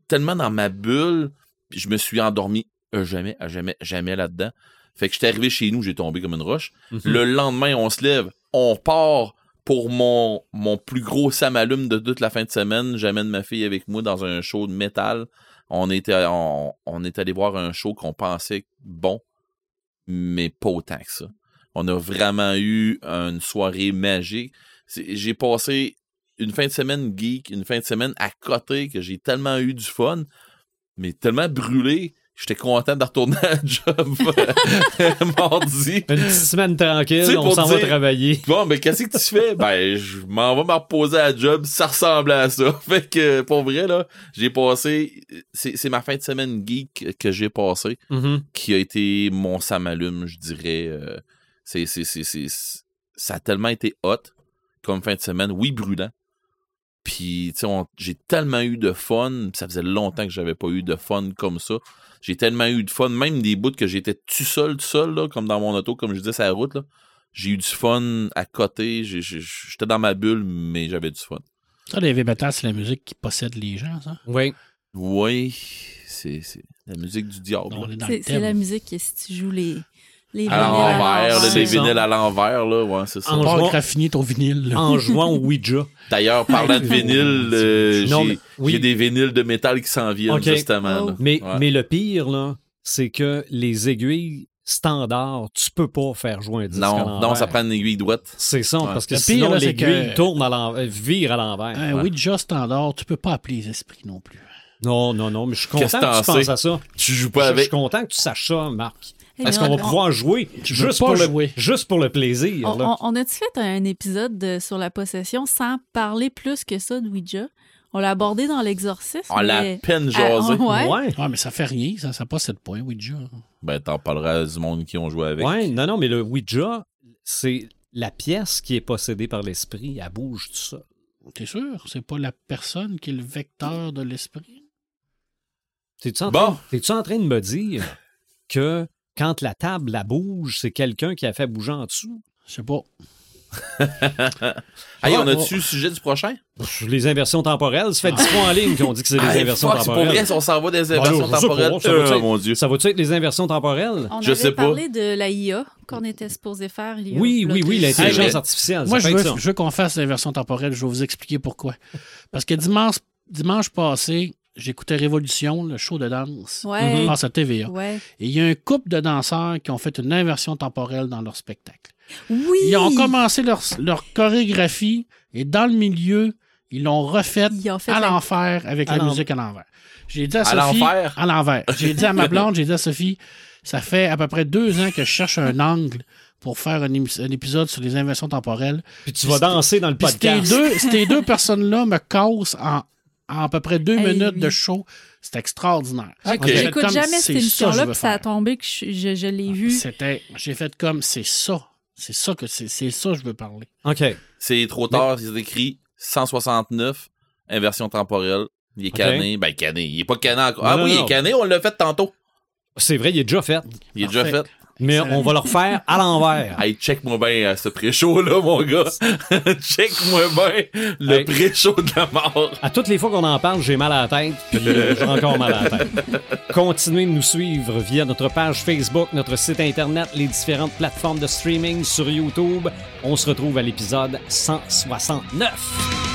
tellement dans ma bulle je me suis endormi à jamais à jamais jamais là-dedans fait que j'étais arrivé chez nous j'ai tombé comme une roche Mhm. le lendemain on se lève on part pour mon mon plus gros samalume de toute la fin de semaine j'amène ma fille avec moi dans un show de métal. On était on, on est allé voir un show qu'on pensait bon mais pas autant que ça. On a vraiment eu une soirée magique. J'ai passé une fin de semaine geek, une fin de semaine à côté que j'ai tellement eu du fun, mais tellement brûlé, j'étais content de retourner à la job mardi. Une petite semaine tranquille, on s'en va travailler. Bon, mais qu'est-ce que tu fais? Ben, je m'en vais me reposer à la job, ça ressemblait à ça. Fait que, pour vrai, là, j'ai passé, c'est ma fin de semaine geek que j'ai passé Mhm. qui a été mon samalume, je dirais. euh, c'est, c'est, c'est, c'est- ça a tellement été hot comme fin de semaine. Oui, brûlant. Puis, tu sais, j'ai tellement eu de fun. Ça faisait longtemps que j'avais pas eu de fun comme ça. J'ai tellement eu de fun, même des bouts que j'étais tout seul, tout seul, là, comme dans mon auto, comme je disais, sur la route. Là. J'ai eu du fun à côté. J'étais dans ma bulle, mais j'avais du fun. Ça, les metal, c'est la musique qui possède les gens, ça? Oui. Oui, c'est, la musique du diable. C'est la musique que si tu joues les, les À vinyles l'envers, les ça. vinyles à l'envers, là, ouais, c'est ça. En Pas jouant- raffiner ton vinyle. là. En jouant au Ouija. D'ailleurs, parlant de vinyle, euh, j'ai oui. des vinyles de métal qui s'en viennent, justement. Oh. Mais, Ouais. mais le pire, là, c'est que les aiguilles standards, tu peux pas faire jouer un disque non, non, ça prend une aiguille droite. C'est ça, Ouais. parce que Le pire, l'aiguille que- tourne à l'envers, vire à l'envers. Un Ouais. Ouija standard, tu peux pas appeler les esprits non plus. Non, non, non, mais je suis content que tu penses à ça. Tu joues Je, pas je suis avec? content que tu saches ça, Marc. Est-ce qu'on va on- pouvoir jouer juste pas pour, le, jouer. juste pour le plaisir? On, là? on- on a-tu fait un épisode de- sur la possession sans parler plus que ça de Ouija? On l'a abordé dans l'exorcisme. On l'a à mais- peine Ah, jasé. ouais. ouais. Ah, mais ça fait rien, ça n'a pas 7 points, Ouija. Ben, t'en parleras du monde qui ont joué avec. Ouais, non, non, mais le Ouija, c'est la pièce qui est possédée par l'esprit. Elle bouge tout ça. T'es sûr? C'est pas la personne qui est le vecteur de l'esprit? T'es-tu en, Bon. train- t'es-tu en train de me dire que quand la table la bouge, c'est quelqu'un qui a fait bouger en dessous? Je sais pas. Hey, on a-tu le sujet du prochain? Les inversions temporelles, ça fait 10 fois en ligne qu'on dit que c'est des Hey, inversions fuck, c'est pour temporelles. vrai, si on s'en va des inversions temporelles. ça va Euh, être- mon Dieu. Ça va-tu être les inversions temporelles? On Je avait sais pas. parlé de la IA qu'on était supposé faire. il y a- Oui, oui, oui, l'intelligence Hey, artificielle. Moi, ça je veux, je veux qu'on fasse l'inversion temporelle. Je vais vous expliquer pourquoi. Parce que dimanche, dimanche passé, j'écoutais Révolution, le show de danse. Ouais. Passe à TVA. Ouais. Et il y a un couple de danseurs qui ont fait une inversion temporelle dans leur spectacle. Oui! Ils ont commencé leur, leur chorégraphie et dans le milieu, ils l'ont refaite fait à la- l'enfer avec À la musique à l'envers. J'ai dit à, À Sophie. l'enfer? À l'envers. J'ai dit à ma blonde, j'ai dit à Sophie, ça fait à peu près deux ans que je cherche un angle pour faire un, épisode sur les inversions temporelles. Puis tu vas danser dans le Puis ces podcast. deux, ces deux personnes-là me cassent en, en à peu près deux Hey, minutes oui. de show. C'est extraordinaire. J'écoute jamais cette émission-là, puis ça a tombé que je, je- je l'ai vu. C'était, j'ai fait comme, c'est ça. C'est ça que c'est, c'est ça que je veux parler. OK. C'est trop tard, c'est écrit 169, inversion temporelle. Il est Ok. canné. Ben, canné. Il est pas canné encore. Ah non, oui, il est canné, on l'a fait tantôt. C'est vrai, il est déjà fait. Il est déjà fait. Mais on va le refaire à l'envers. Hey, check-moi bien euh, ce pré-show là, mon gars. check-moi bien le Hey. pré-show de la mort. À toutes les fois qu'on en parle, j'ai mal à la tête, puis euh, j'ai encore mal à la tête. Continuez de nous suivre via notre page Facebook, notre site internet, les différentes plateformes de streaming sur YouTube. On se retrouve à l'épisode 169.